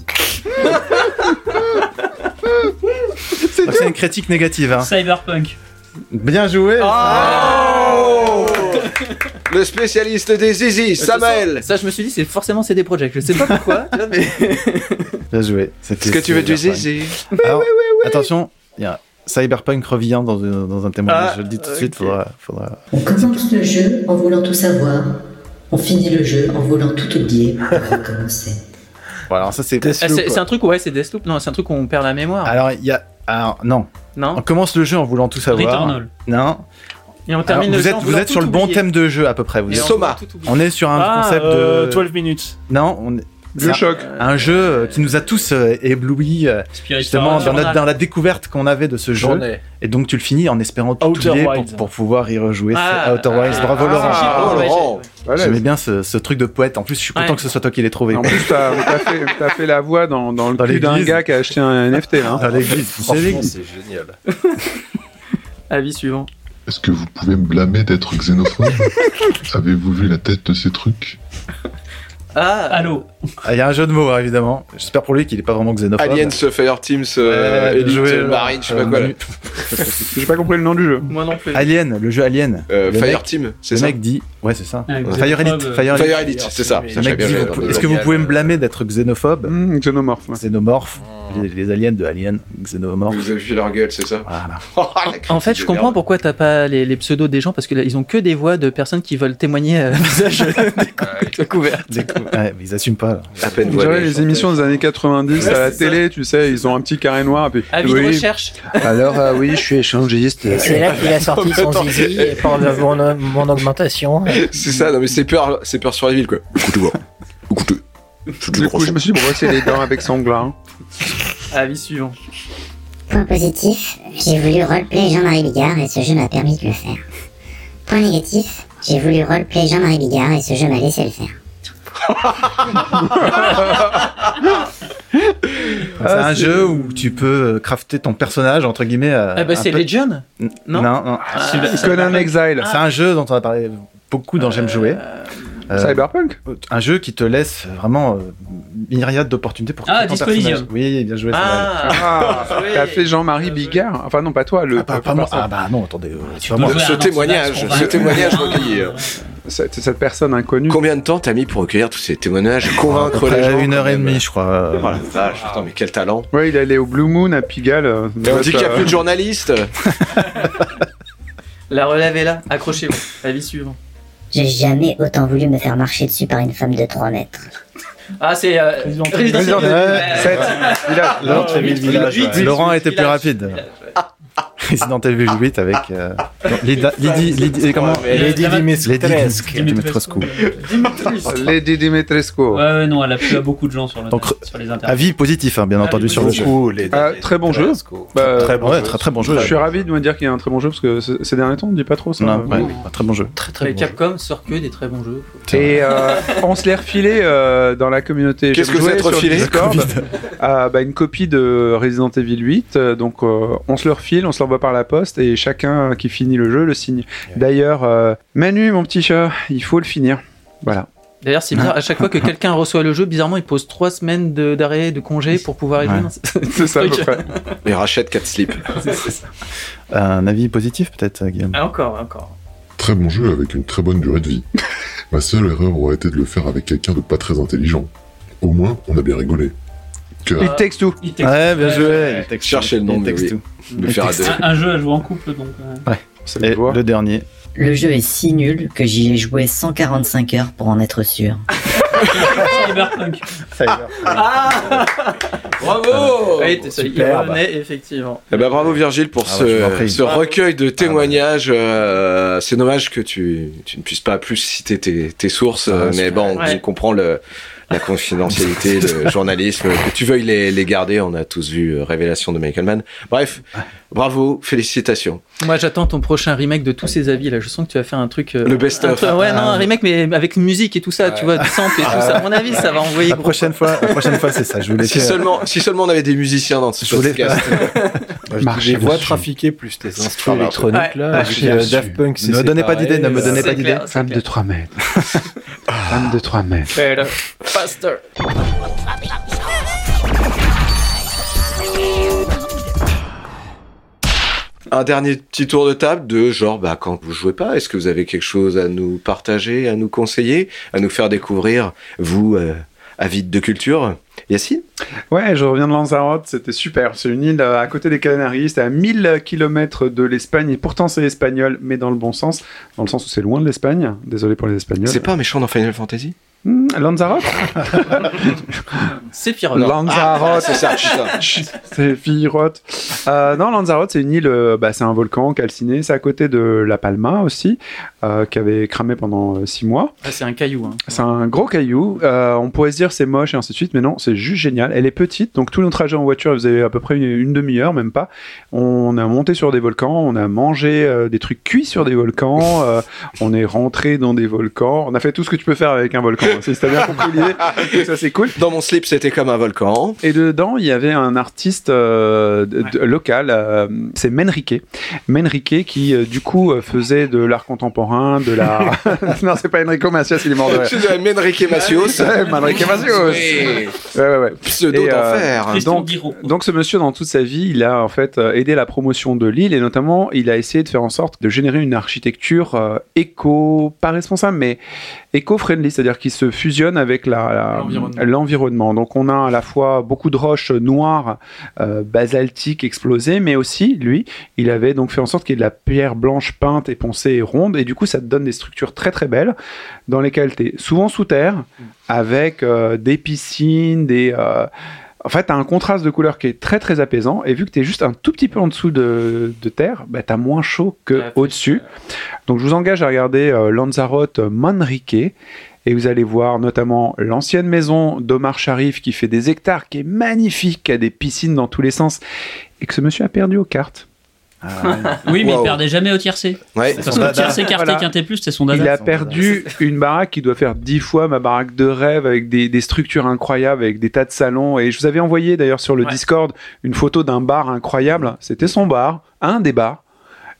C'est une critique négative. Hein. Cyberpunk. Bien joué. Oh le spécialiste des zizi, Samael. Ça, je me suis dit, c'est forcément CD Projekt. Je sais pas pourquoi, mais. Bien joué. Est-ce que tu veux du zizi Alors, Attention, il y a Cyberpunk revient dans, dans un témoignage. Ah, je le dis tout de suite, faudra, faudra. On commence le jeu en voulant tout savoir. On finit le jeu en voulant tout oublier pour recommencer. Voilà, ça c'est. Ah, c'est un truc, ouais, c'est Deathloop. Non, c'est un truc où on perd la mémoire. Alors, il y a. Alors, non. Non. On commence le jeu en voulant tout savoir. Returnal. Non. Et on termine Alors, le vous jeu êtes, vous êtes sur le bon oublier. thème de jeu à peu près. Vous êtes- on Soma. On est sur un Ah, concept euh, de. 12 minutes. Non, on est. Le choc. Un jeu euh, qui nous a tous euh, éblouis euh, justement dans, notre- dans la découverte qu'on avait de ce jeu. Journée. Et donc tu le finis en espérant tout Outer oublier pour, pour pouvoir y rejouer. Ah, Outer Wilds. Bravo ah, Laurent. ah, Oh, Laurent. Voilà. J'aimais bien ce, ce truc de poète. En plus, je suis content Ouais. que ce soit toi qui l'aies trouvé. En plus, t'as t'as fait, t'as fait la voix dans, dans le Dans cul d'un gars qui a acheté un NFT. Dans l'église. c'est génial. Avis suivant. Est-ce que vous pouvez me blâmer d'être xénophobe? Avez-vous vu la tête de ces trucs? Ah, Allô Ah, Il y a un jeu de mots, hein, évidemment. J'espère pour lui qu'il est pas vraiment xénophobe. Aliens, Fire Teams, euh, Elite, joué, euh, Marine, je sais pas euh, quoi. là. J'ai pas compris le nom du jeu. moi non plus. Alien, le jeu Alien. Euh, Le Fire mec- Team, c'est Le ça mec dit. Ouais, c'est ça. Ah, Fire Elite. Fire Elite. Fire Elite, c'est ça. Le le Est-ce que vous pouvez me blâmer d'être xénophobe Mmh, Xenomorph. ouais. Xénomorphe. Les, les aliens de Alien, xénomorphe. Vous avez vu leur gueule, c'est ça Voilà. En fait, je comprends pourquoi t'as pas les, les pseudos des gens parce que là, ils ont que des voix de personnes qui veulent témoigner à visage découvert. Ouais, mais ils assument pas. là. À peine On dirait voilé. les émissions des années 90 à la télé, tu sais, ils ont un petit carré noir. Et puis, Avis de oui, recherche. alors euh, oui, je suis échangiste. C'est là qu'il a sorti son zizi pour mon, mon augmentation. C'est ça, non mais c'est peur, c'est peur sur la ville quoi. Écoutez voir. Écoutez. Du coup, je me suis brossé les dents avec son gland? Avis suivant. Point positif, j'ai voulu roleplay Jean-Marie Bigard et ce jeu m'a permis de le faire. Point négatif, j'ai voulu roleplay Jean-Marie Bigard et ce jeu m'a laissé le faire. C'est un jeu où tu peux euh, crafter ton personnage, entre guillemets. euh, Ah bah c'est peu- Legion Non, Non non. Conan Exile. C'est un jeu dont on a parlé beaucoup dans J'aime jouer. Euh, Cyberpunk un jeu qui te laisse vraiment euh, myriade d'opportunités pour Ah, créer ton personnage. Oui, bien joué. Samuel. Ah, Ah, t'as fait Jean-Marie Bigard Enfin non, pas toi, le. Ah, pas- pas moi. Ah bah non, attendez. euh, pas moi. Ce témoignage, ce témoignage recueilli. euh. Cette, cette personne inconnue. Combien de temps t'as mis pour recueillir tous ces témoignages, convaincre les gens une heure et demie, je crois. euh, Oh la vache, putain, mais quel talent. Ouais, il est allé au Blue Moon à Pigalle. euh, Et on dit qu'il n'y a plus de journalistes. La relève est là. Accrochez-vous. Avis suivant. J'ai jamais autant voulu me faire marcher dessus par une femme de 3 mètres. Ah, c'est euh, Resident Resident Resident Evil. Evil Ouais. 7. Village. Laurent était plus rapide. Resident Evil 8 avec euh, Lida- comment? Lady Dimitrescu. Dimitrescu. Lady Dimitrescu. Ouais, ouais, non, elle a plu à beaucoup de gens sur, le, Donc, sur les internets. Avis positif, hein, bien entendu, sur le jeu. Ah, très bon jeu. Bah, Très bon, ouais, très très bon jeu. Je suis ravi de me dire qu'il y a un très bon jeu parce que ce- ces derniers temps on dit pas trop ça. Non, ouais, très bon jeu. Très très Capcom sort que des très bons jeux. Et euh, on se l'est refilé euh, dans la communauté. Qu'est-ce que vous êtes sur refilé? Ah, bah, Une copie de Resident Evil 8. euh, Donc on se le refile, on se l'envoie par la poste et chacun qui finit le jeu le signe. D'ailleurs, euh, Manu, mon petit chat, il faut le finir. Voilà. D'ailleurs, c'est bizarre, à chaque fois que quelqu'un reçoit le jeu, bizarrement, il pose 3 semaines de- d'arrêt, de, congé pour pouvoir y jouer. Ouais. C'est ça à peu près. Et rachète 4 slips. C'est- c'est ça. Un avis positif peut-être, Guillaume? Ah, encore, encore. Très bon jeu avec une très bonne durée de vie. Ma seule erreur aurait été de le faire avec quelqu'un de pas très intelligent. Au moins, on a bien rigolé. Car... It takes two. Il texte- Ouais, bien Ouais, joué. ouais. Il texte- Cherchez le nom, il mais texte oui. tout. Le faire à deux. Un, un jeu à jouer en couple, donc. euh, Et le dernier. Le jeu est si nul que j'y ai joué 145 heures pour en être sûr. Cyberpunk. Ah bravo Oui, effectivement. Eh ben, bravo Virgile pour Ah ouais, ce, recueil de témoignages. euh, c'est dommage que tu, tu ne puisses pas plus citer tes, tes sources, euh, mais bon, Ouais. on comprend le, la confidentialité, le journalisme, que tu veuilles les, garder. On a tous vu euh, Révélation de Michael Mann. Bref, bravo, félicitations. Moi, j'attends ton prochain remake de tous ces avis là. Je sens que tu vas faire un truc. euh, Le best-of. un truc- Ouais, non, Ah. un remake, mais avec musique et tout ça, tu vois, du sample et tout ça. À mon avis, ça va envoyer. La prochaine fois, la prochaine fois, c'est ça. Je voulais Si seulement, si seulement on avait des musiciens dans ce Je voulais podcast. Moi, je Marcher dis, les voix dessus. trafiquées plus tes instruments électroniques Ouais. là. Suis euh. Daft Punk, si Ne me donnez pas d'idée, ne me donnez pas d'idée. Femme de clair. 3 mètres. Femme de 3 mètres. Faster. Un dernier petit tour de table de genre, bah, quand vous jouez pas, est-ce que vous avez quelque chose à nous partager, à nous conseiller, à nous faire découvrir, vous, euh, avide de culture? Yacine? Ouais, je reviens de Lanzarote, c'était super. C'est une île euh, à côté des Canaries, c'était à 1000 km de l'Espagne, et pourtant c'est espagnol, mais dans le bon sens, dans le sens où c'est loin de l'Espagne. Désolé pour les Espagnols. C'est pas un méchant dans Final Fantasy? Hmm, Lanzarote Sephiroth. Lanzarote, Ah, c'est ça, c'est Firote. Euh, non, Lanzarote, c'est une île, euh, bah, c'est un volcan calciné, c'est à côté de La Palma aussi, euh, qui avait cramé pendant 6 mois. Ah, c'est un caillou. Hein. C'est un gros caillou. Euh, on pourrait se dire c'est moche et ainsi de suite, mais non, c'est juste génial. Elle est petite, donc tout notre trajet en voiture, vous avez à peu près une, une demi-heure, même pas. On a monté sur des volcans, on a mangé euh, des trucs cuits sur des volcans, euh, on est rentré dans des volcans, on a fait tout ce que tu peux faire avec un volcan. C'est si t'as bien compris l'idée. Ça c'est cool. Dans mon slip, c'était comme un volcan. Et dedans, il y avait un artiste euh, local, euh, c'est Menrique. Menrique qui, euh, du coup, faisait de l'art contemporain, de la... non, c'est pas Enrico Macias, il est mort de rire. Je suis de Menrique Macios. Ouais, Manrique Macios. Ouais, ouais, ouais. Pseudo euh, d'enfer. Donc, donc ce monsieur, dans toute sa vie, il a en fait aidé la promotion de l'île et notamment, il a essayé de faire en sorte de générer une architecture euh, éco, pas responsable, mais éco-friendly, c'est-à-dire qui se fusionne avec L'environnement. Donc on a à la fois beaucoup de roches noires, euh, basaltiques explosées, mais aussi, lui, il avait donc fait en sorte qu'il y ait de la pierre blanche peinte et poncée et ronde, et du coup ça te donne des structures très très belles, dans lesquelles tu es souvent sous terre, avec euh, des piscines, des... euh, en fait, tu as un contraste de couleur qui est très très apaisant, et vu que tu es juste un tout petit peu en dessous de, de terre, bah, tu as moins chaud que Ouais, au-dessus. Donc je vous engage à regarder euh, Lanzarote Manrique, et vous allez voir notamment l'ancienne maison d'Omar Sharif qui fait des hectares, qui est magnifique, qui a des piscines dans tous les sens, et que ce monsieur a perdu aux cartes. Oui, mais Wow. il perdait jamais au tiercé. Ouais. Parce que tiercé, quarté, Voilà. quinté plus, c'était son Il dada. a perdu une baraque qui doit faire dix fois ma baraque de rêve avec des, des structures incroyables, avec des tas de salons. Et je vous avais envoyé d'ailleurs sur le Ouais. Discord une photo d'un bar incroyable. C'était son bar, un des bars.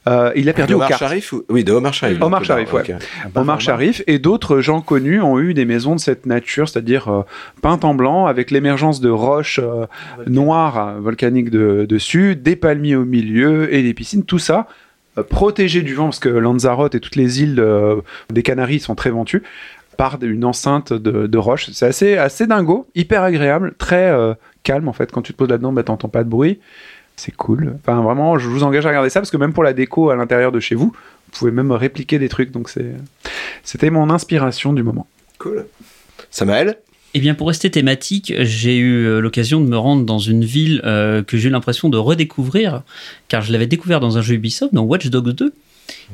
Euh, il a perdu au Omar. Sharif ou- Oui, de Omar Sharif. Omar donc, Sharif, ouais. ok. Omar Sharif et d'autres gens connus ont eu des maisons de cette nature, c'est-à-dire euh, peintes en blanc avec l'émergence de roches euh, noires euh, volcaniques de- dessus, des palmiers au milieu et des piscines, tout ça euh, protégé du vent parce que Lanzarote et toutes les îles euh, des Canaries sont très ventues par une enceinte de, de roches. C'est assez, assez dingo, hyper agréable, très euh, calme en fait. Quand tu te poses là-dedans, bah, t'entends pas de bruit. C'est cool. Enfin, vraiment, je vous engage à regarder ça parce que même pour la déco à l'intérieur de chez vous, vous pouvez même répliquer des trucs. Donc, c'est, c'était mon inspiration du moment. Cool. Samael? Eh bien, pour rester thématique, j'ai eu euh, l'occasion de me rendre dans une ville euh, que j'ai eu l'impression de redécouvrir, car je l'avais découvert dans un jeu Ubisoft, dans Watch Dogs 2,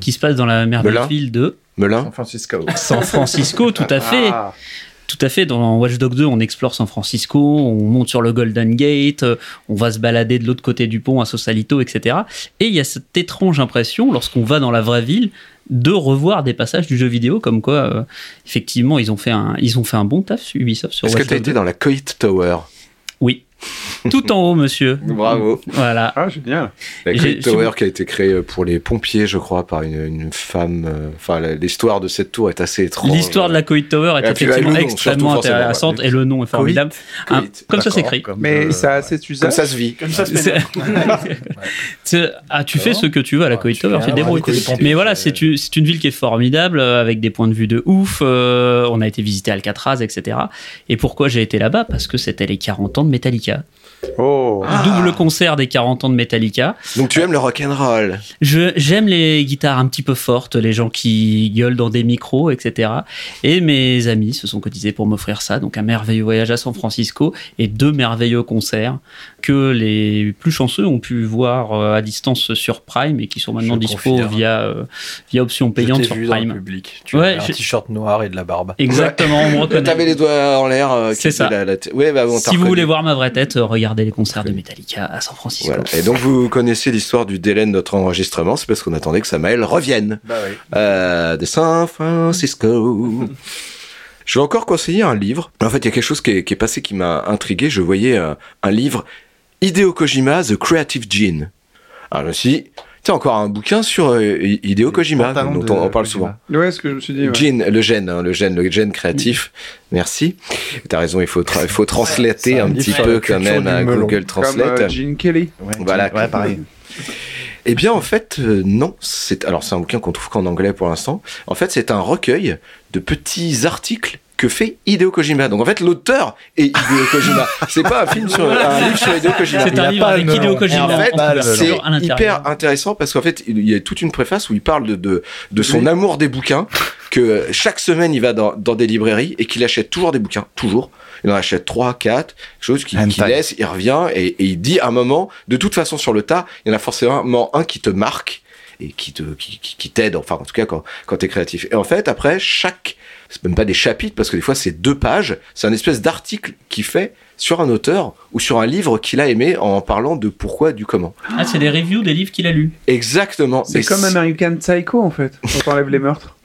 qui se passe dans la merveilleuse Melun ville de Melun San Francisco. San Francisco, tout à fait. Ah. Tout à fait. Dans Watch Dogs 2, on explore San Francisco, on monte sur le Golden Gate, euh, on va se balader de l'autre côté du pont à Sausalito, etc. Et il y a cette étrange impression, lorsqu'on va dans la vraie ville, de revoir des passages du jeu vidéo, comme quoi, euh, effectivement, ils ont fait un, ils ont fait un bon taf, Ubisoft, sur Est-ce que tu as été 2. dans la Coit Tower? Oui. Tout en haut, monsieur. Bravo. Voilà. Ah, génial. La Coit Tower qui a été créée pour les pompiers, je crois, par une, une femme. euh, Enfin, l'histoire de cette tour est assez étrange. L'histoire de la Coit Tower est bah, effectivement nom, extrêmement intéressante ouais. et le nom est formidable. Comme ça s'écrit. Mais euh, ça a cet Comme usage. ça se vit. Comme ça, ah, tu fais ce que tu veux à la Ah, Coit tu Tower, tu débrouilles. Mais voilà, c'est- une, ville qui est formidable, euh, avec des points de vue de ouf. euh, on a été visiter Alcatraz, etc. Et pourquoi j'ai été là-bas? Parce que c'était les 40 ans de Metallica. Oh. Double concert des 40 ans de Metallica. Donc tu aimes le rock and roll Je j'aime les guitares un petit peu fortes, les gens qui gueulent dans des micros, etc. Et mes amis se sont cotisés pour m'offrir ça, donc un merveilleux voyage à San Francisco et deux merveilleux concerts que les plus chanceux ont pu voir euh, à distance sur Prime et qui sont maintenant dispo via euh, via option payante sur vu Prime. Dans le public. Tu ouais, un t-shirt noir et de la barbe. Exactement, on me reconnaît. T'avais les doigts en l'air. Euh, C'est ça. La, Ouais, bah, bon, si vous voulez voir ma vraie tête, regardez les concerts de Metallica à San Francisco. Voilà. Et donc vous connaissez l'histoire du délai de notre enregistrement, c'est parce qu'on attendait que Samael revienne bah oui. euh, de San Francisco. Je vais encore conseiller un livre. En fait, il y a quelque chose qui est, qui est passé qui m'a intrigué. Je voyais un livre Hideo Kojima, The Creative Gene. Alors je me suis dit, tiens, encore un bouquin sur euh, Hideo Kojima, dont on, on parle souvent. Ouais, ce que je me suis dit. Ouais. Gene, le gène, hein, le gène, le gène créatif. Merci. T'as raison, il faut, tra- il faut translater un petit peu quand même à Google Translate. Comme euh, Gene Kelly. voilà. Ouais, pareil. Eh bien, en fait, euh, non. C'est alors c'est un bouquin qu'on trouve qu'en anglais pour l'instant. En fait, c'est un recueil de petits articles que fait Hideo Kojima. Donc en fait, l'auteur est Hideo Kojima. c'est pas un film sur un livre sur Hideo Kojima. C'est un livre avec Hideo Kojima. En fait, c'est hyper intéressant parce qu'en fait, il y a toute une préface où il parle de, de, de son amour des bouquins, que chaque semaine il va dans, dans des librairies et qu'il achète toujours des bouquins, toujours. Il en achète trois, quatre, choses qu'il qu'il laisse, il revient et, et il dit à un moment, de toute façon sur le tas, il y en a forcément un qui te marque et qui te qui, qui, qui t'aide enfin en tout cas quand quand t'es créatif et en fait après chaque c'est même pas des chapitres parce que des fois c'est deux pages c'est un espèce d'article qu'il fait sur un auteur ou sur un livre qu'il a aimé en parlant de pourquoi du comment Ah, c'est des reviews des livres qu'il a lus. exactement C'est comme American Psycho en fait, quand on enlève les meurtres.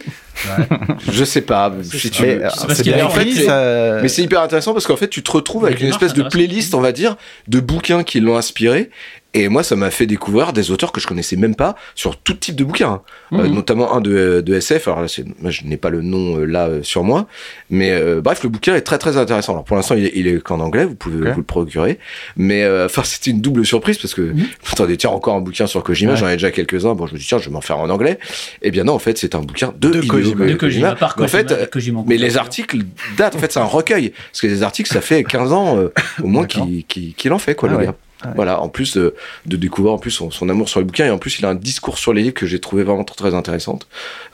Je sais pas si tu Mais, c'est qu'il bien a en fait, écrit, c'est- ça- Mais c'est hyper intéressant parce qu'en fait, tu te retrouves avec une espèce de playlist, on va dire, de bouquins qui l'ont inspiré. Et moi, ça m'a fait découvrir des auteurs que je connaissais même pas sur tout type de bouquins, hein. Euh, Mhm. notamment un de, de SF. Alors là, moi, je n'ai pas le nom euh, là euh, sur moi, mais euh, bref, le bouquin est très très intéressant. Alors pour l'instant, il est, il est qu'en anglais, vous pouvez vous le procurer. Mais euh, enfin, c'était une double surprise parce que attendez, tiens, encore un bouquin sur Kojima. Ouais. J'en ai déjà quelques-uns. Bon, je me dis tiens, je vais m'en faire en anglais. Et bien non, en fait, c'est un bouquin de, Kojima. De Kojima, par Mais en Kojima, fait, Kojima en mais les articles datent, en fait, c'est un recueil. Parce que les articles, ça fait 15 ans euh, au moins qu'il qu'il- qu'il en fait, quoi, Ah le ouais. gars. Ah ouais. Voilà, en plus de, de découvrir en plus son, son amour sur les bouquins et en plus il a un discours sur les livres que j'ai trouvé vraiment très, intéressante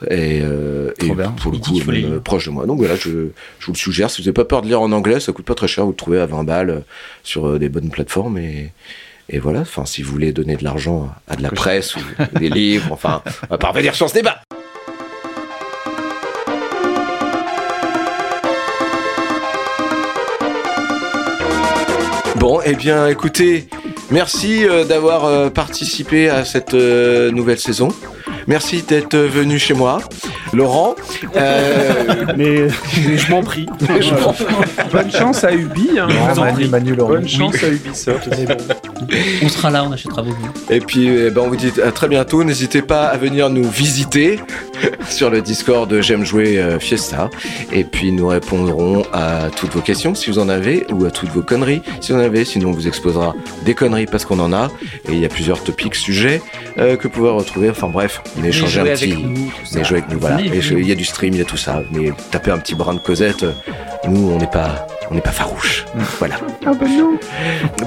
et, euh, et pour le coup même, euh, proche de moi. Donc voilà, je, je vous le suggère. Si vous n'avez pas peur de lire en anglais, ça coûte pas très cher. Vous le trouvez à 20 balles euh, sur euh, des bonnes plateformes et et voilà. Enfin, si vous voulez donner de l'argent à de la presse ou des livres, enfin, on va pas revenir sur ce débat. Bon, eh bien, écoutez, merci euh, d'avoir euh, participé à cette euh, nouvelle saison. Merci d'être venu chez moi, Laurent. Euh, mais, mais je m'en prie. je Bonne chance à Ubi. Hein. Vous Manu. Manu. Bonne chance à Ubisoft. On sera là, on achètera vos livres. Et puis, eh ben, on vous dit à très bientôt. N'hésitez pas à venir nous visiter sur le Discord de J'aime jouer euh, Fiesta. Et puis, nous répondrons à toutes vos questions si vous en avez ou à toutes vos conneries si vous en avez. Sinon, on vous exposera des conneries parce qu'on en a. Et il y a plusieurs topics, sujets euh, que vous pouvez retrouver. Enfin, bref, on échanger un petit. nous. Mais jouer avec nous, voilà. Venez, venez. il y a du stream, il y a tout ça. Mais tapez un petit brin de Cosette. euh, Nous, on n'est pas, on n'est pas farouche. Voilà. Ah bah non,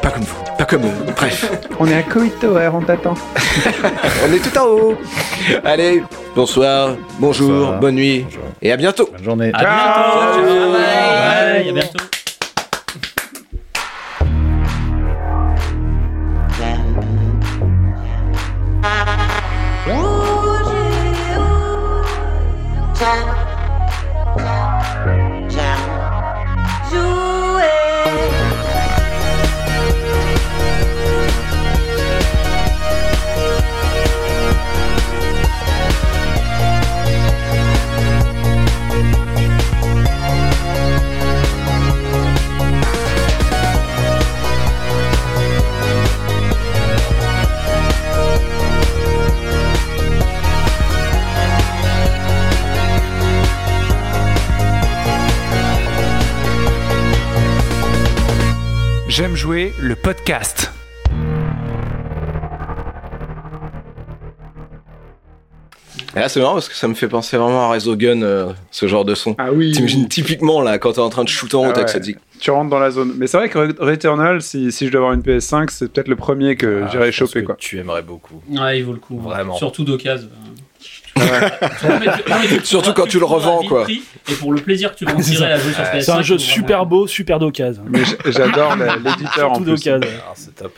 Pas comme vous. Pas comme eux. Bref. on est à Coit Tower, on t'attend. On est tout en haut. Allez, bonsoir, bonjour, Bonsoir. bonne nuit et à bientôt. Bonne journée. À bientôt. Ciao. Bye. Bye. À bientôt. J'aime jouer le podcast. là, c'est marrant parce que ça me fait penser vraiment à Resogun, euh, ce genre de son. Ah oui. T'imagines typiquement là, quand t'es en train de shooter en haut, ah ça dit. Tu rentres dans la zone. Mais c'est vrai que Returnal, si, si je dois avoir une PS5, c'est peut-être le premier que ah, j'irais choper. Quoi. Tu aimerais beaucoup. Ouais, il vaut le coup. Vraiment. Surtout d'occasion. Surtout quand tu le revends, quoi. Et pour le plaisir que tu en tirer à jouer sur PS5. C'est un jeu super beau, super d'occasion. Mais j'adore l'éditeur en plus. Ah, c'est top.